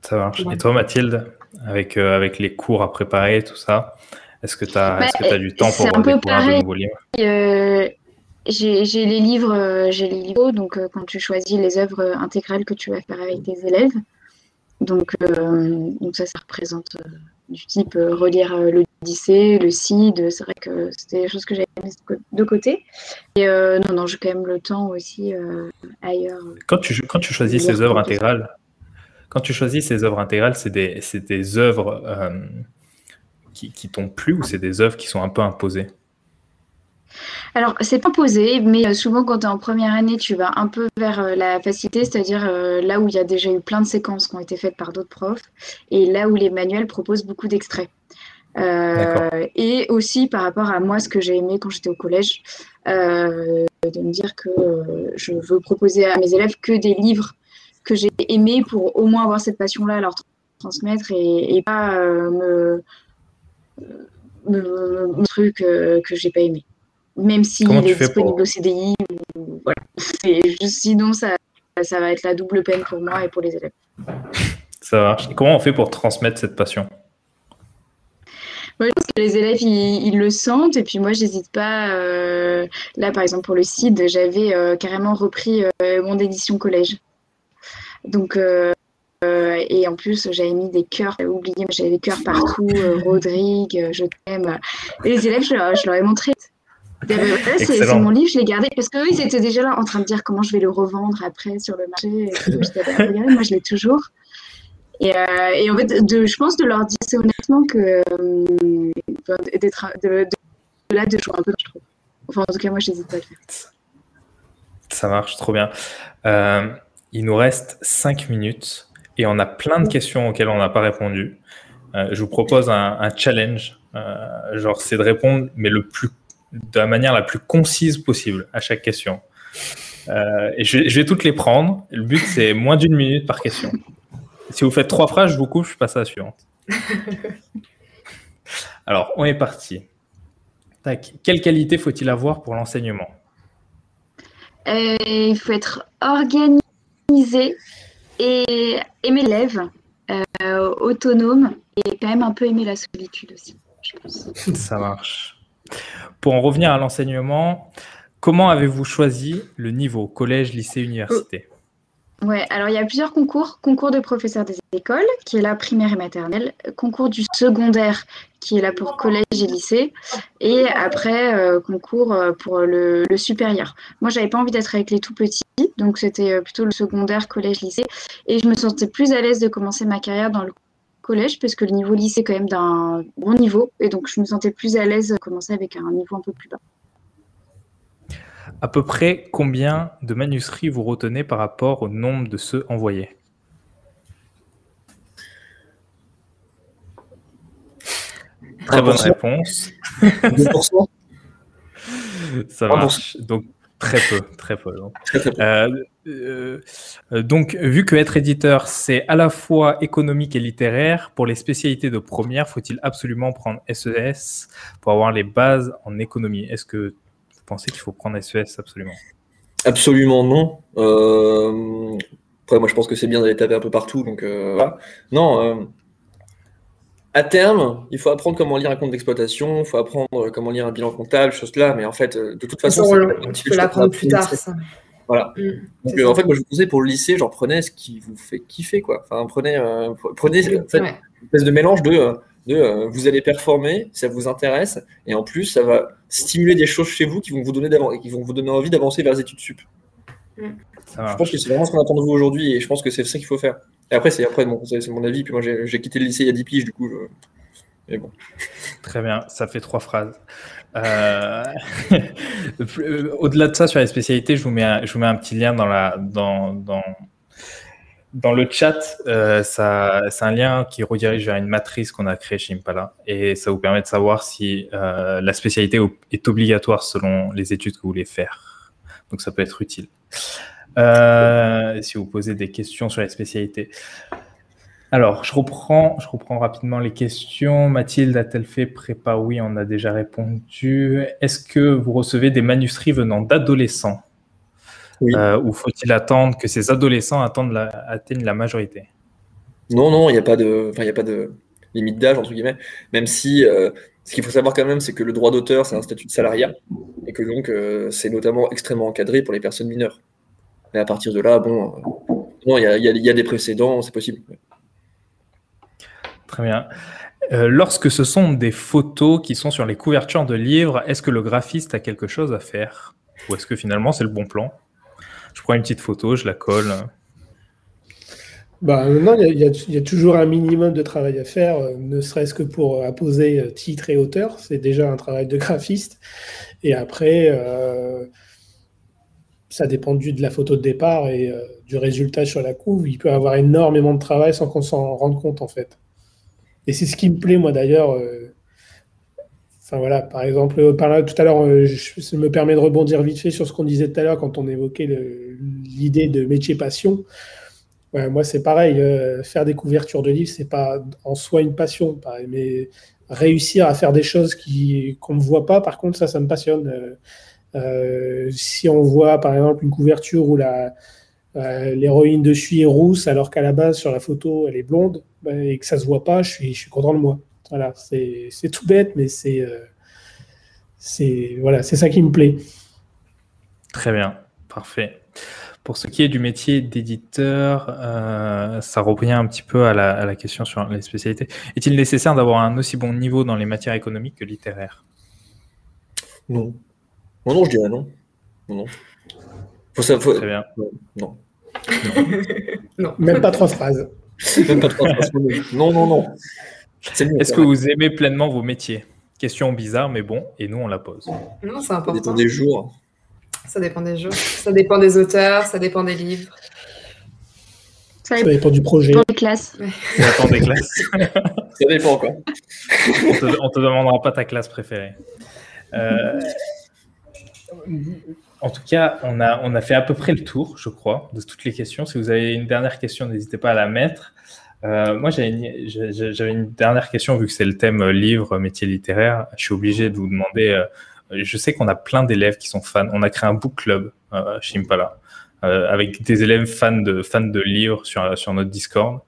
Ça marche. Et toi, Mathilde? Avec, euh, avec les cours à préparer, tout ça Est-ce que tu as, bah, as, du temps pour découvrir de nouveaux livres? Euh, j'ai les livres, euh, j'ai les livres, donc quand tu choisis les œuvres intégrales que tu vas faire avec tes élèves. Donc, donc ça, ça représente du type relire l'Odyssée, le Cid. C'est vrai que c'était des choses que j'avais mis de côté. Et non, non, j'ai quand même le temps aussi ailleurs. Quand tu, quand tu choisis ces œuvres intégrales, quand tu choisis ces œuvres intégrales, c'est des, des, œuvres euh, qui, qui t'ont plu ou c'est des œuvres qui sont un peu imposées? Alors, c'est pas imposé, mais euh, souvent quand tu es en première année, tu vas un peu vers euh, la facilité, c'est-à-dire là où il y a déjà eu plein de séquences qui ont été faites par d'autres profs, et là où les manuels proposent beaucoup d'extraits. et aussi par rapport à moi, ce que j'ai aimé quand j'étais au collège, de me dire que je veux proposer à mes élèves que des livres que j'ai aimé pour au moins avoir cette passion-là à leur transmettre et, pas euh, me, me, truc euh, que j'ai pas aimé. Même s'il est disponible au CDI, voilà. Juste, sinon ça, ça va être la double peine pour moi et pour les élèves. Ça marche. comment on fait pour transmettre cette passion? Moi, je pense que les élèves, ils, le sentent. Et puis moi, j'hésite pas. Euh, là, par exemple, pour le CID, j'avais carrément repris mon édition collège. Donc, euh, euh, et en plus, j'avais mis des cœurs, j'avais oublié, mais j'avais des cœurs partout. Euh, Rodrigue, je t'aime. Et les élèves, je, leur ai montré. C'est mon livre, je l'ai gardé parce qu'eux, ils étaient déjà là en train de dire comment je vais le revendre après sur le marché. Et moi, je l'ai toujours. Et, et, en fait, de, je pense de leur dire honnêtement que d'être de, de, là de jouer un peu, je trouve. Enfin, en tout cas, moi, je n'hésite pas à le faire. Ça marche trop bien. Euh, il nous reste 5 minutes et on a plein de questions auxquelles on n'a pas répondu. Euh, je vous propose un, challenge. Euh, genre, c'est de répondre, mais le plus, de la manière la plus concise possible à chaque question. Euh, et je, vais toutes les prendre. Le but, c'est moins d'une minute par question. Si vous faites trois phrases, je vous coupe, je passe à la suivante. Alors, on est parti. Tac. Quelle qualité faut-il avoir pour l'enseignement? Euh, Il faut être et aimer l'élève, euh, autonome et quand même un peu aimer la solitude aussi. Ça marche. Pour en revenir à l'enseignement, comment avez-vous choisi le niveau collège, lycée, université? Ouais, alors il y a plusieurs concours. Concours de professeurs des écoles, qui est là primaire et maternelle. Concours du secondaire, qui est là pour collège et lycée. Et après, euh, concours euh, pour le, supérieur. Moi, j'avais pas envie d'être avec les tout petits, donc c'était euh, plutôt le secondaire, collège, lycée. Et je me sentais plus à l'aise de commencer ma carrière dans le collège, parce que le niveau lycée est quand même d'un bon niveau. Et donc, je me sentais plus à l'aise de commencer avec un niveau un peu plus bas. À peu près combien de manuscrits vous retenez par rapport au nombre de ceux envoyés? Très bonne réponse. 2% Ça marche. Donc, très peu, très peu. Euh, euh, donc, vu que être éditeur, c'est à la fois économique et littéraire, pour les spécialités de première, faut-il absolument prendre SES e pour avoir les bases en économie? Est-ce que pensez qu'il faut prendre SES absolument Absolument non. Euh, après, moi, je pense que c'est bien d'aller taper un peu partout. Donc, euh, voilà. Non, euh, à terme, il faut apprendre comment lire un compte d'exploitation, il faut apprendre comment lire un bilan comptable, choses là. Mais en fait, de toute façon, tu peux l'apprendre plus tard. Ça. Voilà. Mm, donc, en fait, moi, je vous disais pour le lycée, genre prenez ce qui vous fait kiffer, quoi. Enfin, prenez, prenez en fait, une espèce de mélange de euh, vous allez performer, ça vous intéresse, et en plus, ça va stimuler des choses chez vous qui vont vous donner, qui vont vous donner envie d'avancer vers les études sup. Mm. Je pense que c'est vraiment ce qu'on attend de vous aujourd'hui, et je pense que c'est ça qu'il faut faire. Et après, c'est après c'est mon avis, puis moi j'ai quitté le lycée il y a 10 piges, du coup. Mais bon. Très bien, ça fait trois phrases. Euh, au-delà de ça, sur les spécialités, je vous mets un, je vous mets un petit lien dans la, dans, dans, dans le chat, euh, c'est un lien qui redirige vers une matrice qu'on a créée chez Impala et ça vous permet de savoir si euh, la spécialité est obligatoire selon les études que vous voulez faire. Donc ça peut être utile. Euh, si vous posez des questions sur les spécialités. Alors, je reprends, je reprends rapidement les questions. Mathilde a-t-elle fait prépa? Oui, on a déjà répondu. Est-ce que vous recevez des manuscrits venant d'adolescents? Euh, ou faut-il attendre que ces adolescents attendent la, atteignent la majorité? Non, non, il n'y a, pas de, a pas de limite d'âge, entre guillemets. Même si euh, ce qu'il faut savoir quand même, c'est que le droit d'auteur, c'est un statut de salariat. Et que donc, euh, c'est notamment extrêmement encadré pour les personnes mineures. Mais à partir de là, bon, non, il y, a, des précédents, c'est possible. Très bien. lorsque ce sont des photos qui sont sur les couvertures de livres, est-ce que le graphiste a quelque chose à faire? Ou est-ce que finalement c'est le bon plan? Je prends une petite photo, je la colle. Bah, non, il y, a toujours un minimum de travail à faire, euh, ne serait-ce que pour apposer euh, titre et auteur. C'est déjà un travail de graphiste. Et après, euh, ça dépend du, de la photo de départ et du résultat sur la couve. Il peut avoir énormément de travail sans qu'on s'en rende compte, en fait. Et c'est ce qui me plaît, moi, d'ailleurs. Enfin voilà, par exemple, tout à l'heure, je, me permet de rebondir vite fait sur ce qu'on disait tout à l'heure quand on évoquait l'idée de métier passion. moi, c'est pareil. Euh, faire des couvertures de livres, c'est pas en soi une passion, mais réussir à faire des choses qui qu'on ne voit pas, par contre, ça, ça me passionne. Euh, euh, si on voit, par exemple, une couverture où la l'héroïne dessus est rousse, alors qu'à la base, sur la photo, elle est blonde, ben, et que ça se voit pas, je suis content de moi. Voilà, c'est tout bête, mais c'est c'est voilà, c'est ça qui me plaît. Très bien, parfait. Pour ce qui est du métier d'éditeur, euh, ça revient un petit peu à la, question sur les spécialités. Est-il nécessaire d'avoir un aussi bon niveau dans les matières économiques que littéraires? Non. Non, non, je dirais non. Non, non. Faut ça, Très bien. Non. non. Même pas trois phrases. Même pas trois phrases. Non, non, non. Est-ce que vous aimez pleinement vos métiers? Question bizarre, mais bon, et nous, on la pose. Non, c'est important. Ça dépend des jours. Ça dépend des jours, ça dépend des auteurs, ça dépend des livres. Ça dépend, du projet. Ça dépend des classes. Ça dépend des classes. ça dépend quoi. on, te, te demandera pas ta classe préférée. Euh, en tout cas, on a, on a fait à peu près le tour, je crois, de toutes les questions. Si vous avez une dernière question, n'hésitez pas à la mettre. Euh, moi, j'avais une, dernière question, vu que c'est le thème euh, livre, métier littéraire. Je suis obligé de vous demander. Euh, je sais qu'on a plein d'élèves qui sont fans. On a créé un book club euh, chez Impala, avec des élèves fans de, fans de livres sur, sur notre Discord.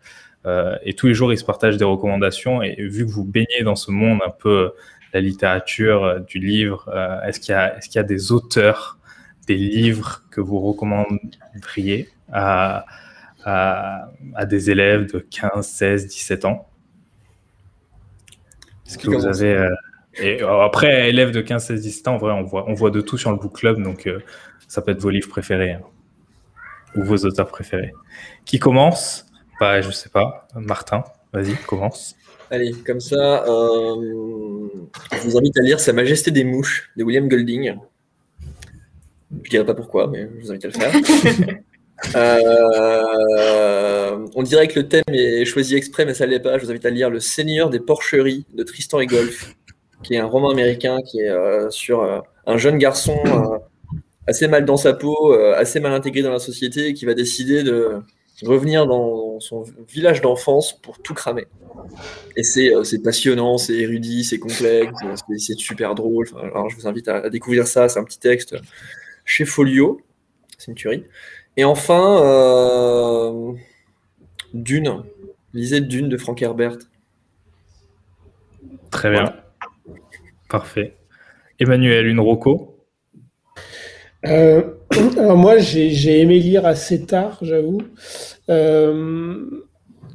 et tous les jours, ils se partagent des recommandations. Et vu que vous baignez dans ce monde un peu la littérature, du livre, est-ce qu'il y, y a des auteurs, des livres que vous recommanderiez à à, des élèves de 15, 16, 17 ans Est-ce que vous avez. Euh, et euh, après, élèves de 15, 16, 17 ans, en vrai, on voit, on voit de tout sur le book club, donc euh, ça peut être vos livres préférés hein, ou vos auteurs préférés. Qui commence? Bah, je sais pas. Martin, vas-y, commence. Allez, comme ça, je vous invite à lire Sa Majesté des Mouches de William Golding. Je dirais pas pourquoi, mais je vous invite à le faire. Euh, on dirait que le thème est choisi exprès, mais ça ne l'est pas. Je vous invite à lire Le Seigneur des Porcheries de Tristan et Golf, qui est un roman américain qui est euh, sur euh, un jeune garçon assez mal dans sa peau, assez mal intégré dans la société, qui va décider de revenir dans son village d'enfance pour tout cramer. Et c'est passionnant, c'est érudit, c'est complexe, c'est super drôle. alors je vous invite à, à découvrir ça. C'est un petit texte chez Folio. C'est une tuerie. Et enfin, euh, Dune. Lisez Dune de Frank Herbert. Très bien. Parfait. Emmanuel, une roco euh, alors moi, j'ai aimé lire assez tard, j'avoue. Euh,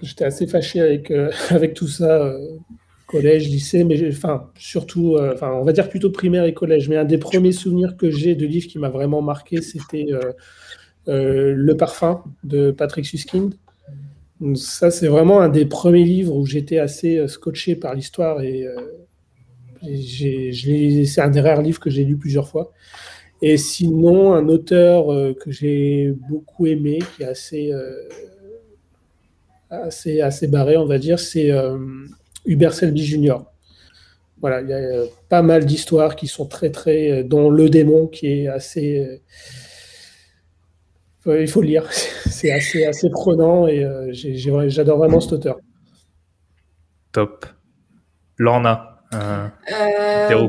j'étais assez fâché avec, avec tout ça, collège, lycée, mais enfin, surtout, enfin, on va dire plutôt primaire et collège. Mais un des premiers souvenirs que j'ai de livres qui m'a vraiment marqué, c'était euh, le parfum de Patrick Suskind. ça, c'est vraiment un des premiers livres où j'étais assez euh, scotché par l'histoire et euh, c'est un des rares livres que j'ai lu plusieurs fois. Et sinon, un auteur que j'ai beaucoup aimé, qui est assez, assez, assez barré, on va dire, c'est Hubert Selby Jr. Voilà, il y a pas mal d'histoires qui sont très, très. dont Le démon, qui est assez il faut le lire. C'est assez, assez prenant et euh, j'adore vraiment cet auteur. Top. Lorna, euh, euh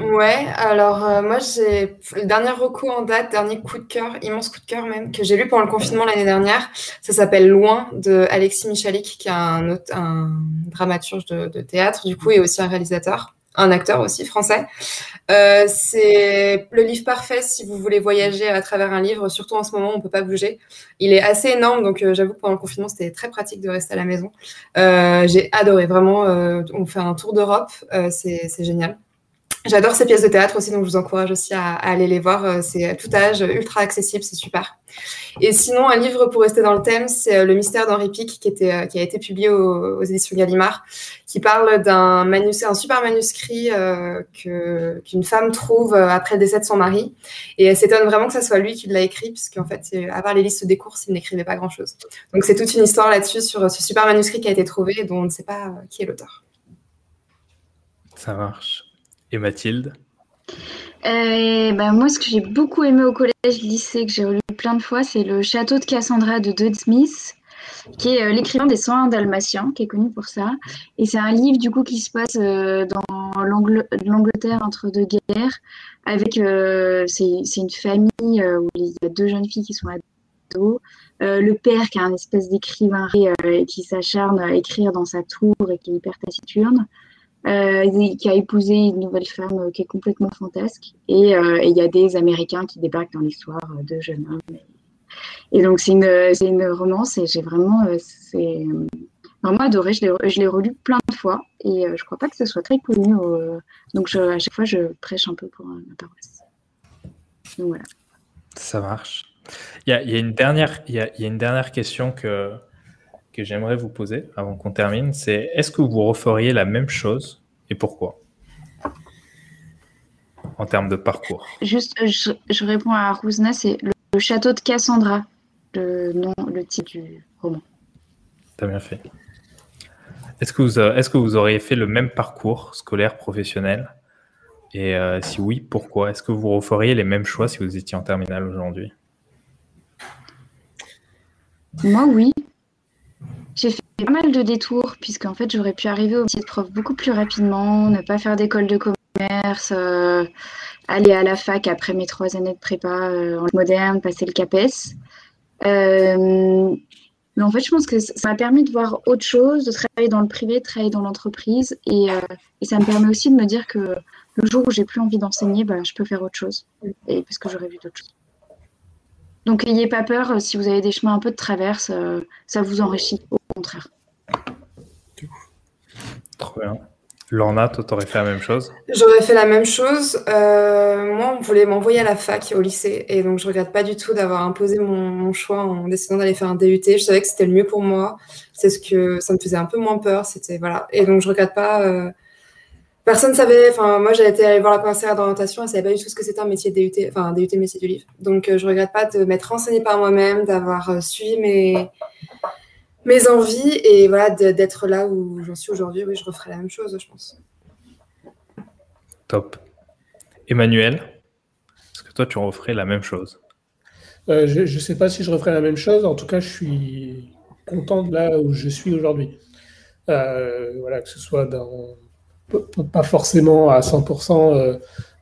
Ouais, alors euh, moi j'ai le dernier recours en date, dernier coup de cœur, immense coup de cœur même, que j'ai lu pendant le confinement l'année dernière. Ça s'appelle Loin de Alexis Michalik, qui est un, un dramaturge de, de, théâtre du coup et aussi un réalisateur un acteur aussi français. Euh, c'est le livre parfait si vous voulez voyager à travers un livre, surtout en ce moment, on peut pas bouger. Il est assez énorme, donc euh, j'avoue que pendant le confinement, c'était très pratique de rester à la maison. Euh, j'ai adoré, vraiment. on fait un tour d'Europe, c'est génial. J'adore ces pièces de théâtre aussi, donc je vous encourage aussi à, aller les voir. Euh, c'est à tout âge, ultra accessible, c'est super. Et sinon, un livre pour rester dans le thème, c'est euh, Le mystère d'Henri Pic, qui, euh, a été publié aux, éditions Gallimard, qui parle d'un super manuscrit qu'une femme trouve après le décès de son mari. Et elle s'étonne vraiment que ce soit lui qui l'a écrit, puisqu'en fait, à part les listes des courses, il n'écrivait pas grand-chose. Donc c'est toute une histoire là-dessus sur ce super manuscrit qui a été trouvé dont on ne sait pas qui est l'auteur. Ça marche. Et Mathilde euh, ben moi, ce que j'ai beaucoup aimé au collège, lycée, que j'ai relu plein de fois, c'est le Château de Cassandra de Dud Smith, qui est euh, l'écrivain des 101 Dalmatiens, qui est connu pour ça. Et c'est un livre, du coup, qui se passe euh, dans l'Angleterre entre deux guerres, avec, c'est une famille où il y a deux jeunes filles qui sont ados, le père qui est un espèce d'écrivain et qui s'acharne à écrire dans sa tour et qui est hyper taciturne. Euh, qui a épousé une nouvelle femme euh, qui est complètement fantasque. Euh, et il y a des Américains qui débarquent dans l'histoire de jeunes hommes. Et, donc, c'est une, une, romance et j'ai vraiment, vraiment adoré. Je l'ai relu plein de fois et je crois pas que ce soit très connu. donc, à chaque fois, je prêche un peu pour ma paroisse. Donc, voilà. Ça marche. Il y a, y a, il y a, y a une dernière question que, que j'aimerais vous poser avant qu'on termine, c'est est-ce que vous referiez la même chose et pourquoi? En termes de parcours. Juste, je, réponds à Rousna, c'est le, château de Cassandra, le nom, le titre du roman. T'as bien fait. Est-ce que, vous, est-ce que vous auriez fait le même parcours scolaire professionnel? Et si oui, pourquoi? Est-ce que vous referiez les mêmes choix si vous étiez en terminale aujourd'hui? Moi, oui. J'ai fait pas mal de détours, puisqu'en fait, j'aurais pu arriver au métier de prof beaucoup plus rapidement, ne pas faire d'école de commerce, euh, aller à la fac après mes trois années de prépa euh, en moderne, passer le CAPES. Euh, mais en fait, je pense que ça m'a permis de voir autre chose, de travailler dans le privé, de travailler dans l'entreprise. Et, ça me permet aussi de me dire que le jour où j'ai plus envie d'enseigner, bah, je peux faire autre chose. Parce que j'aurais vu d'autres choses. Donc, n'ayez pas peur si vous avez des chemins un peu de traverse, ça vous enrichit, contraire. Trop bien. Lorna, toi, t'aurais fait la même chose? J'aurais fait la même chose. Euh, moi, on voulait m'envoyer à la fac, au lycée. Et donc, je regrette pas du tout d'avoir imposé mon, choix en décidant d'aller faire un DUT. Je savais que c'était le mieux pour moi. C'est ce que ça me faisait un peu moins peur. C'était voilà. Et donc, je regrette pas. Euh, personne savait. Enfin, moi, j'ai été aller voir la conseillère d'orientation. Elle savait pas du tout ce que c'était un métier DUT, enfin un DUT métier du livre. Donc, euh, je regrette pas de m'être renseignée par moi-même, d'avoir suivi mes mes envies et voilà d'être là où j'en suis aujourd'hui. Oui, je referai la même chose, je pense. Top. Emmanuel, est-ce que toi tu referais la même chose? Euh, Je ne sais pas si je referais la même chose. En tout cas, je suis content de là où je suis aujourd'hui. Euh, voilà, que ce soit dans, pas forcément à 100% euh,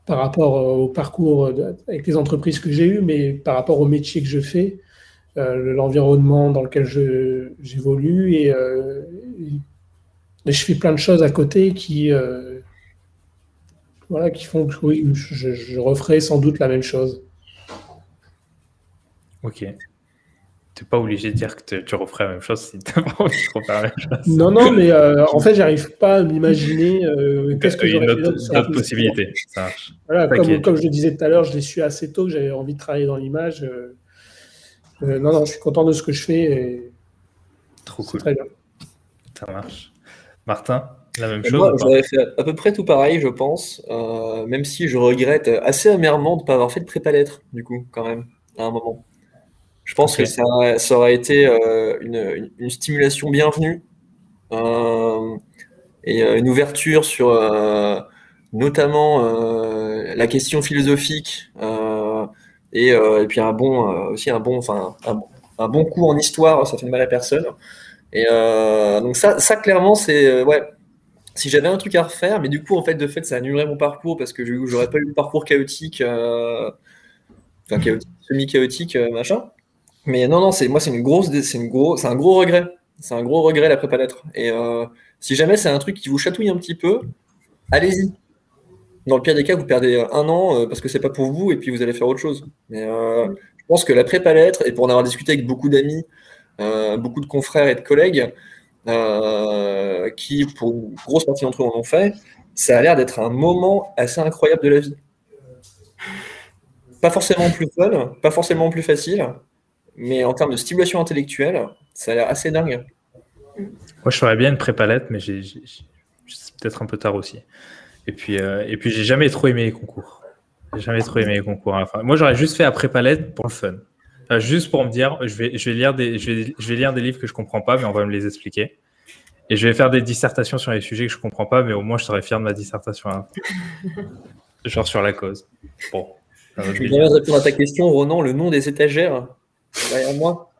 par rapport au parcours avec les entreprises que j'ai eues, mais par rapport au métier que je fais. Euh, l'environnement dans lequel j'évolue et, euh, et, je fais plein de choses à côté qui, euh, voilà, qui font que oui, je, je, referai sans doute la même chose. Ok. Tu n'es pas obligé de dire que tu referais la même chose si tu n'as pas envie de refaire la même chose. Non, non, mais en fait, j'arrive pas à m'imaginer qu'est-ce que j'aurais une autre, possibilité. Ça Voilà, comme, comme, je le disais tout à l'heure, je l'ai su assez tôt que j'avais envie de travailler dans l'image. Euh, non, non, je suis content de ce que je fais. Et... Trop cool. Très bien. Ça marche. Martin, la même chose Moi, j'aurais fait à peu près tout pareil, je pense, euh, même si je regrette assez amèrement de ne pas avoir fait de prépa lettres, du coup, quand même, à un moment. Je pense que ça, ça, aurait été euh, une, une, stimulation bienvenue et une ouverture sur notamment la question philosophique euh, et, puis un bon, euh, aussi un bon, enfin, un, bon coup en histoire, ça fait de mal à personne. Et euh, donc ça, ça clairement, c'est ouais. Si j'avais un truc à refaire, mais du coup, en fait, de fait, ça annulerait mon parcours parce que j'aurais pas eu le parcours chaotique, enfin semi-chaotique, machin. Mais non, non, c'est moi, c'est une grosse, c'est une gros, c'est un gros regret. C'est un gros regret la prépa lettres. Et si jamais c'est un truc qui vous chatouille un petit peu, allez-y dans le pire des cas, vous perdez un an euh, parce que c'est pas pour vous et puis vous allez faire autre chose. Mais euh, je pense que la prépa lettres, et pour en avoir discuté avec beaucoup d'amis, euh, beaucoup de confrères et de collègues, qui pour une grosse partie d'entre eux en ont fait, ça a l'air d'être un moment assez incroyable de la vie. Pas forcément plus fun, pas forcément plus facile, mais en termes de stimulation intellectuelle, ça a l'air assez dingue. Moi, je ferais bien une prépa lettres, mais c'est peut-être un peu tard aussi. Et puis, euh, et puis j'ai jamais trop aimé les concours. J'ai jamais trop aimé les concours. Enfin, moi, j'aurais juste fait après palette pour le fun. juste pour me dire, je vais, je vais, lire des, je vais, je vais lire des livres que je comprends pas, mais on va me les expliquer. Et je vais faire des dissertations sur les sujets que je comprends pas, mais au moins je serais fier de ma dissertation. Hein. Genre sur la cause. Bon. je vais bien répondre à ta question, Ronan, le nom des étagères derrière moi.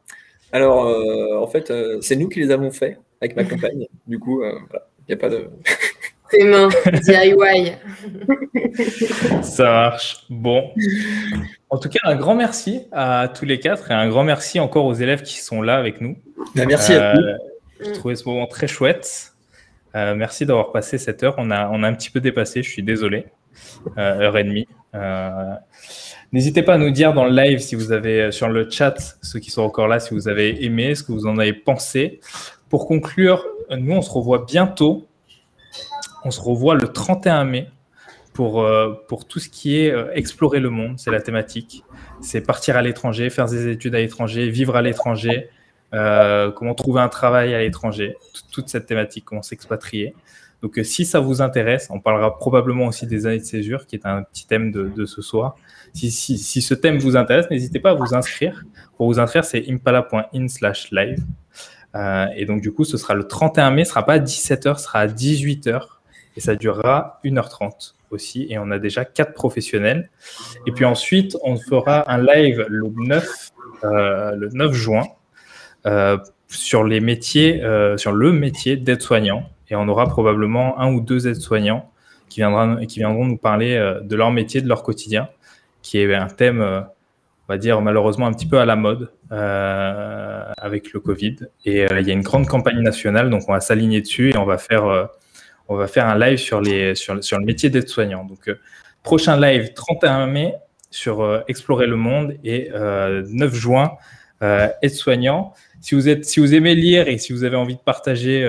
Alors, euh, en fait, euh, c'est nous qui les avons fait avec ma compagne. Du coup, il n'y a pas de. Tes mains, DIY. Ça marche. Bon. En tout cas, un grand merci à tous les quatre et un grand merci encore aux élèves qui sont là avec nous. Bah, merci à vous. Euh, j'ai trouvé ce moment très chouette. Euh, merci d'avoir passé cette heure. On a, on a un petit peu dépassé, je suis désolé. Euh, heure et demie. N'hésitez pas à nous dire dans le live si vous avez, sur le chat, ceux qui sont encore là, si vous avez aimé, ce que vous en avez pensé. Pour conclure, nous, on se revoit bientôt on se revoit le 31 mai pour, euh, pour tout ce qui est euh, explorer le monde, c'est la thématique. C'est partir à l'étranger, faire des études à l'étranger, vivre à l'étranger, euh, comment trouver un travail à l'étranger, toute cette thématique, comment s'expatrier. Donc si ça vous intéresse, on parlera probablement aussi des années de césure, qui est un petit thème de, ce soir. Si, si, ce thème vous intéresse, n'hésitez pas à vous inscrire. Pour vous inscrire, c'est impala.in slash live. et donc du coup, ce sera le 31 mai, ce sera pas à 17h, ce sera à 18h. Et ça durera 1h30 aussi. Et on a déjà quatre professionnels. Et puis ensuite, on fera un live le 9, euh, le 9 juin euh, sur les métiers, euh, sur le métier d'aide-soignant. Et on aura probablement un ou deux aides-soignants qui, qui viendront nous parler de leur métier, de leur quotidien, qui est un thème, on va dire malheureusement un petit peu à la mode avec le Covid. Et il y a une grande campagne nationale, donc on va s'aligner dessus et on va faire on va faire un live sur, les, sur, sur le métier d'aide-soignant. Donc, euh, prochain live 31 mai sur euh, Explorer le monde et 9 euh, juin aide-soignant. Si vous, êtes, si vous aimez lire et si vous avez envie de partager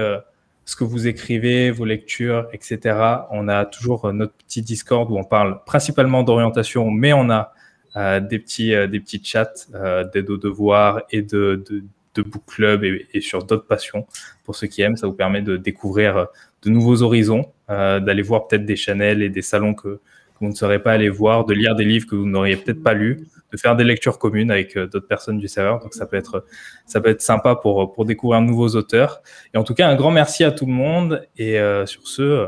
ce que vous écrivez, vos lectures, etc., on a toujours notre petit Discord où on parle principalement d'orientation, mais on a des, petits, des petits chats d'aide aux devoirs et de, de, book club et sur d'autres passions. Pour ceux qui aiment, ça vous permet de découvrir de nouveaux horizons, euh, d'aller voir peut-être des channels et des salons que, vous ne serez pas allé voir, de lire des livres que vous n'auriez peut-être pas lus, de faire des lectures communes avec euh, d'autres personnes du serveur. Donc ça peut être, ça peut être sympa pour, pour découvrir de nouveaux auteurs. Et en tout cas, un grand merci à tout le monde. Et euh, sur ce,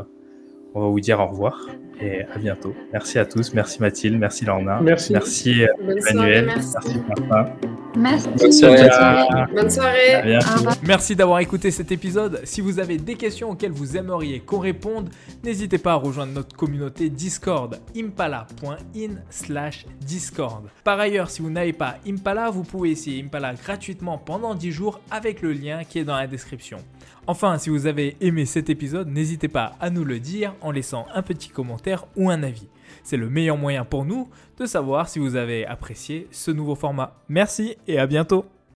on va vous dire au revoir et à bientôt. Merci à tous. Merci Mathilde. Merci Lorna. Merci. Merci Emmanuel. merci. Merci. Bonne soirée. Bonne soirée. Merci d'avoir écouté cet épisode. Si vous avez des questions auxquelles vous aimeriez qu'on réponde, n'hésitez pas à rejoindre notre communauté Discord impala.in slash Discord. Par ailleurs, si vous n'avez pas Impala, vous pouvez essayer Impala gratuitement pendant 10 jours avec le lien qui est dans la description. Enfin, si vous avez aimé cet épisode, n'hésitez pas à nous le dire en laissant un petit commentaire ou un avis. C'est le meilleur moyen pour nous de savoir si vous avez apprécié ce nouveau format. Merci et à bientôt